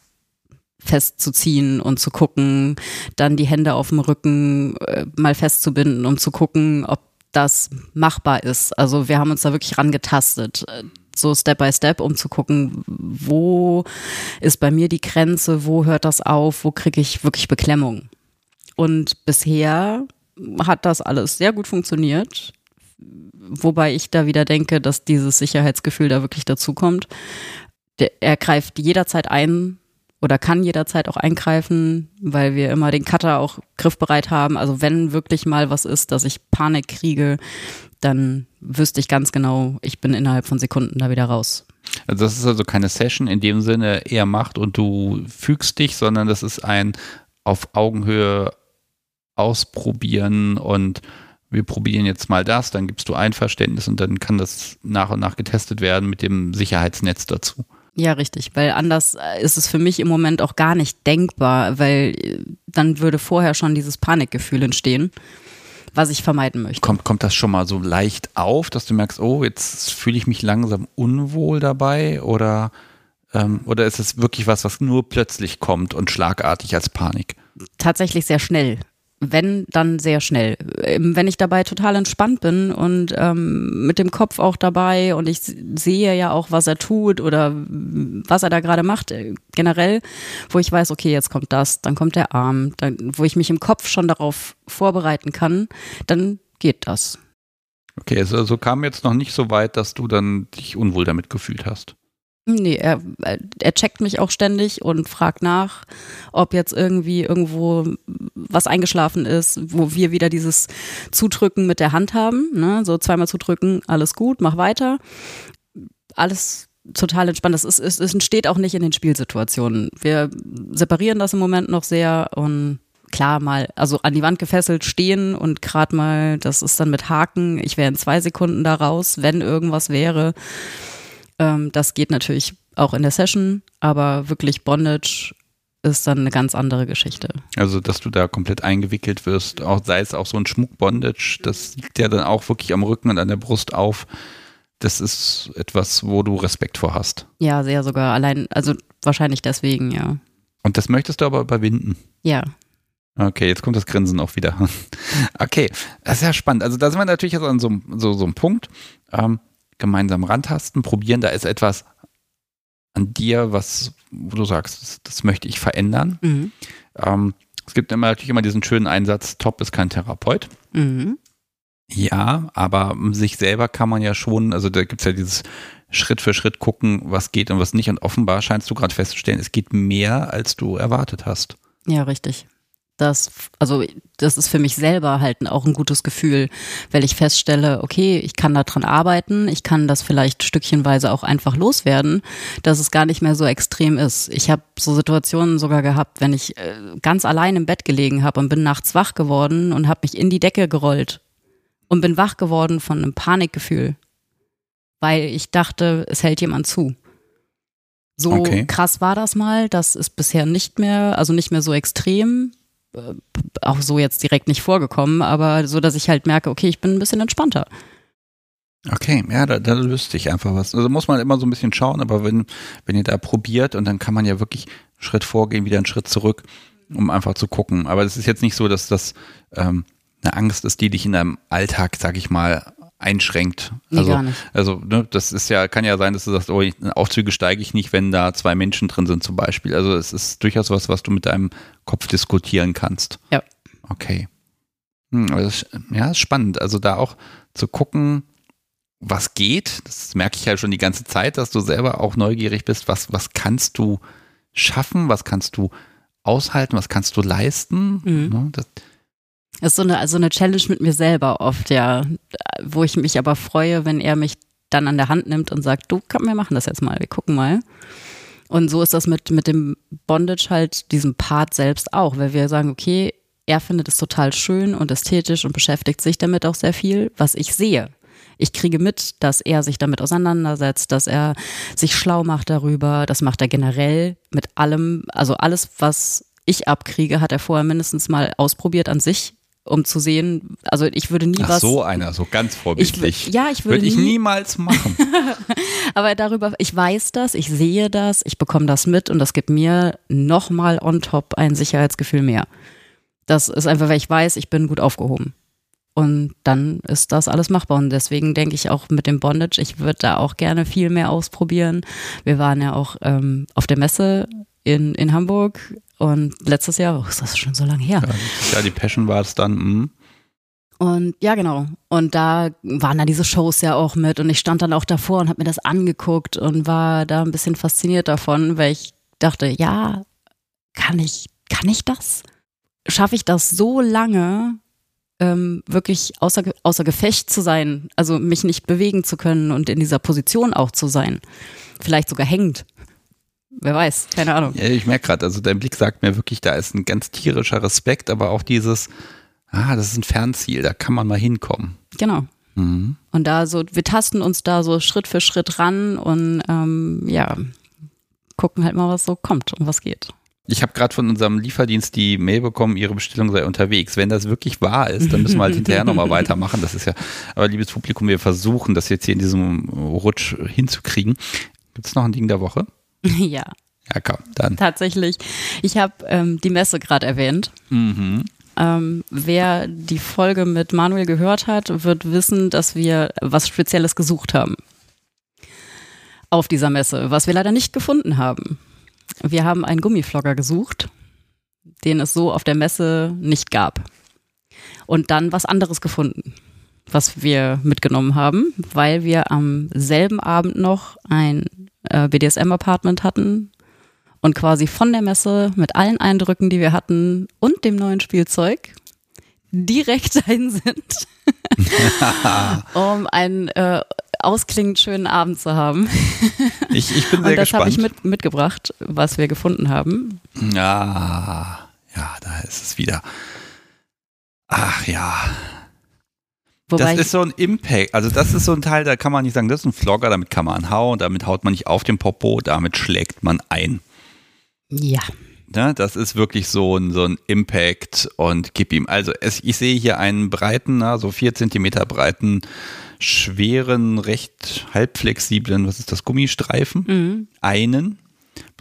festzuziehen und zu gucken, dann die Hände auf dem Rücken äh, mal festzubinden, um zu gucken, ob das machbar ist. Also wir haben uns da wirklich rangetastet, äh, so Step by Step, um zu gucken, wo ist bei mir die Grenze, wo hört das auf, wo kriege ich wirklich Beklemmung. Und bisher hat das alles sehr gut funktioniert, wobei ich da wieder denke, dass dieses Sicherheitsgefühl da wirklich dazu kommt. Der, er greift jederzeit ein, oder kann jederzeit auch eingreifen, weil wir immer den Cutter auch griffbereit haben. Also wenn wirklich mal was ist, dass ich Panik kriege, dann wüsste ich ganz genau, ich bin innerhalb von Sekunden da wieder raus. Also das ist also keine Session in dem Sinne, er macht und du fügst dich, sondern das ist ein auf Augenhöhe ausprobieren und wir probieren jetzt mal das, dann gibst du Einverständnis und dann kann das nach und nach getestet werden mit dem Sicherheitsnetz dazu. Ja, richtig, weil anders äh, ist es für mich im Moment auch gar nicht denkbar, weil äh, dann würde vorher schon dieses Panikgefühl entstehen, was ich vermeiden möchte. Kommt, kommt das schon mal so leicht auf, dass du merkst, oh, jetzt fühle ich mich langsam unwohl dabei oder, ähm, oder ist es wirklich was, was nur plötzlich kommt und schlagartig als Panik? Tatsächlich sehr schnell wenn, dann sehr schnell. Ähm, wenn ich dabei total entspannt bin und ähm, mit dem Kopf auch dabei und ich sehe ja auch, was er tut oder was er da gerade macht, äh, generell, wo ich weiß, okay, jetzt kommt das, dann kommt der Arm, dann, wo ich mich im Kopf schon darauf vorbereiten kann, dann geht das. Okay, also, also kam jetzt noch nicht so weit, dass du dann dich unwohl damit gefühlt hast. Nee, er, er checkt mich auch ständig und fragt nach, ob jetzt irgendwie irgendwo was eingeschlafen ist, wo wir wieder dieses Zudrücken mit der Hand haben. Ne? So zweimal zudrücken, alles gut, mach weiter. Alles total entspannt. Das ist, es, es entsteht auch nicht in den Spielsituationen. Wir separieren das im Moment noch sehr und klar mal, also an die Wand gefesselt stehen und gerade mal, das ist dann mit Haken, ich wäre in zwei Sekunden da raus, wenn irgendwas wäre. Ähm, das geht natürlich auch in der Session, aber wirklich Bondage ist dann eine ganz andere Geschichte. Also, dass du da komplett eingewickelt wirst, auch sei es auch so ein Schmuckbondage, das liegt ja dann auch wirklich am Rücken und an der Brust auf. Das ist etwas, wo du Respekt vor hast. Ja, sehr sogar. Allein, also wahrscheinlich deswegen, ja. Und das möchtest du aber überwinden? Ja. Okay, jetzt kommt das Grinsen auch wieder. Okay, das ist ja spannend. Also da sind wir natürlich jetzt an so, so, so einem Punkt. Ähm, gemeinsam rantasten, probieren. Da ist etwas an dir, was, wo du sagst, das, das möchte ich verändern. Mhm. Ähm, es gibt immer, natürlich immer diesen schönen Einsatz, Top ist kein Therapeut. Mhm. Ja, aber sich selber kann man ja schon, also da gibt es ja dieses Schritt für Schritt gucken, was geht und was nicht. Und offenbar scheinst du gerade festzustellen, es geht mehr, als du erwartet hast. Ja, richtig das, also das ist für mich selber halt auch ein gutes Gefühl, weil ich feststelle, okay, ich kann da dran arbeiten, ich kann das vielleicht stückchenweise auch einfach loswerden, dass es gar nicht mehr so extrem ist. Ich habe so Situationen sogar gehabt, wenn ich äh, ganz allein im Bett gelegen habe und bin nachts wach geworden und habe mich in die Decke gerollt und bin wach geworden von einem Panikgefühl, weil ich dachte, es hält jemand zu. So okay. krass war das mal, das ist bisher nicht mehr, also nicht mehr so extrem auch so jetzt direkt nicht vorgekommen, aber so, dass ich halt merke, okay, ich bin ein bisschen entspannter. Okay, ja, da, da löst sich einfach was. Also muss man immer so ein bisschen schauen, aber wenn, wenn ihr da probiert und dann kann man ja wirklich einen Schritt vorgehen, wieder einen Schritt zurück, um einfach zu gucken. Aber es ist jetzt nicht so, dass das ähm, eine Angst ist, die dich in deinem Alltag, sag ich mal, einschränkt. Nee, also, nicht. also ne, das ist ja, kann ja sein, dass du sagst, oh, Aufzüge steige ich nicht, wenn da zwei Menschen drin sind zum Beispiel. Also es ist durchaus was, was du mit deinem Kopf diskutieren kannst. Ja. Okay. Hm, ja, ist spannend. Also da auch zu gucken, was geht. Das merke ich ja schon die ganze Zeit, dass du selber auch neugierig bist. Was, was kannst du schaffen? Was kannst du aushalten? Was kannst du leisten? Mhm. Ne, das, ist so eine, also eine Challenge mit mir selber oft, ja. Wo ich mich aber freue, wenn er mich dann an der Hand nimmt und sagt, du, komm, wir machen das jetzt mal, wir gucken mal. Und so ist das mit, mit dem Bondage halt, diesem Part selbst auch, weil wir sagen, okay, er findet es total schön und ästhetisch und beschäftigt sich damit auch sehr viel, was ich sehe. Ich kriege mit, dass er sich damit auseinandersetzt, dass er sich schlau macht darüber. Das macht er generell mit allem. Also alles, was ich abkriege, hat er vorher mindestens mal ausprobiert an sich um zu sehen, also ich würde nie Ach, was. So einer, so ganz vorbildlich. Ich, ja, ich würde, würde ich nie, niemals machen. aber darüber, ich weiß das, ich sehe das, ich bekomme das mit und das gibt mir nochmal on top ein Sicherheitsgefühl mehr. Das ist einfach, weil ich weiß, ich bin gut aufgehoben. Und dann ist das alles machbar. Und deswegen denke ich auch mit dem Bondage, ich würde da auch gerne viel mehr ausprobieren. Wir waren ja auch ähm, auf der Messe in, in Hamburg und letztes Jahr, oh, ist das schon so lange her? Ja, die Passion war es dann. Mh. Und ja, genau. Und da waren da diese Shows ja auch mit und ich stand dann auch davor und habe mir das angeguckt und war da ein bisschen fasziniert davon, weil ich dachte, ja, kann ich, kann ich das? Schaffe ich das so lange, ähm, wirklich außer, außer Gefecht zu sein, also mich nicht bewegen zu können und in dieser Position auch zu sein? Vielleicht sogar hängend. Wer weiß, keine Ahnung. Ja, ich merke gerade, also dein Blick sagt mir wirklich, da ist ein ganz tierischer Respekt, aber auch dieses, Ah, das ist ein Fernziel, da kann man mal hinkommen. Genau. Mhm. Und da so, wir tasten uns da so Schritt für Schritt ran und ähm, ja, gucken halt mal, was so kommt und was geht. Ich habe gerade von unserem Lieferdienst die Mail bekommen, Ihre Bestellung sei unterwegs. Wenn das wirklich wahr ist, dann müssen wir halt hinterher nochmal weitermachen. Das ist ja, aber liebes Publikum, wir versuchen das jetzt hier in diesem Rutsch hinzukriegen. Gibt es noch ein Ding der Woche? ja, Ja, komm, dann. tatsächlich. Ich habe ähm, die Messe gerade erwähnt. Mhm. Ähm, wer die Folge mit Manuel gehört hat, wird wissen, dass wir was Spezielles gesucht haben. Auf dieser Messe, was wir leider nicht gefunden haben. Wir haben einen Gummiflogger gesucht, den es so auf der Messe nicht gab. Und dann was anderes gefunden, was wir mitgenommen haben, weil wir am selben Abend noch ein äh, BDSM-Apartment hatten und quasi von der Messe mit allen Eindrücken, die wir hatten und dem neuen Spielzeug direkt dahin sind, um einen äh, ausklingend schönen Abend zu haben. Ich, ich bin sehr Und das habe ich mit, mitgebracht, was wir gefunden haben. Ja, ja, da ist es wieder. Ach ja, Wobei das ist so ein Impact. Also das ist so ein Teil, da kann man nicht sagen, das ist ein Flogger, damit kann man hauen, damit haut man nicht auf den Popo, damit schlägt man ein. ja, Ne, das ist wirklich so ein, so ein Impact und gib ihm. Also es, ich sehe hier einen breiten, na, so vier Zentimeter breiten, schweren, recht halbflexiblen, was ist das, Gummistreifen? mhm. Einen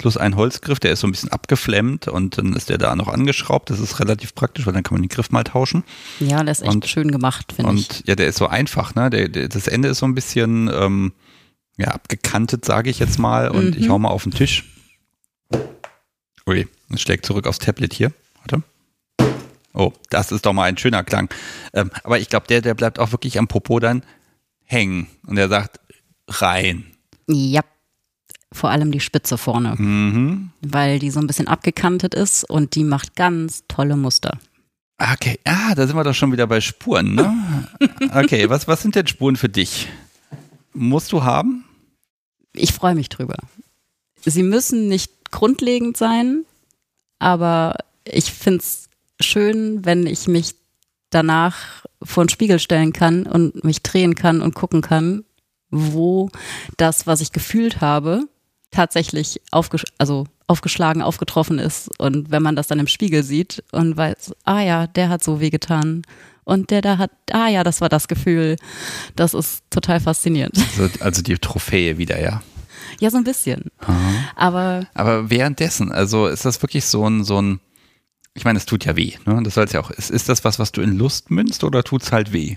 plus ein Holzgriff, der ist so ein bisschen abgeflemmt und dann ist der da noch angeschraubt. Das ist relativ praktisch, weil dann kann man den Griff mal tauschen. ja, das ist echt Und- schön gemacht, finde ich. Und ja, der ist so einfach, ne? Der, der, das Ende ist so ein bisschen ähm, ja, abgekantet, sage ich jetzt mal. Und ich Mhm. hau mal auf den Tisch. Ui, es schlägt zurück aufs Tablet hier. Warte. Oh, das ist doch mal ein schöner Klang. Ähm, aber ich glaube, der, der bleibt auch wirklich am Popo dann hängen. Und er sagt, rein. Ja, vor allem die Spitze vorne, Mhm. weil die so ein bisschen abgekantet ist und die macht ganz tolle Muster. Okay, ah, da sind wir doch schon wieder bei Spuren, ne? Okay, was, was sind denn Spuren für dich? Musst du haben? Ich freue mich drüber. Sie müssen nicht grundlegend sein, aber ich finde es schön, wenn ich mich danach vor den Spiegel stellen kann und mich drehen kann und gucken kann, wo das, was ich gefühlt habe, tatsächlich aufgesch also aufgeschlagen, aufgetroffen ist. Und wenn man das dann im Spiegel sieht und weiß, ah ja, der hat so wehgetan. Und der da hat, ah ja, das war das Gefühl. Das ist total faszinierend. Also, also die Trophäe wieder, ja. Ja, so ein bisschen. Aber Aber währenddessen, also ist das wirklich so ein, so ein, ich meine, es tut ja weh, ne? Das soll's ja auch. Ist, ist das was, was du in Lust münzt oder tut's halt weh?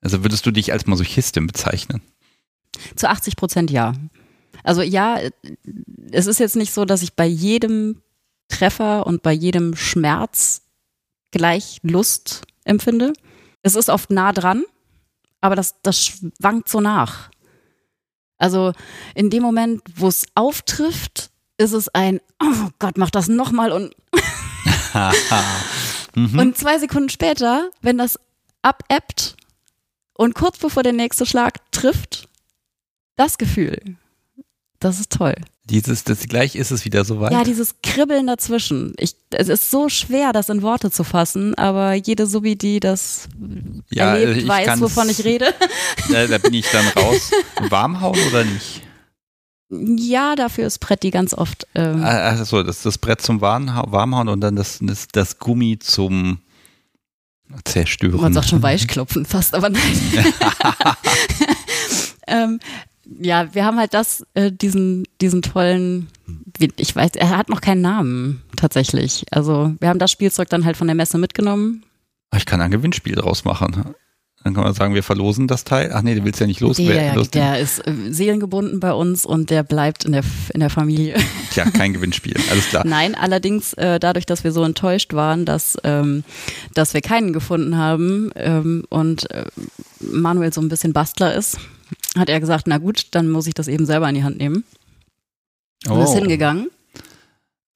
Also würdest du dich als Masochistin bezeichnen? zu 80 Prozent ja. Also ja, es ist jetzt nicht so, dass ich bei jedem Treffer und bei jedem Schmerz gleich Lust empfinde. Es ist oft nah dran, aber das, das schwankt so nach. Also in dem Moment, wo es auftrifft, ist es ein, oh Gott, mach das nochmal und, Mhm. und zwei Sekunden später, wenn das abebbt und kurz bevor der nächste Schlag trifft, das Gefühl, das ist toll. Dieses, das gleich ist es wieder soweit. Ja, dieses Kribbeln dazwischen. Ich, es ist so schwer, das in Worte zu fassen, aber jede Subi, die das Ja, erlebt, ich weiß, wovon ich rede. Da, da bin ich dann raus. Warmhauen oder nicht? Ja, dafür ist Pretti ganz oft. Ähm, Ah, Achso, das das Brett zum Warmha- Warmhauen und dann das, das, das Gummi zum Zerstören. man sagt schon Weichklopfen fast, aber nein. ähm, ja, wir haben halt das, äh, diesen, diesen tollen, ich weiß, er hat noch keinen Namen tatsächlich. Also wir haben das Spielzeug dann halt von der Messe mitgenommen. Ich kann ein Gewinnspiel draus machen. Dann kann man sagen, wir verlosen das Teil. Ach nee, du willst ja nicht los. Der, los der ist äh, seelengebunden bei uns und der bleibt in der, in der Familie. Tja, kein Gewinnspiel. Alles klar. Nein, allerdings äh, dadurch, dass wir so enttäuscht waren, dass, ähm, dass wir keinen gefunden haben ähm, und äh, Manuel so ein bisschen Bastler ist, hat er gesagt, na gut, dann muss ich das eben selber in die Hand nehmen. Und ist Oh. hingegangen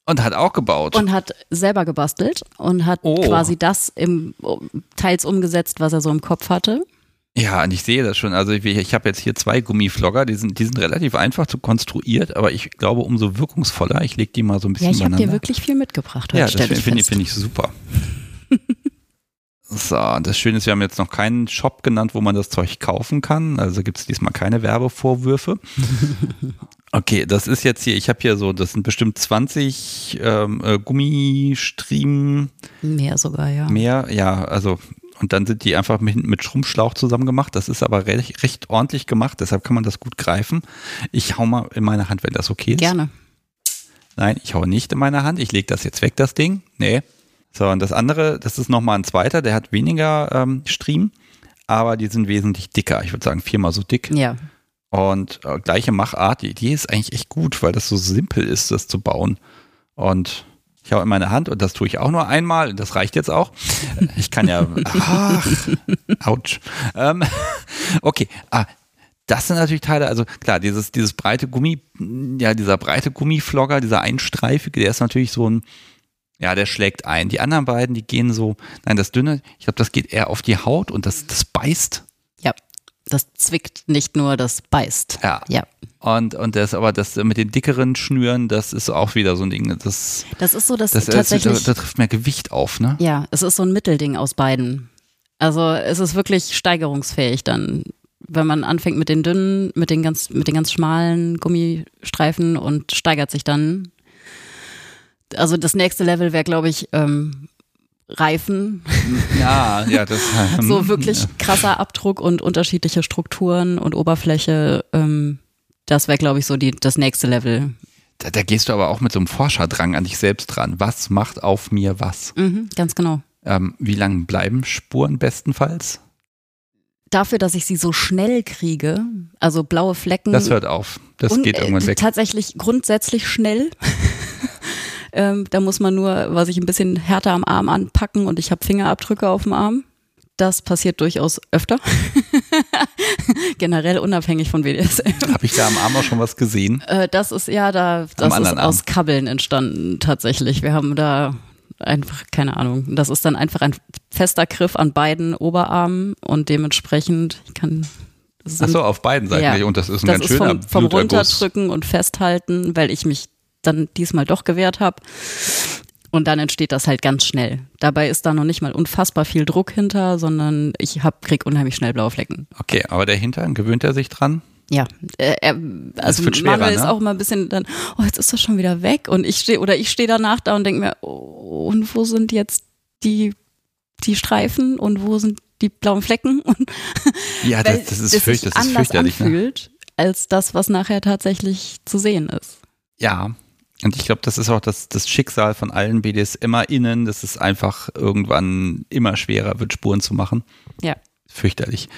Und hat auch gebaut. und hat selber gebastelt und hat Oh. quasi das im, teils umgesetzt, was er so im Kopf hatte. ja, und ich sehe das schon. Also ich, ich habe jetzt hier zwei Gummiflogger, die sind, die sind relativ einfach zu konstruiert, aber ich glaube, umso wirkungsvoller. Ich lege die mal so ein Ja, bisschen ich habe dir wirklich viel mitgebracht heute, Ja, das finde find find ich super. So, das Schöne ist, wir haben jetzt noch keinen Shop genannt, wo man das Zeug kaufen kann. Also gibt es diesmal keine Werbevorwürfe. Okay, das ist jetzt hier, ich habe hier so, das sind bestimmt 20 ähm, äh, Gummistriemen. Mehr sogar, ja. Mehr, ja, also und dann sind die einfach mit, mit Schrumpfschlauch zusammen gemacht. Das ist aber recht, recht ordentlich gemacht, deshalb kann man das gut greifen. Ich hau mal in meine Hand, wenn das okay ist. Gerne. Nein, ich hau nicht in meine Hand. Ich lege das jetzt weg, das Ding. Nee, so, und das andere, das ist nochmal ein zweiter, der hat weniger ähm, Stream, aber die sind wesentlich dicker. Ich würde sagen viermal so dick. Ja. Und äh, gleiche Machart, die Idee ist eigentlich echt gut, weil das so simpel ist, das zu bauen. Und ich habe in meine Hand und das tue ich auch nur einmal. Das reicht jetzt auch. Ich kann ja. Ach, ouch. Ähm, okay. Ah, das sind natürlich Teile, also klar, dieses, dieses breite Gummi, ja, dieser breite Gummiflogger, dieser einstreifige, der ist natürlich so ein, ja, der schlägt ein. Die anderen beiden, die gehen so, nein, das dünne, ich glaube, das geht eher auf die Haut und das, das beißt. Ja, das zwickt nicht nur, das beißt. Ja. ja. Und, und das, aber das mit den dickeren Schnüren, das ist auch wieder so ein Ding. Das, das ist so, dass das, tatsächlich. Da, da trifft mehr Gewicht auf, ne? Ja, es ist so ein Mittelding aus beiden. Also es ist wirklich steigerungsfähig dann wenn man anfängt mit den dünnen, mit den ganz, mit den ganz schmalen Gummistreifen und steigert sich dann also das nächste Level wäre, glaube ich, ähm, Reifen. Ja, ja, das so hm, wirklich ja. krasser Abdruck und unterschiedliche Strukturen und Oberfläche. Ähm, das wäre, glaube ich, so die, das nächste Level. Da, da, gehst du aber auch mit so einem Forscherdrang an dich selbst dran. Was macht auf mir was? Mhm, ganz genau. Ähm, wie lange bleiben Spuren bestenfalls? Dafür, dass ich sie so schnell kriege, also blaue Flecken. Das hört auf. Das geht irgendwann äh, weg. Tatsächlich grundsätzlich schnell. Ähm, da muss man nur, was ich ein bisschen härter am Arm anpacken und ich habe Fingerabdrücke auf dem Arm. Das passiert durchaus öfter. Generell unabhängig von BDSM. Habe ich da am Arm auch schon was gesehen? Äh, das ist ja da, das ist aus Kabbeln entstanden tatsächlich. Wir haben da einfach, keine Ahnung. Das ist dann einfach ein fester Griff an beiden Oberarmen und dementsprechend, ich kann. Ach so, auf beiden Seiten. Ja, und das ist ein ganz schöner vom, vom Runterdrücken und Festhalten, weil ich mich dann diesmal doch gewehrt habe. Und dann entsteht das halt ganz schnell. Dabei ist da noch nicht mal unfassbar viel Druck hinter, sondern ich hab, krieg unheimlich schnell blaue Flecken. Okay, aber der Hintern, gewöhnt er sich dran? Ja, äh, er, also schwerer, Manuel ist ne? auch immer ein bisschen dann, oh, jetzt ist das schon wieder weg. Und ich stehe, oder ich stehe danach da und denke mir, oh, und wo sind jetzt die, die Streifen und wo sind die blauen Flecken? Und ja, das, das ist, fürcht, das ist fürchterlich. Ne? Anfühlt, ne? als das, was nachher tatsächlich zu sehen ist. Ja, und ich glaube, das ist auch das, das Schicksal von allen BDSMerInnen, dass es einfach irgendwann immer schwerer wird, Spuren zu machen. Ja. Fürchterlich.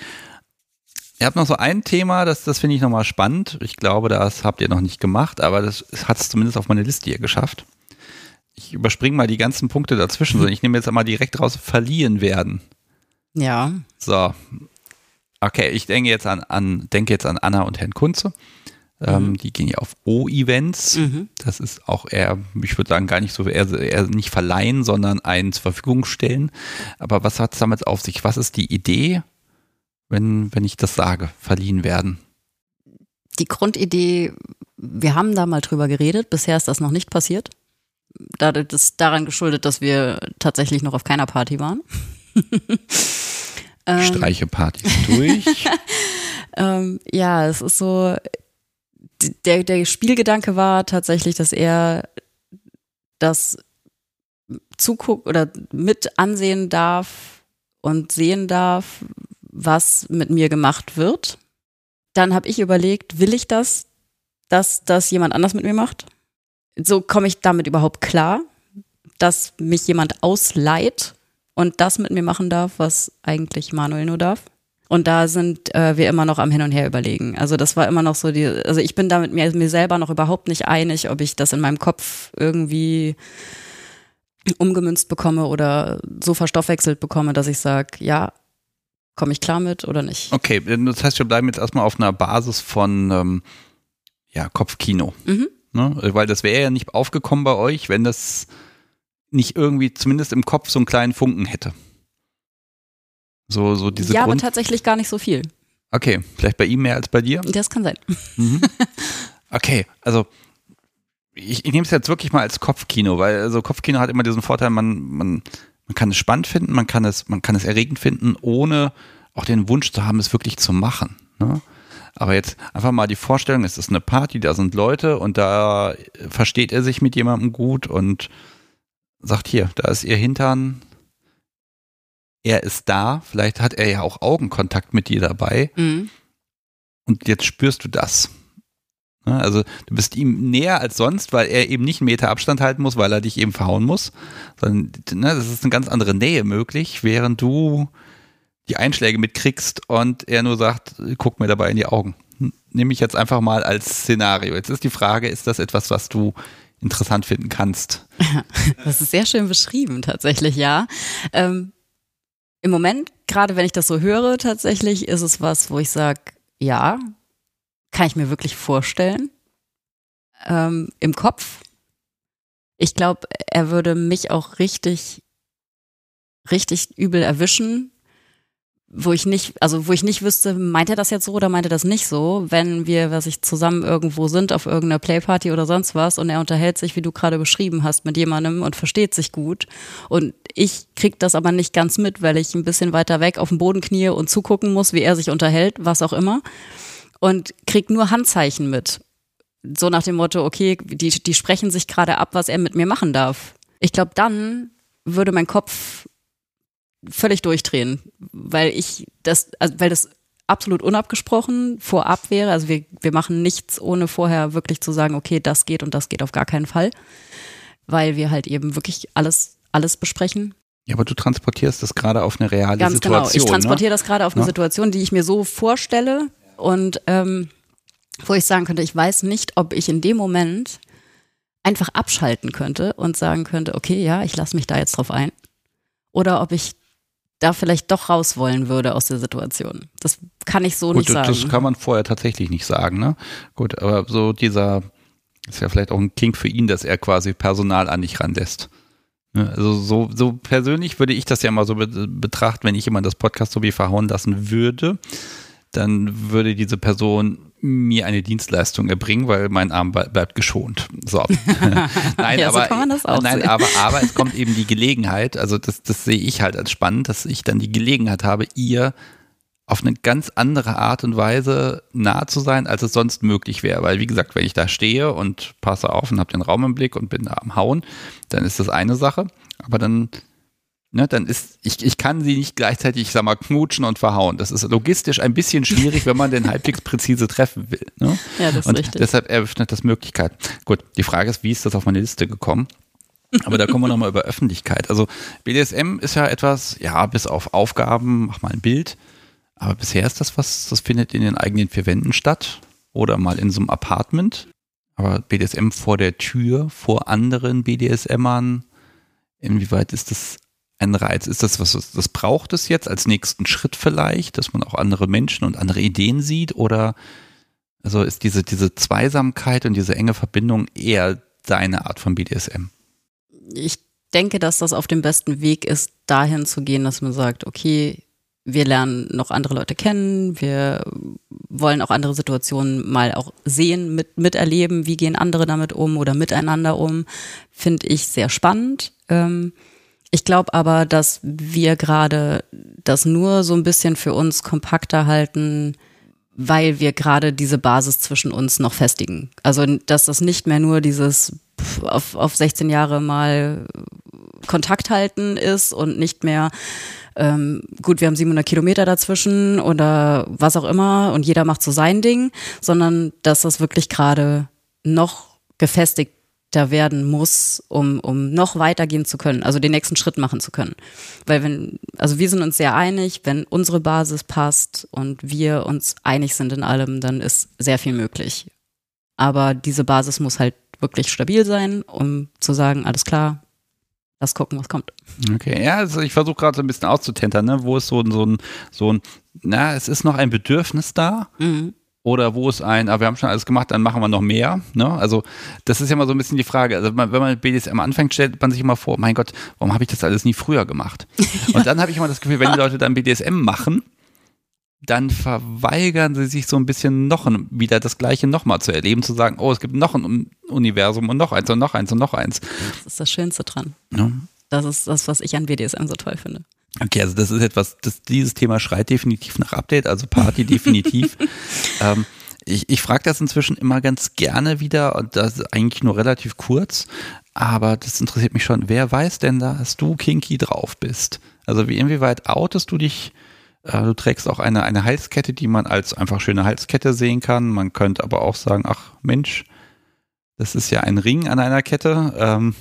Ihr habt noch so ein Thema, das, das finde ich nochmal spannend. Ich glaube, das habt ihr noch nicht gemacht, aber das hat es zumindest auf meine Liste hier geschafft. Ich überspringe mal die ganzen Punkte dazwischen, sondern ich nehme jetzt einmal direkt raus, verliehen werden. Ja. So. Okay, ich denke jetzt an, an, denke jetzt an Anna und Herrn Kunze. Ähm, mhm. Die gehen ja auf O-Events. Mhm. Das ist auch eher, ich würde sagen, gar nicht so, eher, eher nicht verleihen, sondern einen zur Verfügung stellen. Aber was hat es damit auf sich? Was ist die Idee, wenn, wenn ich das sage, verliehen werden? Die Grundidee, wir haben da mal drüber geredet, bisher ist das noch nicht passiert. Das ist daran geschuldet, dass wir tatsächlich noch auf keiner Party waren. Streiche Partys durch. ähm, ja, es ist so, der, der Spielgedanke war tatsächlich, dass er das zuguckt oder mit ansehen darf und sehen darf, was mit mir gemacht wird. Dann habe ich überlegt, will ich das, dass das jemand anders mit mir macht? So komme ich damit überhaupt klar, dass mich jemand ausleiht und das mit mir machen darf, was eigentlich Manuel nur darf. Und da sind äh, wir immer noch am Hin und Her überlegen. Also das war immer noch so die, also ich bin damit mir, mir selber noch überhaupt nicht einig, ob ich das in meinem Kopf irgendwie umgemünzt bekomme oder so verstoffwechselt bekomme, dass ich sage, ja, komme ich klar mit oder nicht. Okay, das heißt, wir bleiben jetzt erstmal auf einer Basis von ähm, ja, Kopfkino. Mhm. Ne? Weil das wäre ja nicht aufgekommen bei euch, wenn das nicht irgendwie zumindest im Kopf so einen kleinen Funken hätte. So, so diese ja, Grund aber tatsächlich gar nicht so viel. Okay, vielleicht bei ihm mehr als bei dir? Das kann sein. Mhm. Okay, also ich, ich nehme es jetzt wirklich mal als Kopfkino, weil also Kopfkino hat immer diesen Vorteil, man, man, Man kann es spannend finden, man kann es, man kann es erregend finden, ohne auch den Wunsch zu haben, es wirklich zu machen. Ne? Aber jetzt einfach mal die Vorstellung, es ist eine Party, da sind Leute und da versteht er sich mit jemandem gut und sagt hier, da ist ihr Hintern, er ist da, vielleicht hat er ja auch Augenkontakt mit dir dabei mhm. und jetzt spürst du das. Ne, also du bist ihm näher als sonst, weil er eben nicht einen Meter Abstand halten muss, weil er dich eben verhauen muss, sondern ne, das ist eine ganz andere Nähe möglich, während du die Einschläge mitkriegst und er nur sagt, guck mir dabei in die Augen. Nehme ich jetzt einfach mal als Szenario. Jetzt ist die Frage, ist das etwas, was du interessant finden kannst? das ist sehr schön beschrieben, tatsächlich, ja. Ähm, Im Moment, gerade wenn ich das so höre, tatsächlich ist es was, wo ich sage, ja, kann ich mir wirklich vorstellen. Ähm, Im Kopf. Ich glaube, er würde mich auch richtig, richtig übel erwischen, wo ich nicht, also wo ich nicht wüsste, meint er das jetzt so oder meint er das nicht so, wenn wir, was ich zusammen irgendwo sind, auf irgendeiner Playparty oder sonst was und er unterhält sich, wie du gerade beschrieben hast, mit jemandem und versteht sich gut und ich krieg das aber nicht ganz mit, weil ich ein bisschen weiter weg auf dem Boden knie und zugucken muss, wie er sich unterhält, was auch immer und krieg nur Handzeichen mit. So nach dem Motto, okay, die, die sprechen sich gerade ab, was er mit mir machen darf. Ich glaube, dann würde mein Kopf völlig durchdrehen, weil ich das, also weil das absolut unabgesprochen vorab wäre. Also wir, wir machen nichts, ohne vorher wirklich zu sagen, okay, das geht und das geht auf gar keinen Fall. Weil wir halt eben wirklich alles, alles besprechen. Ja, aber du transportierst das gerade auf eine reale Ganz Situation. Ganz genau, ich transportiere ne? das gerade auf eine ja? Situation, die ich mir so vorstelle und ähm, wo ich sagen könnte, ich weiß nicht, ob ich in dem Moment einfach abschalten könnte und sagen könnte, okay, ja, ich lasse mich da jetzt drauf ein. Oder ob ich da vielleicht doch raus wollen würde aus der Situation. Das kann ich so Gut, nicht sagen. Das kann man vorher tatsächlich nicht sagen, ne? Gut, aber so dieser, ist ja vielleicht auch ein Kink für ihn, dass er quasi Personal an dich ranlässt. Ne? Also so, so persönlich würde ich das ja mal so betrachten, wenn ich jemand das Podcast so wie verhauen lassen würde, dann würde diese Person mir eine Dienstleistung erbringen, weil mein Arm bleibt geschont. So. nein, ja, aber, so nein, aber, aber es kommt eben die Gelegenheit, also das, das sehe ich halt als spannend, dass ich dann die Gelegenheit habe, ihr auf eine ganz andere Art und Weise nah zu sein, als es sonst möglich wäre. Weil, wie gesagt, wenn ich da stehe und passe auf und habe den Raum im Blick und bin da am Hauen, dann ist das eine Sache. Aber dann Ne, dann ist, ich, ich kann sie nicht gleichzeitig, ich sag mal, knutschen und verhauen. Das ist logistisch ein bisschen schwierig, wenn man den halbwegs präzise treffen will. Ne? Ja, das ist und richtig. Deshalb eröffnet das Möglichkeit. Gut, die Frage ist, wie ist das auf meine Liste gekommen? Aber da kommen wir nochmal über Öffentlichkeit. Also BDSM ist ja etwas, ja, bis auf Aufgaben, mach mal ein Bild. Aber bisher ist das was, das findet in den eigenen vier Wänden statt oder mal in so einem Apartment. Aber BDSM vor der Tür, vor anderen BDSMern, inwieweit ist das ein Reiz? Ist das was, das braucht es jetzt als nächsten Schritt vielleicht, dass man auch andere Menschen und andere Ideen sieht? Oder also ist diese, diese Zweisamkeit und diese enge Verbindung eher deine Art von BDSM? Ich denke, dass das auf dem besten Weg ist, dahin zu gehen, dass man sagt, okay, wir lernen noch andere Leute kennen, wir wollen auch andere Situationen mal auch sehen, mit, miterleben, wie gehen andere damit um oder miteinander um, finde ich sehr spannend. Ähm, ich glaube aber, dass wir gerade das nur so ein bisschen für uns kompakter halten, weil wir gerade diese Basis zwischen uns noch festigen. Also, dass das nicht mehr nur dieses auf, auf 16 Jahre mal Kontakt halten ist und nicht mehr, ähm, gut, wir haben 700 Kilometer dazwischen oder was auch immer und jeder macht so sein Ding, sondern dass das wirklich gerade noch gefestigt da werden muss, um, um noch weitergehen zu können, also den nächsten Schritt machen zu können. Weil wenn, also wir sind uns sehr einig, wenn unsere Basis passt und wir uns einig sind in allem, dann ist sehr viel möglich. Aber diese Basis muss halt wirklich stabil sein, um zu sagen, alles klar, lass gucken, was kommt. Okay, ja, also ich versuche gerade so ein bisschen auszutentern, ne? wo ist so, so ein, so ein, na, es ist noch ein Bedürfnis da, mhm oder wo ist ein, aber wir haben schon alles gemacht, dann machen wir noch mehr. Ne? Also das ist ja mal so ein bisschen die Frage. Also wenn man mit BDSM anfängt, stellt man sich immer vor, mein Gott, warum habe ich das alles nie früher gemacht? ja. Und dann habe ich immer das Gefühl, wenn die Leute dann BDSM machen, dann verweigern sie sich so ein bisschen noch wieder das Gleiche nochmal zu erleben, zu sagen, oh, es gibt noch ein Universum und noch eins und noch eins und noch eins. Das ist das Schönste dran. Ja. Das ist das, was ich an BDSM so toll finde. Okay, also das ist etwas, das, dieses Thema schreit definitiv nach Update, also Party definitiv. ähm, ich ich frage das inzwischen immer ganz gerne wieder und das ist eigentlich nur relativ kurz, aber das interessiert mich schon. Wer weiß denn, dass du kinky drauf bist? Also wie inwieweit outest du dich? Äh, du trägst auch eine, eine Halskette, die man als einfach schöne Halskette sehen kann. Man könnte aber auch sagen, ach Mensch, das ist ja ein Ring an einer Kette. Ähm,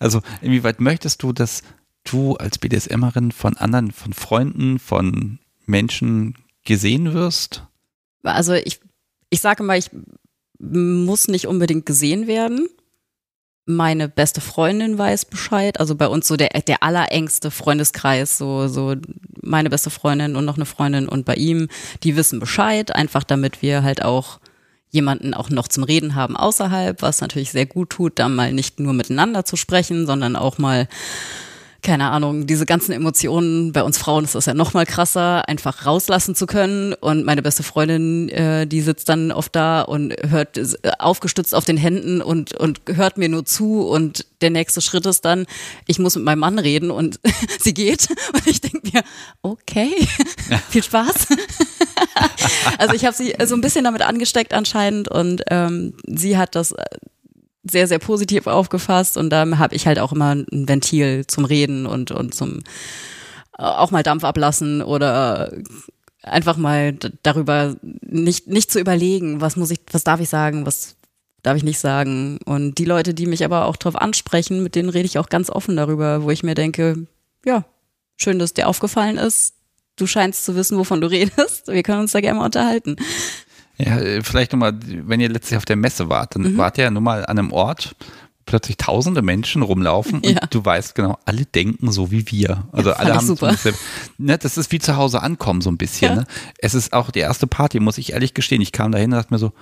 also inwieweit möchtest du, dass du als BDSMerin von anderen, von Freunden, von Menschen gesehen wirst? Also ich, ich sage mal, ich muss nicht unbedingt gesehen werden. Meine beste Freundin weiß Bescheid. Also bei uns so der, der allerengste Freundeskreis, so, so meine beste Freundin und noch eine Freundin und bei ihm, die wissen Bescheid, einfach damit wir halt auch jemanden auch noch zum Reden haben außerhalb, was natürlich sehr gut tut, da mal nicht nur miteinander zu sprechen, sondern auch mal keine Ahnung, diese ganzen Emotionen, bei uns Frauen ist das ja noch mal krasser, einfach rauslassen zu können. Und meine beste Freundin, äh, die sitzt dann oft da und hört äh, aufgestützt auf den Händen und, und hört mir nur zu. Und der nächste Schritt ist dann, ich muss mit meinem Mann reden und sie geht. Und ich denke mir, okay, viel Spaß. also ich habe sie so ein bisschen damit angesteckt anscheinend und ähm, sie hat das sehr, sehr positiv aufgefasst und da habe ich halt auch immer ein Ventil zum Reden und, und zum äh, auch mal Dampf ablassen oder einfach mal darüber nicht, nicht zu überlegen, was muss ich, was darf ich sagen, was darf ich nicht sagen. Und die Leute, die mich aber auch darauf ansprechen, mit denen rede ich auch ganz offen darüber, wo ich mir denke, ja, schön, dass dir aufgefallen ist. Du scheinst zu wissen, wovon du redest. Wir können uns da gerne mal unterhalten. Ja, äh, vielleicht nochmal, wenn ihr letztlich auf der Messe wart, dann mhm. wart ihr ja nun mal an einem Ort, wo plötzlich tausende Menschen rumlaufen und ja. du weißt genau, alle denken so wie wir. Also ja, alle haben super. Ne, das ist wie zu Hause ankommen so ein bisschen. Ja. Ne? Es ist auch die erste Party, muss ich ehrlich gestehen. Ich kam dahin und dachte mir so,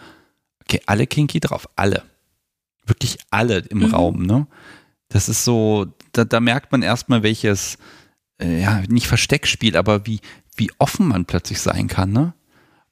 okay, alle kinky drauf, alle. Wirklich alle im mhm. Raum, ne? Das ist so, da, da merkt man erstmal, welches, äh, ja, nicht Versteckspiel, aber wie, wie offen man plötzlich sein kann, ne?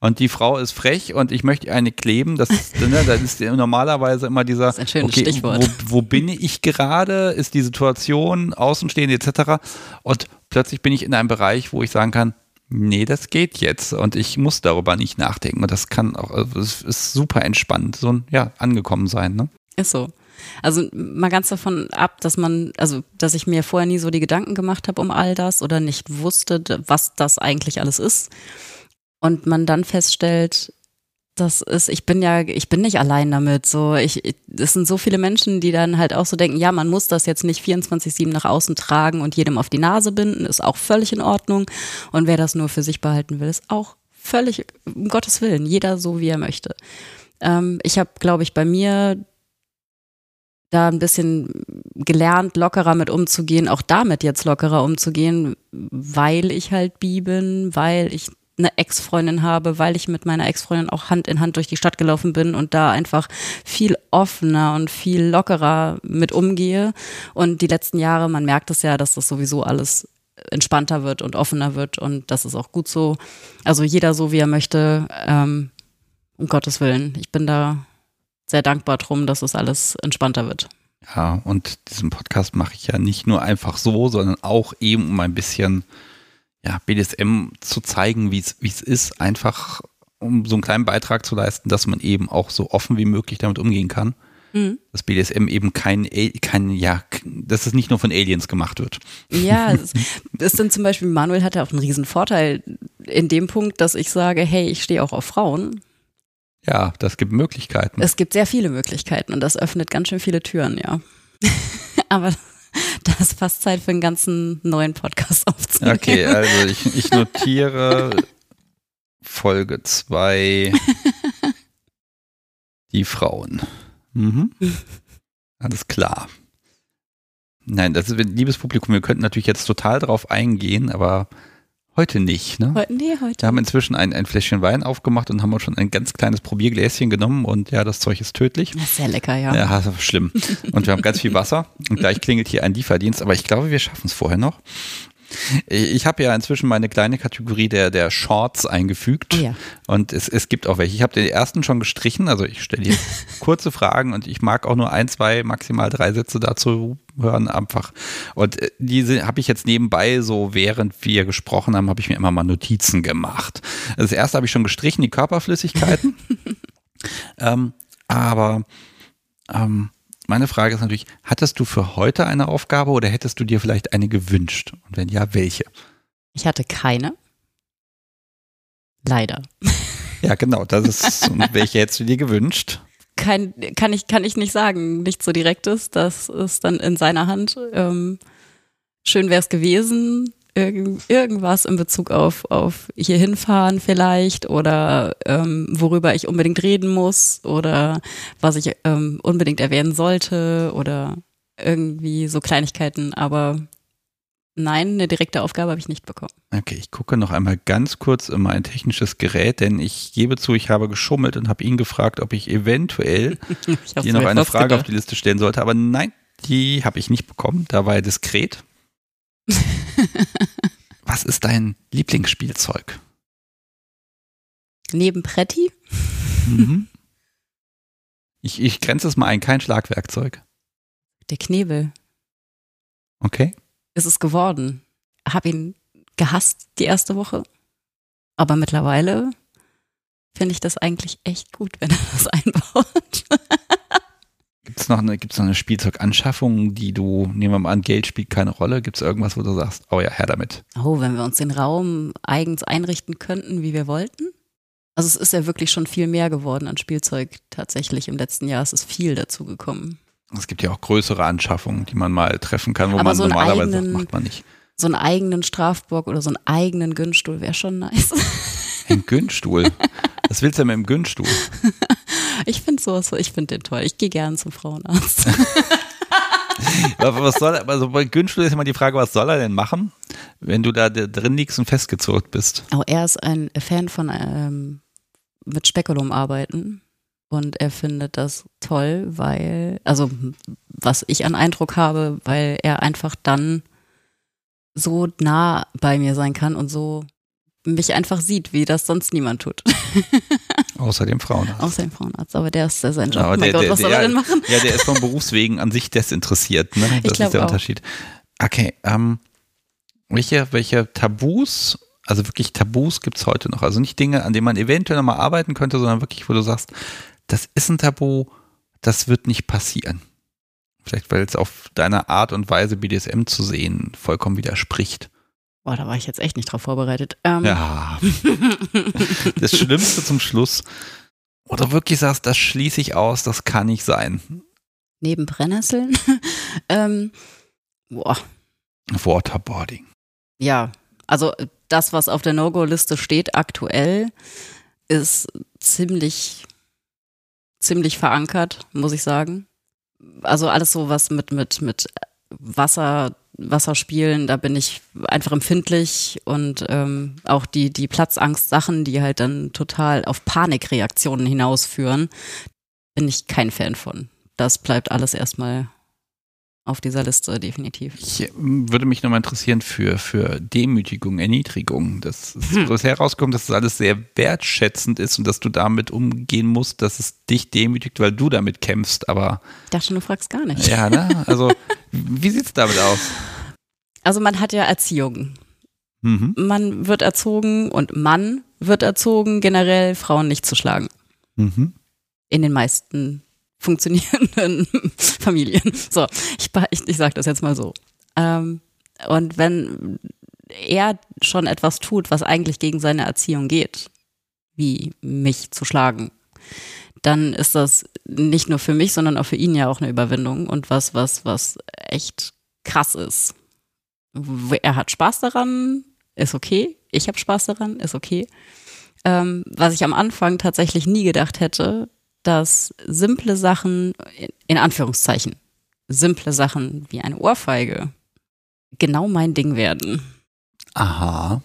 Und die Frau ist frech und ich möchte eine kleben. Das, ne, das ist normalerweise immer dieser, das ist ein okay, Stichwort. Wo, wo bin ich gerade? Ist die Situation außenstehend etc. Und plötzlich bin ich in einem Bereich, wo ich sagen kann, nee, das geht jetzt und ich muss darüber nicht nachdenken. Und das kann auch, also es ist super entspannt, so ein, ja, angekommen sein. Ne? Ist so. Also mal ganz davon ab, dass man, also dass ich mir vorher nie so die Gedanken gemacht habe um all das oder nicht wusste, was das eigentlich alles ist und man dann feststellt, das ist, ich bin ja, ich bin nicht allein damit. So, ich, es sind so viele Menschen, die dann halt auch so denken, ja, man muss das jetzt nicht 24-7 nach außen tragen und jedem auf die Nase binden, ist auch völlig in Ordnung. Und wer das nur für sich behalten will, ist auch völlig, um Gottes Willen, jeder so, wie er möchte. Ähm, ich habe, glaube ich, bei mir da ein bisschen gelernt, lockerer mit umzugehen, auch damit jetzt lockerer umzugehen, weil ich halt bi bin, weil ich eine Ex-Freundin habe, weil ich mit meiner Ex-Freundin auch Hand in Hand durch die Stadt gelaufen bin und da einfach viel offener und viel lockerer mit umgehe. Und die letzten Jahre, man merkt es ja, dass das sowieso alles entspannter wird und offener wird und das ist auch gut so. Also jeder so, wie er möchte, ähm, um Gottes Willen. Ich bin da sehr dankbar drum, dass es alles entspannter wird. Ja, und diesen Podcast mache ich ja nicht nur einfach so, sondern auch eben um ein bisschen ja, BDSM zu zeigen, wie es ist, einfach um so einen kleinen Beitrag zu leisten, dass man eben auch so offen wie möglich damit umgehen kann. Mhm. Dass BDSM eben kein, kein, ja, dass es nicht nur von Aliens gemacht wird. Ja, es ist dann zum Beispiel, Manuel hatte auch einen riesen Vorteil in dem Punkt, dass ich sage, hey, ich stehe auch auf Frauen. Ja, das gibt Möglichkeiten. Es gibt sehr viele Möglichkeiten und das öffnet ganz schön viele Türen, ja. Aber da ist fast Zeit für einen ganzen neuen Podcast aufzunehmen. Okay, also ich, ich notiere Folge 2 Die Frauen. Mhm. Alles klar. Nein, das ist, liebes Publikum, wir könnten natürlich jetzt total drauf eingehen, aber Heute nicht, ne? Heute, nee, heute. Wir haben inzwischen ein, ein Fläschchen Wein aufgemacht und haben auch schon ein ganz kleines Probiergläschen genommen und ja, das Zeug ist tödlich. Das ist sehr lecker, ja. Ja, das ist schlimm. Und wir haben ganz viel Wasser und gleich klingelt hier ein Lieferdienst, aber ich glaube, wir schaffen es vorher noch. Ich habe ja inzwischen meine kleine Kategorie der, der Shorts eingefügt. Oh ja. Und es, es gibt auch welche. Ich habe den ersten schon gestrichen. Also ich stelle hier kurze Fragen und ich mag auch nur ein, zwei, maximal drei Sätze dazu hören einfach. Und äh, diese habe ich jetzt nebenbei so, während wir gesprochen haben, habe ich mir immer mal Notizen gemacht. Das erste habe ich schon gestrichen, die Körperflüssigkeiten. ähm, aber ähm, meine Frage ist natürlich, hattest du für heute eine Aufgabe oder hättest du dir vielleicht eine gewünscht? Und wenn ja, welche? Ich hatte keine. Leider. Ja, genau, das ist, und welche hättest du dir gewünscht? Kein, kann, ich, kann ich nicht sagen, nichts so direktes. Das ist dann in seiner Hand. Ähm, schön wäre es gewesen, irgend, irgendwas in Bezug auf, auf hier hinfahren vielleicht oder ähm, worüber ich unbedingt reden muss oder was ich ähm, unbedingt erwähnen sollte oder irgendwie so Kleinigkeiten, aber nein, eine direkte Aufgabe habe ich nicht bekommen. Okay, ich gucke noch einmal ganz kurz in mein technisches Gerät, denn ich gebe zu, ich habe geschummelt und habe ihn gefragt, ob ich eventuell Ich hier noch eine Frage auf gedacht. die Liste stellen sollte, aber nein, die habe ich nicht bekommen. Da war er diskret. Was ist dein Lieblingsspielzeug? Neben Pretti? Mhm. Ich, ich grenze es mal ein, kein Schlagwerkzeug. Der Knebel. Okay. ist es geworden. Hab ihn gehasst die erste Woche. Aber mittlerweile finde ich das eigentlich echt gut, wenn er das einbaut. Gibt es noch, eine- gibt's noch eine Spielzeuganschaffung, die du, nehmen wir mal an, Geld spielt keine Rolle? Gibt es irgendwas, wo du sagst, oh ja, her damit? Oh, wenn wir uns den Raum eigens einrichten könnten, wie wir wollten. Also es ist ja wirklich schon viel mehr geworden an Spielzeug tatsächlich im letzten Jahr. Es ist viel dazu gekommen. Es gibt ja auch größere Anschaffungen, die man mal treffen kann, wo Aber man so normalerweise sagt, eigenen- macht man nicht. So einen eigenen Strafbock oder so einen eigenen Günststuhl wäre schon nice. Ein Günststuhl. Was willst du denn mit dem Günststuhl? Ich finde sowas, ich finde den toll. Ich gehe gern zum Frauenarzt. Was soll, also bei Günststuhl ist immer die Frage, was soll er denn machen, wenn du da drin liegst und festgezurrt bist? Oh, er ist ein Fan von ähm, mit Spekulum arbeiten und er findet das toll, weil, also was ich an Eindruck habe, weil er einfach dann so nah bei mir sein kann und so mich einfach sieht, wie das sonst niemand tut, Außer dem Frauenarzt. außer dem Frauenarzt. Aber der ist ja sein Job. Aber oh mein Gott, was soll er denn machen? Ja, der ist von Berufswegen an sich desinteressiert. Ne? Das ist der auch. Unterschied. Okay, ähm, welche, welche Tabus, also wirklich Tabus gibt es heute noch? Also nicht Dinge, an denen man eventuell nochmal arbeiten könnte, sondern wirklich, wo du sagst, das ist ein Tabu, das wird nicht passieren. Vielleicht, weil es auf deiner Art und Weise BDSM zu sehen vollkommen widerspricht. Boah, da war ich jetzt echt nicht drauf vorbereitet. Ähm, Ja, das Schlimmste zum Schluss. Oder wirklich sagst, das schließe ich aus, das kann nicht sein. Neben Brennnesseln. ähm, boah, Waterboarding. Ja, also das, was auf der No-Go-Liste steht aktuell, ist ziemlich, ziemlich verankert, muss ich sagen. Also alles so was mit, mit, mit Wasser, Wasserspielen, da bin ich einfach empfindlich und ähm, auch die, die Platzangst-Sachen, die halt dann total auf Panikreaktionen hinausführen, bin ich kein Fan von. Das bleibt alles erstmal auf dieser Liste, definitiv. Ich ähm, würde mich nochmal interessieren für, für Demütigung, Erniedrigung. Das ist Hm. so herauskommt, dass das alles sehr wertschätzend ist und dass du damit umgehen musst, dass es dich demütigt, weil du damit kämpfst. Aber Ich dachte, du fragst gar nicht. ja, ne? Also, wie sieht's damit aus? Also man hat ja Erziehung. Mhm. Man wird erzogen und Mann wird erzogen, generell Frauen nicht zu schlagen. Mhm. In den meisten funktionierenden Familien. So, ich, ich, ich sage das jetzt mal so. Ähm, und wenn er schon etwas tut, was eigentlich gegen seine Erziehung geht, wie mich zu schlagen, dann ist das nicht nur für mich, sondern auch für ihn ja auch eine Überwindung und was, was, was echt krass ist. Er hat Spaß daran, ist okay. Ich habe Spaß daran, ist okay. Ähm, was ich am Anfang tatsächlich nie gedacht hätte, dass simple Sachen, in- Anführungszeichen, simple Sachen wie eine Ohrfeige genau mein Ding werden. Aha.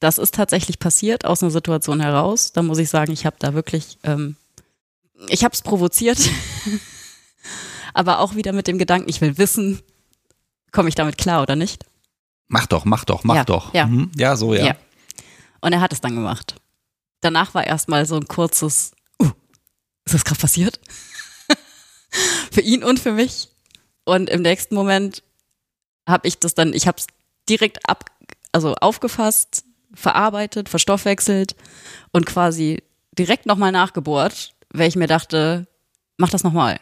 Das ist tatsächlich passiert aus einer Situation heraus. Da muss ich sagen, ich habe da wirklich, ähm, ich habe es provoziert, aber auch wieder mit dem Gedanken, ich will wissen, komme ich damit klar oder nicht. Mach doch, mach doch, mach Ja, doch. ja. Mhm. ja so, ja. Ja. Und er hat es dann gemacht. Danach war erstmal so ein kurzes, uh, ist das gerade passiert? für ihn und für mich. Und im nächsten Moment habe ich das dann, ich habe es direkt ab, also aufgefasst, verarbeitet, verstoffwechselt und quasi direkt nochmal nachgebohrt, weil ich mir dachte, mach das nochmal.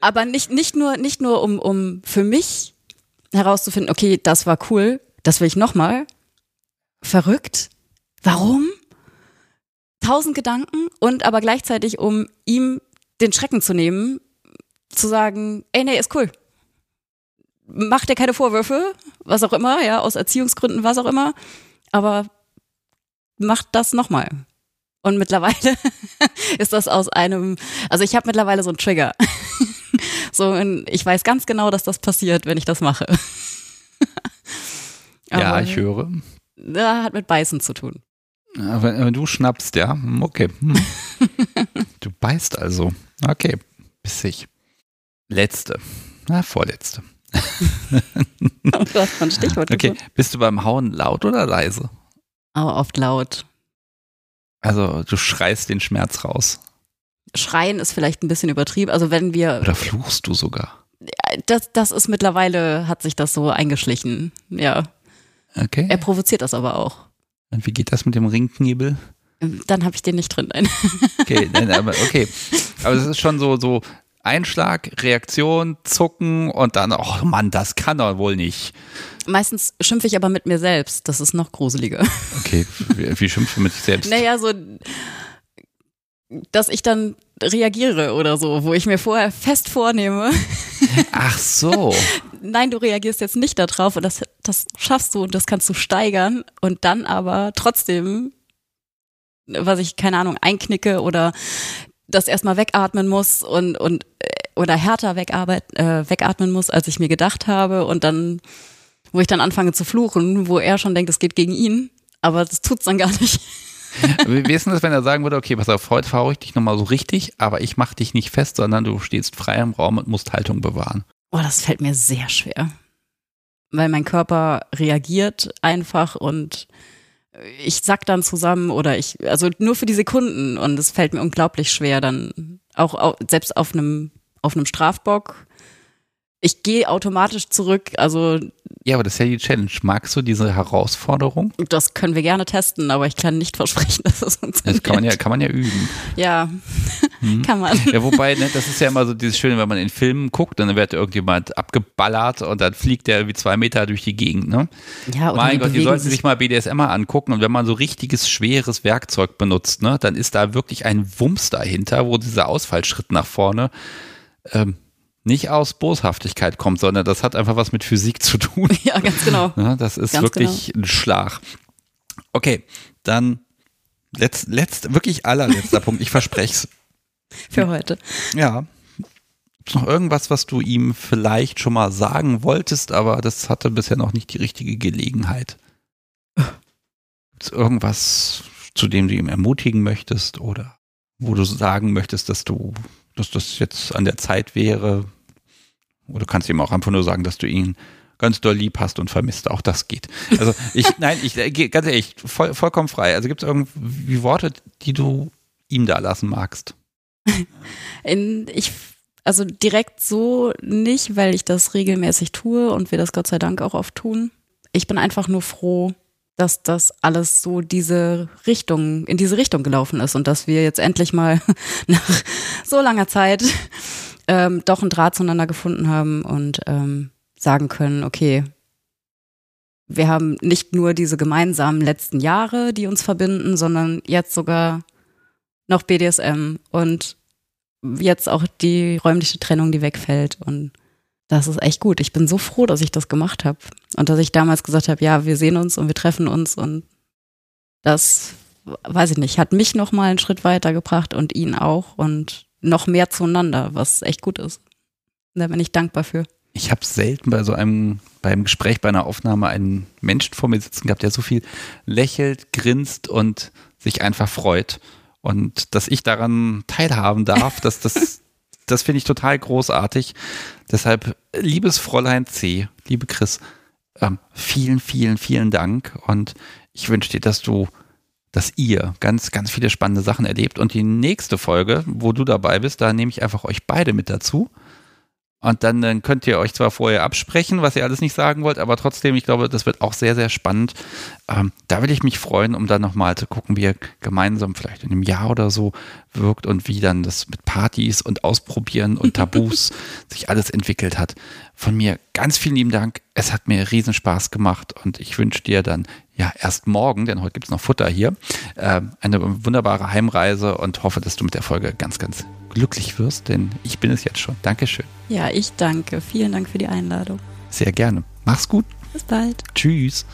Aber nicht, nicht nur, nicht nur um, um für mich herauszufinden, okay, das war cool, das will ich nochmal. Verrückt. Warum? Tausend Gedanken und aber gleichzeitig, um ihm den Schrecken zu nehmen, zu sagen, ey, nee, ist cool. Mach dir keine Vorwürfe, was auch immer, ja, aus Erziehungsgründen, was auch immer, aber mach das nochmal. Und mittlerweile ist das aus einem, also ich habe mittlerweile so einen Trigger. so, ich weiß ganz genau, dass das passiert, wenn ich das mache. Ja, ich höre. Ja, hat mit Beißen zu tun. Wenn, du schnappst, ja, hm, okay. Hm. du beißt also. Okay, bissig. Letzte. Na, vorletzte. Du hast mal ein Stichwort Okay, gesucht. bist du beim Hauen laut oder leise? Aber oft laut. Also du schreist den Schmerz raus. Schreien ist vielleicht ein bisschen übertrieben. Also wenn wir, Oder fluchst du sogar? das, das ist mittlerweile, hat sich das so eingeschlichen. Ja, Okay. er provoziert das aber auch. Und wie geht das mit dem Ringknebel? Dann habe ich den nicht drin. Nein. Okay, nein, aber okay. Aber es ist schon so, so Einschlag, Reaktion, Zucken und dann, oh Mann, das kann doch wohl nicht. Meistens schimpfe ich aber mit mir selbst. Das ist noch gruseliger. Okay, wie, wie schimpfst du mit dich selbst? Naja, so, dass ich dann reagiere oder so, wo ich mir vorher fest vornehme, Ach so. nein, du reagierst jetzt nicht darauf und das, das schaffst du und das kannst du steigern und dann aber trotzdem, was ich, keine Ahnung, einknicke oder das erstmal wegatmen muss und, und äh, oder härter wegarbeit, äh, wegatmen muss, als ich mir gedacht habe und dann, wo ich dann anfange zu fluchen, wo er schon denkt, es geht gegen ihn, aber das tut's dann gar nicht. Wie ist denn das, wenn er sagen würde, okay, pass auf, heute fahre ich dich nochmal so richtig, aber ich mache dich nicht fest, sondern du stehst frei im Raum und musst Haltung bewahren. Oh, das fällt mir sehr schwer. Weil mein Körper reagiert einfach und ich sack dann zusammen oder ich, also nur für die Sekunden und es fällt mir unglaublich schwer, dann auch au- selbst auf einem, auf einem Strafbock. Ich gehe automatisch zurück, also Ja, aber das ist ja die Challenge. Magst du diese Herausforderung? das können wir gerne testen, aber ich kann nicht versprechen, dass es funktioniert. Das kann man ja, kann man ja üben. Ja, kann man. Ja, wobei, ne, das ist ja immer so dieses Schöne, wenn man in Filmen guckt, dann wird irgendjemand abgeballert und dann fliegt der wie zwei Meter durch die Gegend. Ne? Ja, oder mein Gott, die sollten sich mal BDSM mal angucken und wenn man so richtiges, schweres Werkzeug benutzt, ne, dann ist da wirklich ein Wumms dahinter, wo dieser Ausfallschritt nach vorne ähm, nicht aus Boshaftigkeit kommt, sondern das hat einfach was mit Physik zu tun. Ja, ganz genau. Ne? Das ist Ganz wirklich ein Schlag. Okay, dann letzt, letzt, wirklich allerletzter Punkt. Ich verspreche es. Für heute. Ja. Gibt's noch irgendwas, was du ihm vielleicht schon mal sagen wolltest, aber das hatte bisher noch nicht die richtige Gelegenheit? Gibt's irgendwas, zu dem du ihm ermutigen möchtest oder wo du sagen möchtest, dass du, dass das jetzt an der Zeit wäre? Oder du kannst ihm auch einfach nur sagen, dass du ihn ganz doll lieb hast und vermisst. Auch das geht. Also ich, nein, ich äh, ganz ehrlich, voll, vollkommen frei. Also gibt es irgendwie Worte, die du ihm da lassen magst? In, ich, also direkt so nicht, weil ich das regelmäßig tue und wir das Gott sei Dank auch oft tun. Ich bin einfach nur froh, dass das alles so diese Richtung, in diese Richtung gelaufen ist und dass wir jetzt endlich mal nach so langer Zeit ähm, doch einen Draht zueinander gefunden haben und ähm, sagen können, okay, wir haben nicht nur diese gemeinsamen letzten Jahre, die uns verbinden, sondern jetzt sogar noch BDSM und jetzt auch die räumliche Trennung, die wegfällt. Und das ist echt gut. Ich bin so froh, dass ich das gemacht habe. Und dass ich damals gesagt habe, ja, wir sehen uns und wir treffen uns. Und das, weiß ich nicht, hat mich noch mal einen Schritt weitergebracht und ihn auch. Und noch mehr zueinander, was echt gut ist. Da bin ich dankbar für. Ich habe selten bei so einem, beim Gespräch, bei einer Aufnahme einen Menschen vor mir sitzen gehabt, der so viel lächelt, grinst und sich einfach freut. Und dass ich daran teilhaben darf, dass das, das finde ich total großartig. Deshalb, liebes Fräulein C, liebe Chris, ähm, vielen, vielen, vielen Dank und ich wünsche dir, dass du dass ihr ganz, ganz viele spannende Sachen erlebt. Und die nächste Folge, wo du dabei bist, da nehme ich einfach euch beide mit dazu. Und dann, dann könnt ihr euch zwar vorher absprechen, was ihr alles nicht sagen wollt, aber trotzdem, ich glaube, das wird auch sehr, sehr spannend. Ähm, da will ich mich freuen, um dann nochmal zu gucken, wie ihr gemeinsam vielleicht in einem Jahr oder so wirkt und wie dann das mit Partys und Ausprobieren und Tabus sich alles entwickelt hat. Von mir ganz vielen lieben Dank. Es hat mir riesen Spaß gemacht und ich wünsche dir dann ja erst morgen, denn heute gibt es noch Futter hier, äh, eine wunderbare Heimreise und hoffe, dass du mit der Folge ganz, ganz glücklich wirst, denn ich bin es jetzt schon. Dankeschön. Ja, ich danke. Vielen Dank für die Einladung. Sehr gerne. Mach's gut. Bis bald. Tschüss.